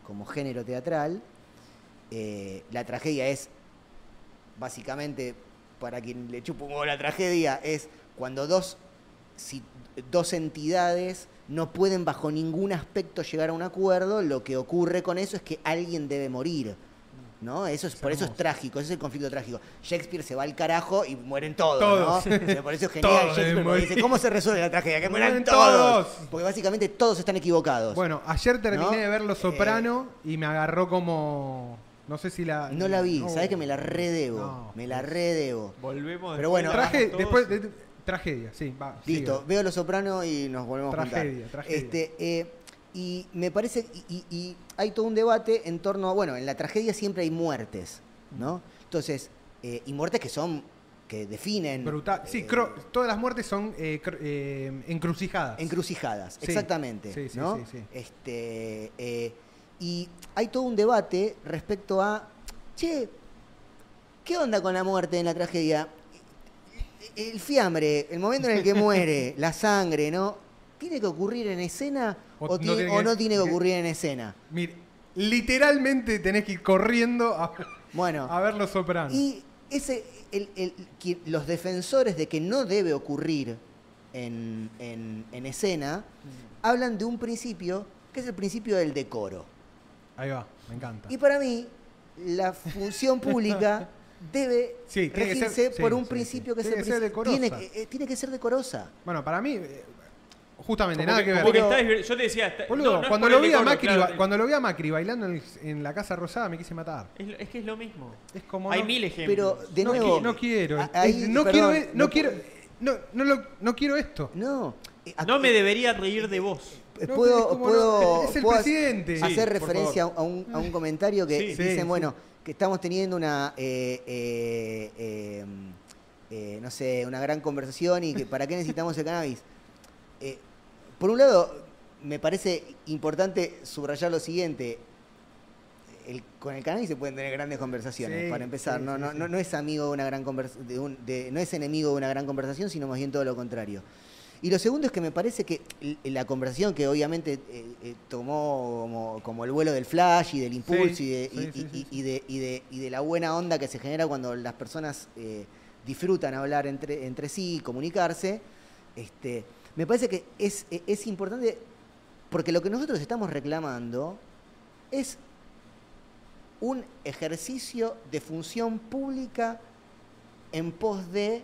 como género teatral. Eh, la tragedia es básicamente, para quien le chupa un huevo la tragedia, es cuando dos, si, dos entidades no pueden bajo ningún aspecto llegar a un acuerdo, lo que ocurre con eso es que alguien debe morir. ¿No? Eso es, Es por eso es trágico, ese es el conflicto trágico. Shakespeare se va al carajo y mueren todos, Todos. ¿no? Por eso es genial Todos Shakespeare, porque dice, ¿cómo se resuelve la tragedia? Que mueran todos. Porque básicamente todos están equivocados. Bueno, ayer terminé ¿No? de ver Los Eh, Soprano y me agarró como. No sé si la. no la vi, no. sabes que me la redebo. No, me la redebo. Volvemos Pero después bueno, de Traje, todos. después de- tragedia, sí, va. Listo, sigue. veo Los Soprano y nos volvemos a Tragedia, juntar. tragedia. Este, eh, y me parece, y, y- y hay todo un debate en torno a, bueno, en la tragedia siempre hay muertes, ¿no? Entonces, eh, y muertes que son, que definen... Brutal. Sí, eh, cro- todas las muertes son eh, cr- eh, encrucijadas. Encrucijadas, Sí, exactamente. sí, sí, ¿no? sí, sí. Este, eh, y hay todo un debate respecto a, che, ¿qué onda con la muerte en la tragedia? El fiambre, el momento en el que muere, la sangre, ¿no? ¿Tiene que ocurrir en escena O o, no tiene- tiene o que- no tiene que que- ocurrir en escena? Mire, literalmente tenés que ir corriendo a, Bueno, a ver Los Sopranos. y ese, el- el- los defensores de que no debe ocurrir en, en- en escena, hablan de un principio que es el principio del decoro. Ahí va, me encanta. Y para mí, la función pública debe Sí, regirse ser- sí, por un sí, principio sí. que Tiene el que ser principio- decorosa. tiene, que- eh, tiene que ser decorosa. Bueno, para mí, eh, justamente, Como nada que, ver. Pero- yo te decía, está- Boludo, no, no es cuando, lo vi a Macri, claro, cuando lo vi a Macri bailando en, el- en la Casa Rosada me quise matar. es, lo- es que es lo mismo. Es como Hay no- mil ejemplos. Pero, de no, nuevo, no quiero. ahí, Es- no perdón, quiero, no, no quiero, pu- no, no, lo- no quiero esto. No. eh, No me debería reír de vos. Eh, No, puedo, como puedo- no, es el puedo presidente. Sí, hacer referencia a un, a un comentario que Sí. dicen, Sí, sí. bueno, que estamos teniendo una, eh, eh, eh, eh, no sé, una gran conversación y que para qué necesitamos el cannabis. Eh, por un lado, me parece importante subrayar lo siguiente. El- con el cannabis se pueden tener grandes conversaciones, Sí, para empezar. sí, no, sí, no, sí. no, no es amigo de una gran convers- de un- de- no es enemigo de una gran conversación, sino más bien todo lo contrario. Y lo segundo es que me parece que l- la conversación que obviamente eh, eh, tomó como, como el vuelo del flash y del impulso Sí, y, de, sí, y- sí, y- sí, y de, y de- y de la buena onda que se genera cuando las personas eh, disfrutan hablar entre, entre sí, comunicarse, este, me parece que es, e- es importante porque lo que nosotros estamos reclamando es un ejercicio de función pública en pos de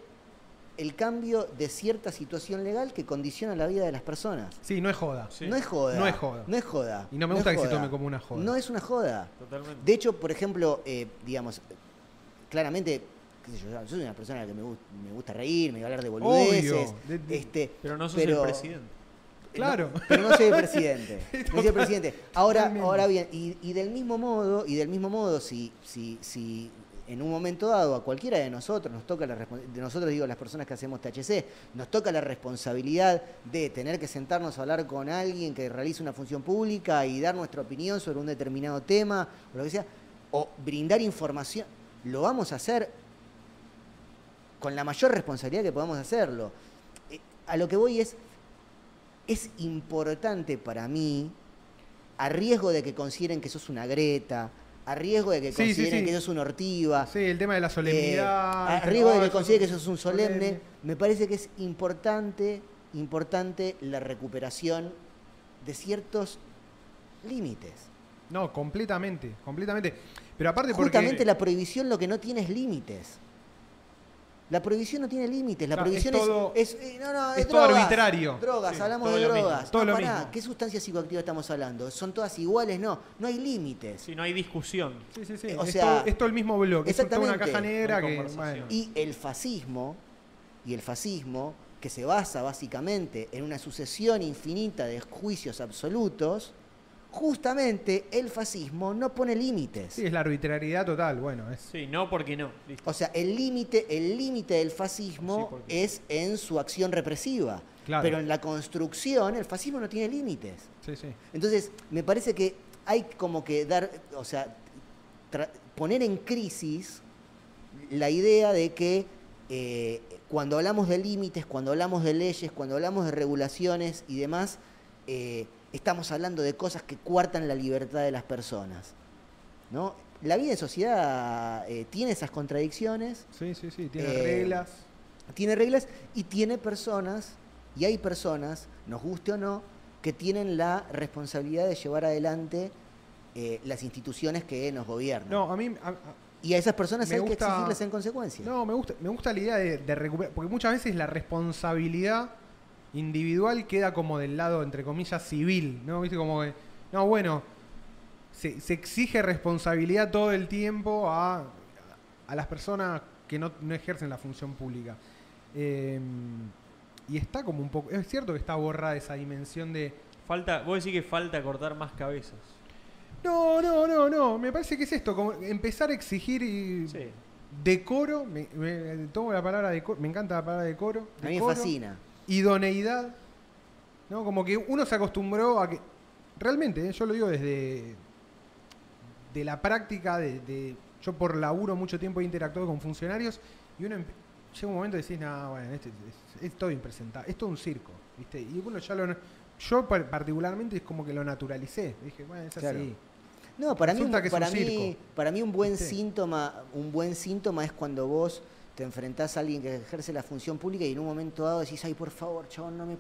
el cambio de cierta situación legal que condiciona la vida de las personas. Sí, no es joda. Sí, No es joda. No es joda. No es joda. Y no me gusta que se tome como una joda. No es una joda. Totalmente. De hecho, por ejemplo, eh, digamos, claramente, qué sé yo, yo soy una persona a la que me, gu- me gusta reír, me gusta hablar de boludeces. Obvio. De- de- este, pero no sos pero- el presidente. Claro. no, pero no soy el presidente. No soy el presidente. Ahora, ahora bien, y, y del mismo modo, y del mismo modo, si, si, si en un momento dado a cualquiera de nosotros nos toca la de nosotros digo las personas que hacemos THC, nos toca la responsabilidad de tener que sentarnos a hablar con alguien que realice una función pública y dar nuestra opinión sobre un determinado tema o lo que sea, o brindar información, lo vamos a hacer con la mayor responsabilidad que podamos hacerlo. Eh, A lo que voy es, es importante para mí, a riesgo de que consideren que sos una Greta, a riesgo de que Sí, sí, consideren sí. que sos una Ortiva, Sí, el tema de la eh, solemnidad. a riesgo de que eso consideren es que sos un solemne, me parece que es importante, importante la recuperación de ciertos límites. No, completamente, completamente. Pero aparte porque... Justamente la prohibición lo que no tiene es límites. La prohibición no tiene límites. La es prohibición es, todo- es, eh, no, no, es todo drogas, arbitrario. Drogas, Sí, hablamos todo de lo mismo, drogas. todo no, lo mismo. ¿qué sustancias psicoactivas estamos hablando? ¿Son todas iguales? No, no hay límites. Sí, no hay discusión. Sí, sí, sí. Eh, o es, sea, todo, es todo el mismo bloque. Es toda una exactamente. caja negra No que... Bueno. Y el fascismo, y el fascismo, que se basa básicamente en una sucesión infinita de juicios absolutos, justamente el fascismo no pone límites. Sí, es la arbitrariedad total. Bueno, es... Sí, no porque no. Listo. O sea, el límite, el límite del Sí, fascismo porque- es en su acción represiva. Claro. Pero en la construcción, el fascismo no tiene límites. Sí, sí. Entonces, me parece que hay como que dar, o sea, poner en crisis la idea de que eh, cuando hablamos de límites, cuando hablamos de leyes, cuando hablamos de regulaciones y demás, eh, estamos hablando de cosas que cuartan la libertad de las personas. ¿no? La vida en sociedad eh, tiene esas contradicciones, Sí, sí, sí. Tiene Eh, reglas. tiene reglas y tiene personas, y hay personas, nos guste o no, que tienen la responsabilidad de llevar adelante eh, las instituciones que nos gobiernan. No, a mí... a- a- y a esas personas hay que gusta- exigirles en consecuencia. No, me gusta, me gusta la idea de, de recuperar, porque muchas veces la responsabilidad individual queda como del lado, entre comillas, civil, ¿no? ¿Viste? Como que, no, bueno, se, se exige responsabilidad todo el tiempo a, a las personas que no, no ejercen la función pública. Eh, y está como un poco, es cierto que está borrada esa dimensión de, Falta, vos decís que falta cortar más cabezas. no, no, no, no, me parece que es esto, como empezar a exigir y Sí. decoro, me, me- tomo la palabra decoro, me encanta la palabra decoro. a mí me fascina. Idoneidad, ¿no? Como que uno se acostumbró a que, realmente, ¿eh? yo lo digo desde de la práctica, de, de- yo por laburo mucho tiempo he interactuado con funcionarios y uno llega un momento y decís, no, bueno, este es, es todo impresentable, es todo un circo, ¿viste? Y uno ya lo, yo par- particularmente es como que lo naturalicé, dije, bueno, es Claro. así. No, para mí, Resulta para, un mí, circo. para mí un buen ¿Viste? síntoma, un buen síntoma es cuando vos te enfrentás a alguien que ejerce la función pública y en un momento dado decís, ay, por favor, chabón, no me,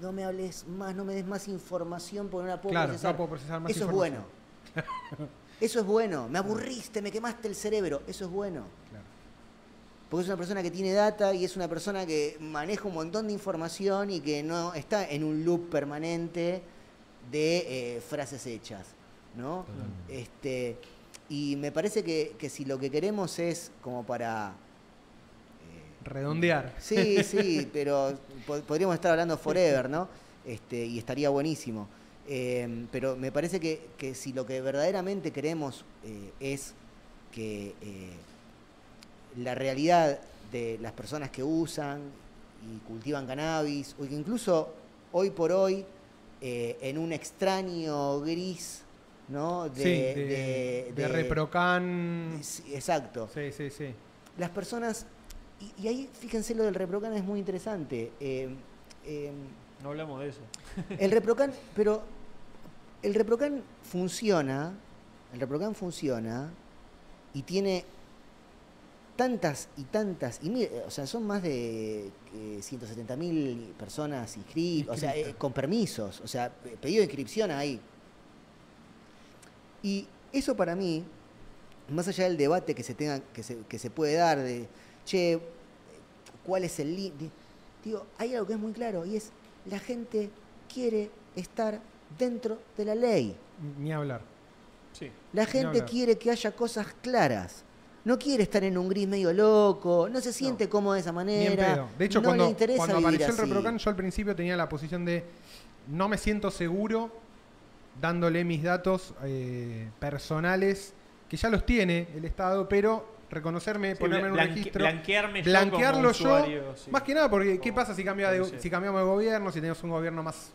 no me hables más, no me des más información porque no la puedo Claro, procesar. no puedo procesar más Eso es bueno. Eso es bueno. Me aburriste, me quemaste el cerebro. Eso es bueno. Claro. Porque es una persona que tiene data y es una persona que maneja un montón de información y que no está en un loop permanente de eh, frases hechas. ¿no? Totalmente. Este, y me parece que, que si lo que queremos es como para... Redondear. Sí, sí, pero po- podríamos estar hablando forever, ¿no? Este, y estaría buenísimo. Eh, pero me parece que, que si lo que verdaderamente queremos eh, es que eh, la realidad de las personas que usan y cultivan cannabis, o que incluso hoy por hoy, eh, en un extraño gris, ¿no? sí, de, de Reprocan. Sí, Exacto Sí, sí, sí. las personas, y, y ahí fíjense lo del reprocan es muy interesante. eh, eh, No hablamos de eso. el reprocan, pero el reprocan funciona, el reprocan funciona y tiene tantas y tantas, y mire, o sea, son más de 170 mil personas inscritas, o sea, eh, con permisos, o sea, pe- pedido de inscripción ahí. Y eso para mí, más allá del debate que se tenga, que se, que se puede dar de, che, ¿cuál es el límite? Digo, hay algo que es muy claro y es la gente quiere estar dentro de la ley. Ni hablar. Sí. La gente hablar. quiere que haya cosas claras. No quiere estar en un gris medio loco, no se siente cómodo de esa Ni en manera. pedo. De hecho, no cuando, le interesa cuando vivir apareció el. Reprocan, yo al principio tenía la posición de no me siento seguro dándole mis datos eh, personales, que ya los tiene el Estado, pero reconocerme, Sí, ponerme en un registro. blanquearme yo blanquearlo como yo. sí. Más que nada, porque ¿qué pasa si, cambia de, si cambiamos de gobierno, si tenemos un gobierno más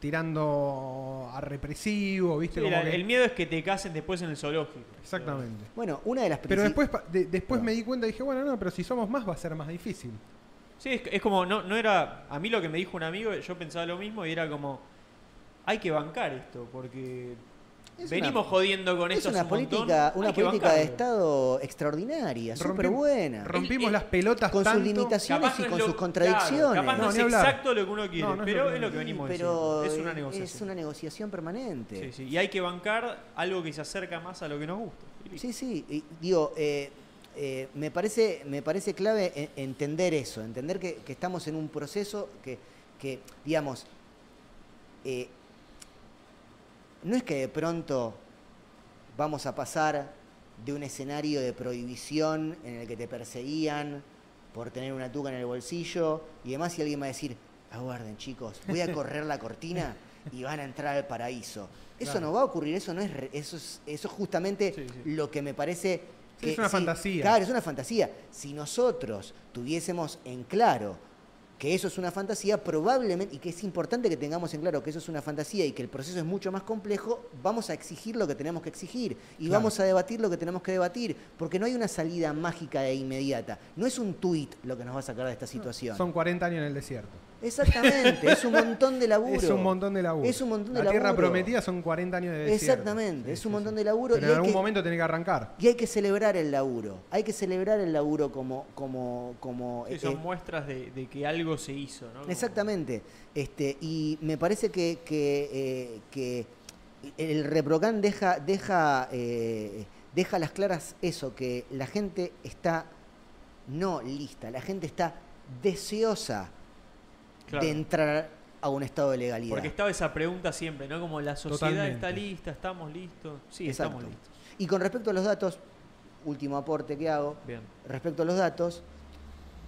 tirando a represivo, ¿viste? Sí, Como la- que- el miedo es que te casen después en el zoológico. Exactamente. Bueno, una de las Pero después, de- después No. me di cuenta y dije, bueno, no, pero si somos más va a ser más difícil. Sí, es, es como, no, no era. A mí lo que me dijo un amigo, yo pensaba lo mismo y era como. Hay que bancar esto, porque Es venimos una- jodiendo con es esto. hace una un montón, política, una política de. Estado extraordinaria, súper Rompimos- buena. Rompimos El- las pelotas con sus limitaciones y es con lo- sus claro, contradicciones. capaz no, No, es hablar. exacto lo que uno quiere, No, no es pero lo que es lo que venimos pero diciendo. Es una es negociación. una negociación permanente. Sí, sí, Y hay que bancar algo que se acerca más a lo que nos gusta. Sí, sí, y digo, eh, eh, me, parece, me parece clave e- entender eso, entender que, que estamos en un proceso que, que digamos, eh, no es que de pronto vamos a pasar de un escenario de prohibición en el que te perseguían por tener una tuca en el bolsillo y demás y alguien va a decir, aguarden chicos, voy a correr la cortina y van a entrar al paraíso. Eso Claro. no va a ocurrir, eso no es re- eso es eso es justamente Sí, sí. lo que me parece Sí, que es una fantasía. Claro, es una fantasía. Si nosotros tuviésemos en claro que eso es una fantasía, probablemente, y que es importante que tengamos en claro que eso es una fantasía y que el proceso es mucho más complejo, vamos a exigir lo que tenemos que exigir y Claro. vamos a debatir lo que tenemos que debatir, porque no hay una salida mágica e inmediata. No es un tuit lo que nos va a sacar de esta situación. Son 40 años en el desierto. Exactamente, es un montón de laburo. Es un montón de laburo. Es un montón de La tierra laburo. prometida son 40 años de desierto. Exactamente, Sí, es un sí, montón sí. de laburo. Pero y en algún que- momento tenés que arrancar. Y hay que celebrar el laburo. Hay que celebrar el laburo como, como, como Sí, eh, son eh, muestras de, de que algo se hizo, ¿no? Exactamente. Este, y me parece que, que, eh, que el Reprocan deja, deja, eh, deja a las claras eso, que la gente está no lista, la gente está deseosa Claro. de entrar a un estado de legalidad. Porque estaba esa pregunta siempre, ¿no? Como la sociedad Totalmente. está lista, estamos listos. Sí, Exacto. estamos listos. Y con respecto a los datos, último aporte que hago, Bien. respecto a los datos,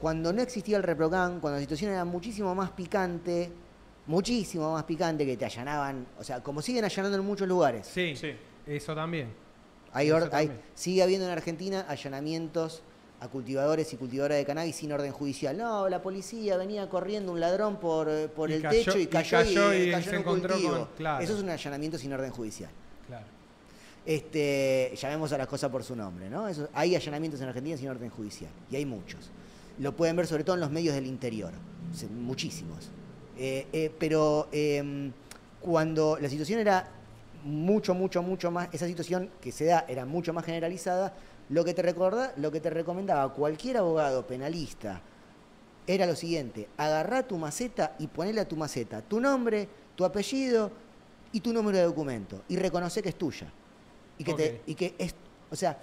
cuando no existía el Reprocan, cuando la situación era muchísimo más picante, muchísimo más picante que te allanaban, o sea, como siguen allanando en muchos lugares. Sí, Sí. eso también. Hay Eso or- hay- también. sigue habiendo en Argentina allanamientos a cultivadores y cultivadoras de cannabis sin orden judicial. No, la policía venía corriendo un ladrón por, por el cayó- techo y y cayó, y, y cayó se en un encontró cultivo. con- claro. Eso es un allanamiento sin orden judicial. Claro. Este, llamemos a las cosas por su nombre, ¿no? Eso- hay allanamientos en Argentina sin orden judicial, y hay muchos. Lo pueden ver sobre todo en los medios del interior, muchísimos. Eh, eh, pero em, cuando la situación era mucho, mucho, mucho más, esa situación que se da era mucho más generalizada, Lo que te recorda, lo que te recomendaba cualquier abogado penalista era lo siguiente: agarrá tu maceta y ponele a tu maceta tu nombre, tu apellido y tu número de documento y reconoce que es tuya. Y que te- y que es, o sea,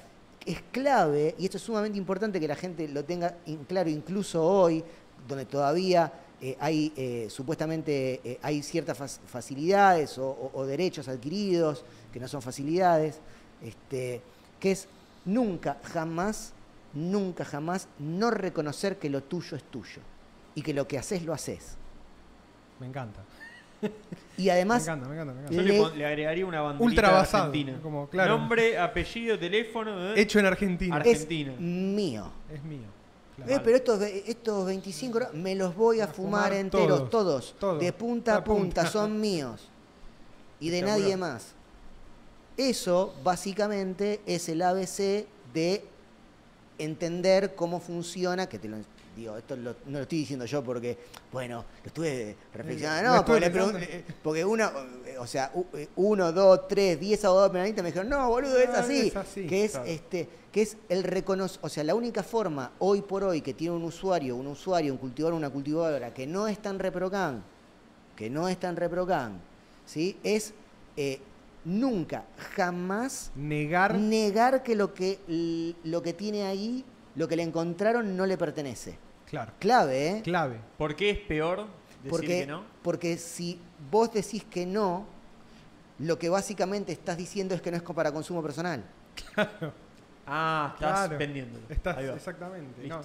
es clave y esto es sumamente importante que la gente lo tenga en claro incluso hoy donde todavía eh, hay eh, supuestamente eh, hay ciertas fac- facilidades o, o- o derechos adquiridos que no son facilidades, este, que es nunca, jamás, nunca, jamás no reconocer que lo tuyo es tuyo y que lo que haces lo haces. Me encanta. Y Me además, encanta, me encanta, me Yo encanta. le, Le- pon- le agregaría una banderita Ultra basado, Argentina. como, claro. Nombre, apellido, teléfono. ¿eh? Hecho en Argentina. Ar- es Argentina. mío. Es mío. Claro. Eh, pero estos, ve- estos 25 gra- me los voy a, A fumar, fumar enteros, todos, todos, todos, de punta a punta. punta, son míos. Y de nadie más. Eso, básicamente, es el ABC de entender cómo funciona, que te lo digo, esto lo- no lo estoy diciendo yo porque, bueno, lo estuve reflexionando, no, porque, le eh, porque uno, eh, o sea, eh, uno, dos, tres, diez abogados penalistas me dijeron, no, boludo, es así, es así, que es claro. este, que es el reconocer, o sea, la única forma hoy por hoy que tiene un usuario, un usuario, un cultivador, una cultivadora que no es tan reprocan, que no es tan reprocan, ¿sí? Es eh, nunca, jamás Negar. negar que lo que lo que tiene ahí, lo que le encontraron no le pertenece. Claro. Clave, ¿eh? Clave. ¿Por qué es peor decir porque, que no? porque si vos decís que no, lo que básicamente estás diciendo es que no es para consumo personal. Ah, estás Claro. vendiéndolo. Estás, va. exactamente. Listo. no.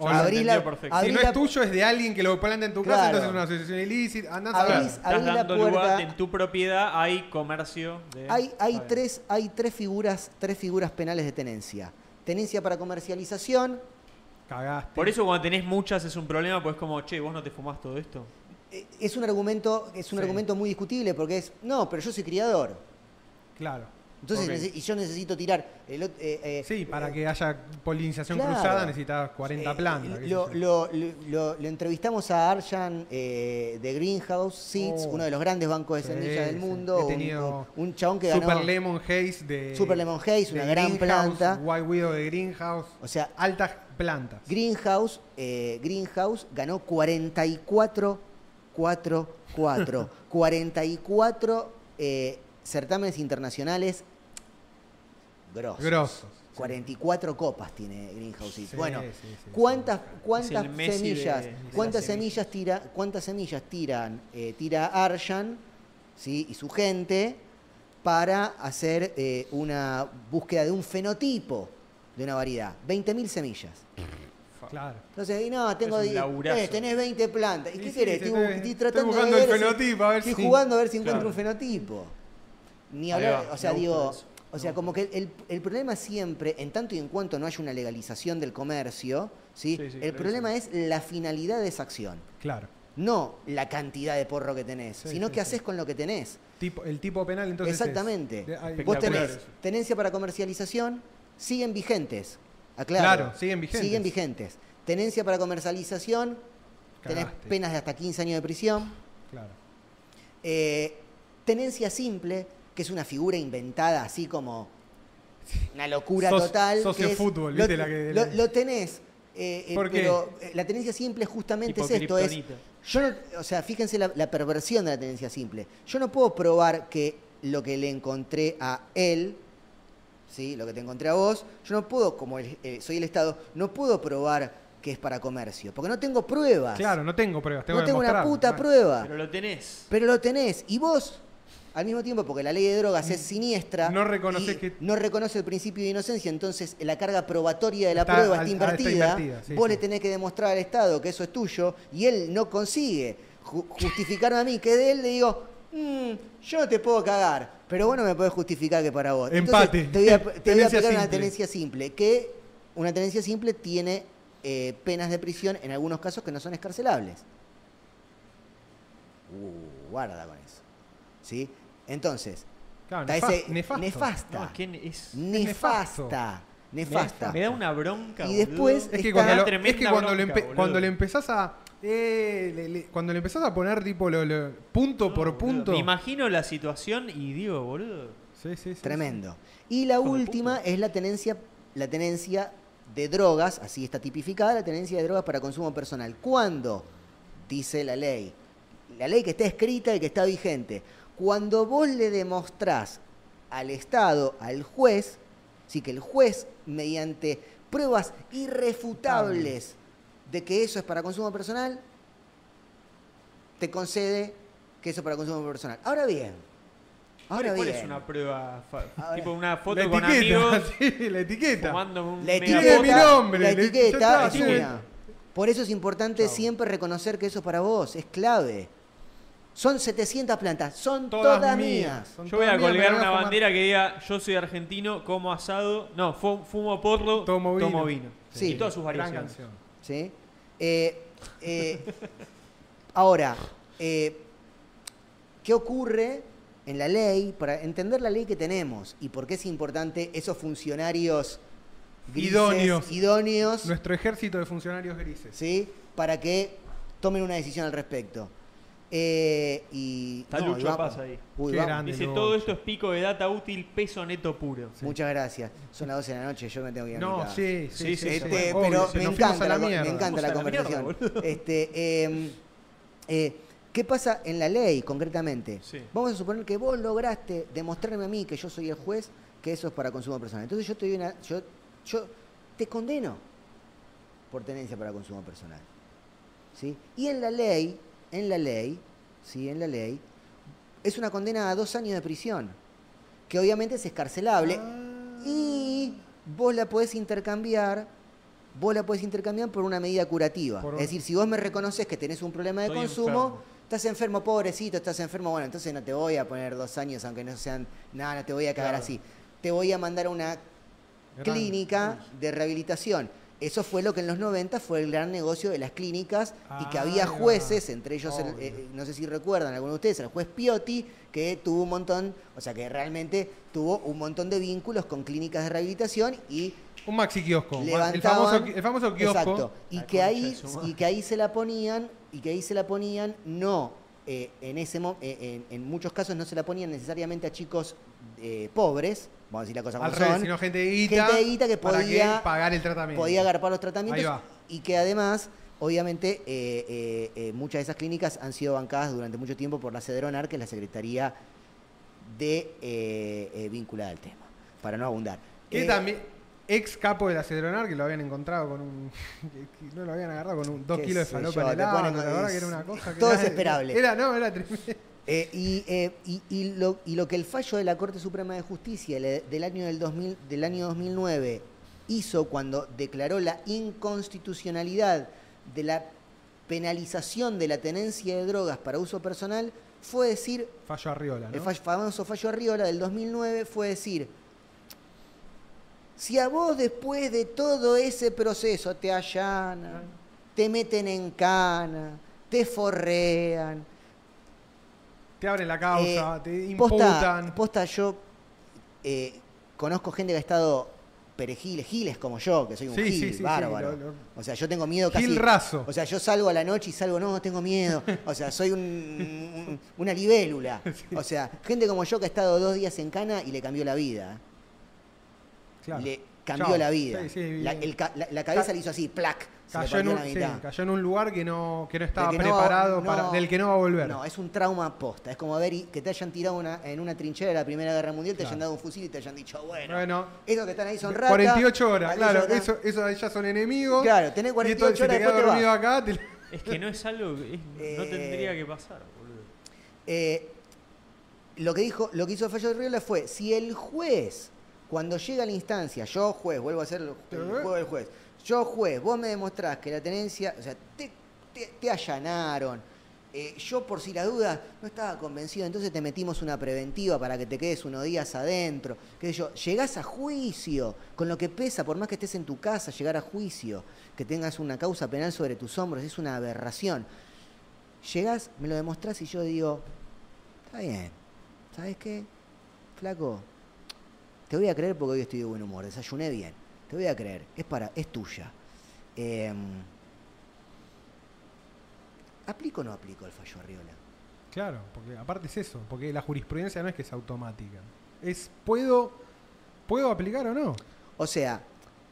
Lo la- Abrí entendió la- perfecto. abrí si no la- es tuyo, es de alguien que lo planta en tu casa, Claro. entonces es una asociación ilícita. Andás a Abrís- ver. Estás abrí la dando lugar, puerta. en tu propiedad hay comercio de... Hay, hay, Está bien. tres, hay tres, figuras, tres figuras penales de tenencia. Tenencia para comercialización, Cagaste. Por eso cuando tenés muchas es un problema, pues como, che, vos no te fumás todo esto. eh, es un argumento, es un Sí. argumento muy discutible porque es, no, pero yo soy criador. Claro. Entonces, Ok. nece- y yo necesito tirar. el eh, eh, Sí, para eh, que haya polinización claro. cruzada necesitas 40 eh, plantas. Lo, lo- lo- lo- entrevistamos a Arjan eh, de Greenhouse Seeds, Oh. uno de los grandes bancos de Sí, semillas del sí. mundo. He un- tenido un, un chabón que Super ganó. Lemon Haze de. Super Lemon Haze, una gran planta. White Widow de Greenhouse. O sea, Altas plantas. Greenhouse, eh, Greenhouse ganó 44, 4, 4, 44 eh, certámenes internacionales grosos. Grosos. 44 copas tiene Greenhouse. Sí, bueno, sí, sí, ¿cuántas, sí. cuántas el semillas, de- de cuántas las semillas tira, cuántas semillas tiran, eh, tira Arjan, ¿sí? y su gente para hacer eh, una búsqueda de un fenotipo de una variedad? 20.000 semillas. Claro. Entonces, y no, tengo eh, tenés 20 plantas. ¿Y qué sí, querés? Estoy, estoy- tratando buscando de el ver si- fenotipo, a ver estoy si- jugando a ver si encuentro Claro. un fenotipo. Ni hablar, va, o sea, digo, eso. o sea, como que el, el problema siempre, en tanto y en cuanto no haya una legalización del comercio, ¿sí? Sí, sí, el problema es la finalidad de esa acción. Claro. No la cantidad de porro que tenés, Sí, sino qué haces con lo que tenés. Tipo, el tipo penal entonces. es- Exactamente. hay- Vos tenés eso. tenencia para comercialización, siguen vigentes. Aclaro. Claro, siguen vigentes. Siguen vigentes. Tenencia para comercialización, tenés Cagaste. penas de hasta 15 años de prisión. Claro. Eh, tenencia simple, que es una figura inventada así como una locura Sos- total. socio que es- fútbol, lo, ¿viste la que- lo- lo tenés. eh, eh, ¿Por qué? pero eh, la tenencia simple justamente es esto, es yo no- o sea, fíjense la, la perversión de la tenencia simple. Yo no puedo probar que lo que le encontré a él, ¿sí? lo que te encontré a vos, yo no puedo, como el- eh, soy el Estado, no puedo probar que es para comercio, porque no tengo pruebas. Claro, no tengo pruebas. Tengo no que tengo una puta prueba. Pero lo tenés. Pero lo tenés. Y vos, al mismo tiempo, porque la ley de drogas es siniestra. No que- No reconoce el principio de inocencia, entonces la carga probatoria de la Está prueba al- está ah, invertida. está invertida, sí, vos sí. le tenés que demostrar al Estado que eso es tuyo y él no consigue ju- justificarme a mí que de él le digo. "Mm, yo no te puedo cagar, pero vos no me podés justificar que para vos. Entonces, Empate. te voy a, te voy a Tenencia aplicar una tenencia simple, que una tenencia simple tiene eh, penas de prisión en algunos casos que no son escarcelables. Uh, guarda con eso. ¿Sí? Entonces, Claro, ese- nefasto. nefasta. No, es que es... nefasto. nefasta. Nefasta. Me da una bronca, Y después-. Es que, Está- cuando lo, es que cuando, le bronca, boludo. cuando le empezás a. eh, le- le- cuando le empezás a poner tipo lo, lo- punto No, por boludo. punto. Me imagino la situación y digo, boludo. Sí, sí, sí, Tremendo. Y la última es la tenencia la tenencia de drogas, así está tipificada la tenencia de drogas para consumo personal. ¿Cuándo? Dice la ley. La ley que está escrita y que está vigente. Cuando vos le demostrás al Estado, al juez, sí que el juez, mediante pruebas irrefutables de que eso es para consumo personal, te concede que eso es para consumo personal. Ahora bien, ahora ¿Cuál bien. es una prueba? tipo una foto La con etiqueta, amigos sí, la etiqueta. fumando un La. Tiene mi etiqueta, nombre, la le- etiqueta es una. Por eso es importante Chau. siempre reconocer que eso es para vos, es clave. Son 700 plantas, son Todas todas, mías. mías. Son Yo voy a mías, colgar una fumar. bandera que diga yo soy argentino, como asado, no, fu- fumo porro, Tomo vino. vino. Sí. Y todas sus Gran variaciones. canción. ¿sí? Eh, eh, ahora, eh, ¿qué ocurre en la ley? Para entender la ley que tenemos y por qué es importante esos funcionarios grises, Idóneos. idóneos Nuestro ejército de funcionarios grises. ¿sí? para que tomen una decisión al respecto. Eh, y, Está no, Lucho y vamos- Paz ahí. Uy, Qué vamos. grande. Dice Lucho. todo esto es pico de data útil, peso neto puro. Muchas gracias. Son las 12 de la noche, yo me tengo que ir a mi No, casa. sí, sí, Sí, sí. sí, sí. Este, Obvio, pero me nos fuimos encanta, a la, la mierda. me encanta la Vamos a la mierda, conversación. este, eh, eh, ¿Qué pasa en la ley concretamente? Sí. Vamos a suponer que vos lograste demostrarme a mí que yo soy el juez que eso es para consumo personal. Entonces yo te doy una, yo, yo te condeno por tenencia para consumo personal. ¿Sí? Y en la ley, en la ley, sí, en la ley, es una condena a dos años de prisión, que obviamente es escarcelable. Ah. Y vos la podés intercambiar, vos la podés intercambiar por una medida curativa. Por Es decir, si vos me reconoces que tenés un problema de Estoy consumo, enfermo. estás enfermo, pobrecito, estás enfermo, bueno, entonces no te voy a poner dos años, aunque no sean nada, no te voy a cagar Claro. así. Te voy a mandar a una Gran- clínica de rehabilitación. Eso fue lo que en los 90 fue el gran negocio de las clínicas y que Ah, había va. jueces, entre ellos, el- eh, no sé si recuerdan algunos de ustedes, el juez Piotti, que tuvo un montón, o sea, que realmente tuvo un montón de vínculos con clínicas de rehabilitación y Un maxi kiosco. El famoso, el famoso kiosco. exacto y que ahí y que ahí se la ponían y que ahí se la ponían no eh, en ese eh, en, en muchos casos no se la ponían necesariamente a chicos eh, pobres vamos a decir la cosa como Al revés, son sino gente de guita. Gente de guita que para podía- pagar el tratamiento. podía agarpar los tratamientos y que además obviamente eh, eh, eh, muchas de esas clínicas han sido bancadas durante mucho tiempo por la CEDRONAR que es la Secretaría de vinculada al tema para no abundar Que también, ex capo de la Cedronar, que lo habían encontrado con un. que no lo habían agarrado con un, dos kilos de falopa en el la verdad que era una cosa que todo era- desesperable. Era, no, era tremendo. Eh, y, eh, y- y lo, y lo que el fallo de la Corte Suprema de Justicia del año, del, 2000, del año 2009 hizo cuando declaró la inconstitucionalidad de la penalización de la tenencia de drogas para uso personal fue decir, Fallo Arriola, ¿no? el fallo- famoso fallo Arriola del 2009 fue decir, si a vos después de todo ese proceso te allanan, te meten en cana, te forrean, Te abren la causa, eh, te posta, imputan. posta, yo eh, conozco gente que ha estado perejiles, giles como yo, que soy un Sí, gil, sí, sí, sí, bárbaro. lo- lo- O sea, yo tengo miedo casi. Gil raso. O sea, yo salgo a la noche y salgo, no, tengo miedo. O sea, soy un, un- una libélula. O sea, gente como yo que ha estado dos días en cana y le cambió la vida. Claro. Le cambió Chao. la vida. Sí, sí, la, el la- la cabeza Ca- le hizo así, plac. Cayó en, un, la sí, mitad. cayó en un lugar que no, que no estaba no preparado para, no- del que no va a volver. No, es un trauma posta. Es como ver y- que te hayan tirado una- en una trinchera de la Primera Guerra Mundial, te hayan dado un fusil y te hayan dicho, bueno, bueno, esos que están ahí son ratas. 48 horas, claro, que eso, ya son enemigos. Claro, tenés y 48 esto, si horas, te te dormido acá, te- Es que no es algo que es- no Eh, tendría que pasar, boludo. Eh, lo que dijo, lo que hizo fallo de Riola fue, si el juez, cuando llega a la instancia, yo juez, vuelvo a hacer el, el juego del juez, yo juez, vos me demostrás que la tenencia, o sea, te, allanaron, eh, yo por si la duda no estaba convencido, entonces te metimos una preventiva para que te quedes unos días adentro, qué yo, llegás a juicio, con lo que pesa, por más que estés en tu casa, llegar a juicio, que tengas una causa penal sobre tus hombros, es una aberración. Llegás, me lo demostrás y yo digo, Está bien. ¿Sabes qué? Flaco, te voy a creer porque hoy estoy de buen humor, desayuné bien. Te voy a creer, es para, es tuya. Em, ¿Aplico o no aplico el fallo Arriola? Claro, porque aparte es eso, porque la jurisprudencia no es que es automática. Es, ¿puedo, ¿puedo aplicar o no? O sea,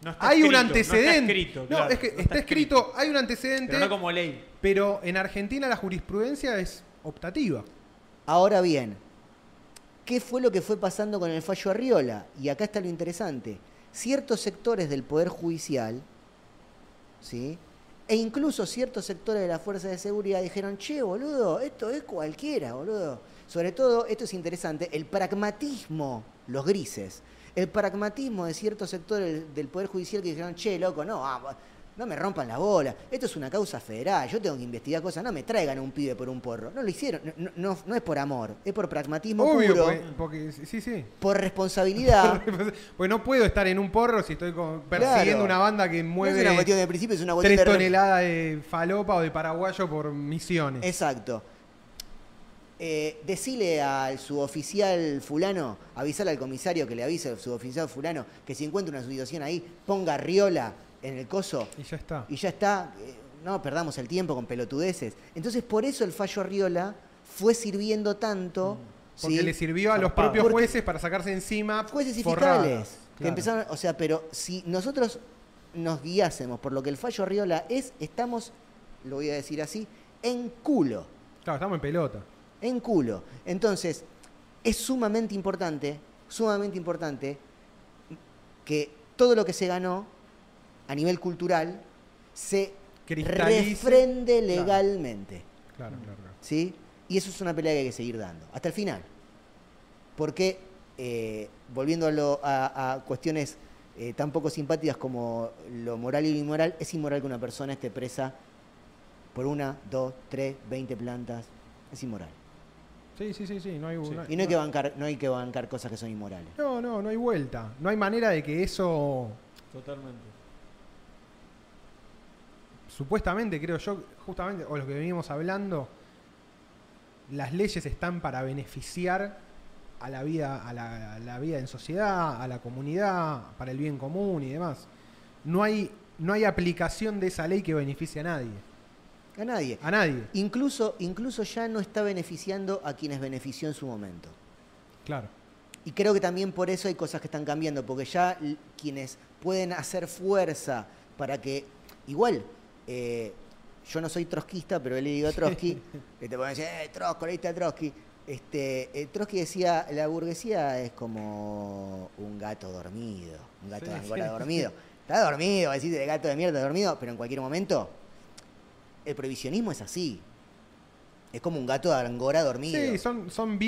No está hay un escrito, no está antecedente. escrito, No, claro, es que no está, escrito, hay un antecedente, Pero no como ley. pero en Argentina la jurisprudencia es optativa. Ahora bien, ¿qué fue lo que fue pasando con el fallo Arriola? Y acá está lo interesante. Ciertos sectores del Poder Judicial, ¿sí? E incluso ciertos sectores de la Fuerza de Seguridad dijeron, che, boludo, esto es cualquiera, boludo. Sobre todo, esto es interesante, el pragmatismo, los grises, el pragmatismo de ciertos sectores del- Poder Judicial que dijeron, che, loco, no, ah, no me rompan la bola, esto es una causa federal, yo tengo que investigar cosas, no me traigan un pibe por un porro. No lo hicieron, no, no- no es por amor, es por pragmatismo Obvio, puro, porque, porque- sí, sí. por responsabilidad. Pues no puedo estar en un porro si estoy con- persiguiendo Claro. una banda que no es mueve una cuestión de principio, es una cuestión tres de... toneladas de falopa o de paraguayo por misiones. Exacto. Eh, decile al suboficial fulano, avisarle al comisario que le avise al suboficial fulano que si encuentra una situación ahí, ponga riola en el coso Y ya está. y ya está. eh, no perdamos el tiempo con pelotudeces. Entonces, por eso el fallo Riola fue sirviendo tanto. Mm. Porque ¿sí? le sirvió a los propios Porque- jueces para sacarse encima jueces y forradas. fiscales que Claro. empezaron, o sea, pero si nosotros nos guiásemos por lo que el fallo Riola es, estamos, lo voy a decir así, en culo, Claro, estamos en pelota. en culo. Entonces, es sumamente importante, sumamente importante que todo lo que se ganó a nivel cultural se refrende legalmente. Claro, claro, claro. ¿sí? Y eso es una pelea que hay que seguir dando, hasta el final. Porque, eh, volviendo a, lo- a- a cuestiones eh, tan poco simpáticas como lo moral y lo inmoral, es inmoral que una persona esté presa por una, dos, tres, veinte plantas. Es inmoral. Sí, sí, sí, sí. No hay, Sí. no- Y no hay que bancar, no hay que bancar cosas que son inmorales. no, no, no hay vuelta. No hay manera de que eso Totalmente. Supuestamente, creo yo, justamente, o lo que venimos hablando, las leyes están para beneficiar a la vida, a la, a la vida en sociedad, a la comunidad, para el bien común y demás. No hay, no hay aplicación de esa ley que beneficie a nadie. A nadie. A nadie, Incluso, incluso ya no está beneficiando a quienes benefició en su momento. claro. Y creo que también por eso hay cosas que están cambiando, porque ya quienes pueden hacer fuerza para que, igual, eh, yo no soy trotskista, pero le digo a Trotsky, que te pueden decir, eh, Trotsky, leíste a Trotsky. Este, eh, Trotsky decía, la burguesía es como un gato dormido, un gato Sí, de angora sí. dormido. Está dormido, decís de gato de mierda dormido, pero en cualquier momento, el prohibicionismo es así. Es como un gato de angora dormido. Sí, son, son,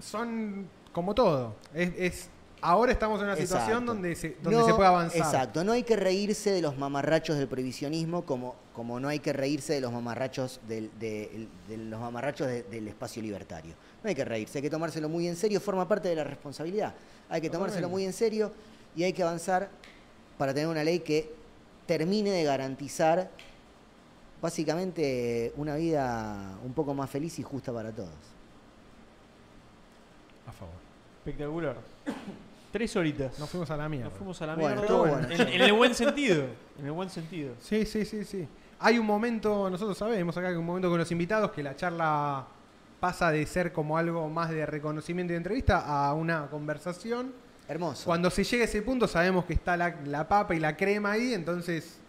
son como todo. Es, es- ahora estamos en una situación donde, se, donde No, se puede avanzar. Exacto, no hay que reírse de los mamarrachos del prohibicionismo como, como no hay que reírse de los mamarrachos del, de, de los mamarrachos de- del espacio libertario. No hay que reírse, hay que tomárselo muy en serio, forma parte de la responsabilidad. Hay que tomárselo muy en serio y hay que avanzar para tener una ley que termine de garantizar básicamente una vida un poco más feliz y justa para todos. A favor. Espectacular. Tres horitas. Nos fuimos a la mierda. Nos fuimos a la Bueno, mierda. estuvo bueno. en, en el buen sentido. En el buen sentido. Sí, sí, sí, sí. Hay un momento, nosotros sabemos acá que un momento con los invitados que la charla pasa de ser como algo más de reconocimiento y de entrevista a una conversación. Hermoso. Cuando se llega a ese punto sabemos que está la, la papa y la crema ahí, entonces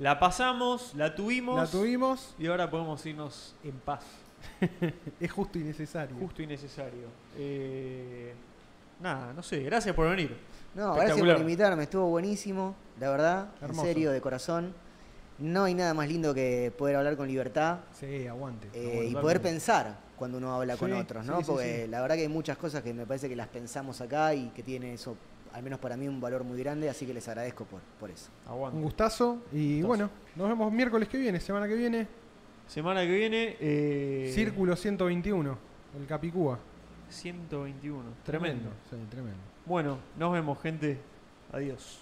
La pasamos, la tuvimos. la tuvimos. Y ahora podemos irnos en paz. Es justo y necesario. Justo y necesario. Eh, nada, no sé. Gracias por venir. No, gracias por invitarme, estuvo buenísimo, la verdad, Hermoso. en serio, de corazón. No hay nada más lindo que poder hablar con libertad Sí, aguante. eh, aguante. y poder pensar cuando uno habla con otros, ¿no? sí, Porque sí. la verdad que hay muchas cosas que me parece que las pensamos acá y que tiene eso, al menos para mí, un valor muy grande, así que les agradezco por, por eso. Aguante. Un gustazo. Y Gustazo. bueno, nos vemos miércoles que viene, semana que viene. Semana que viene. eh, Círculo 121, el Capicúa. 121. Tremendo. Sí, tremendo. Bueno, nos vemos, gente. Adiós.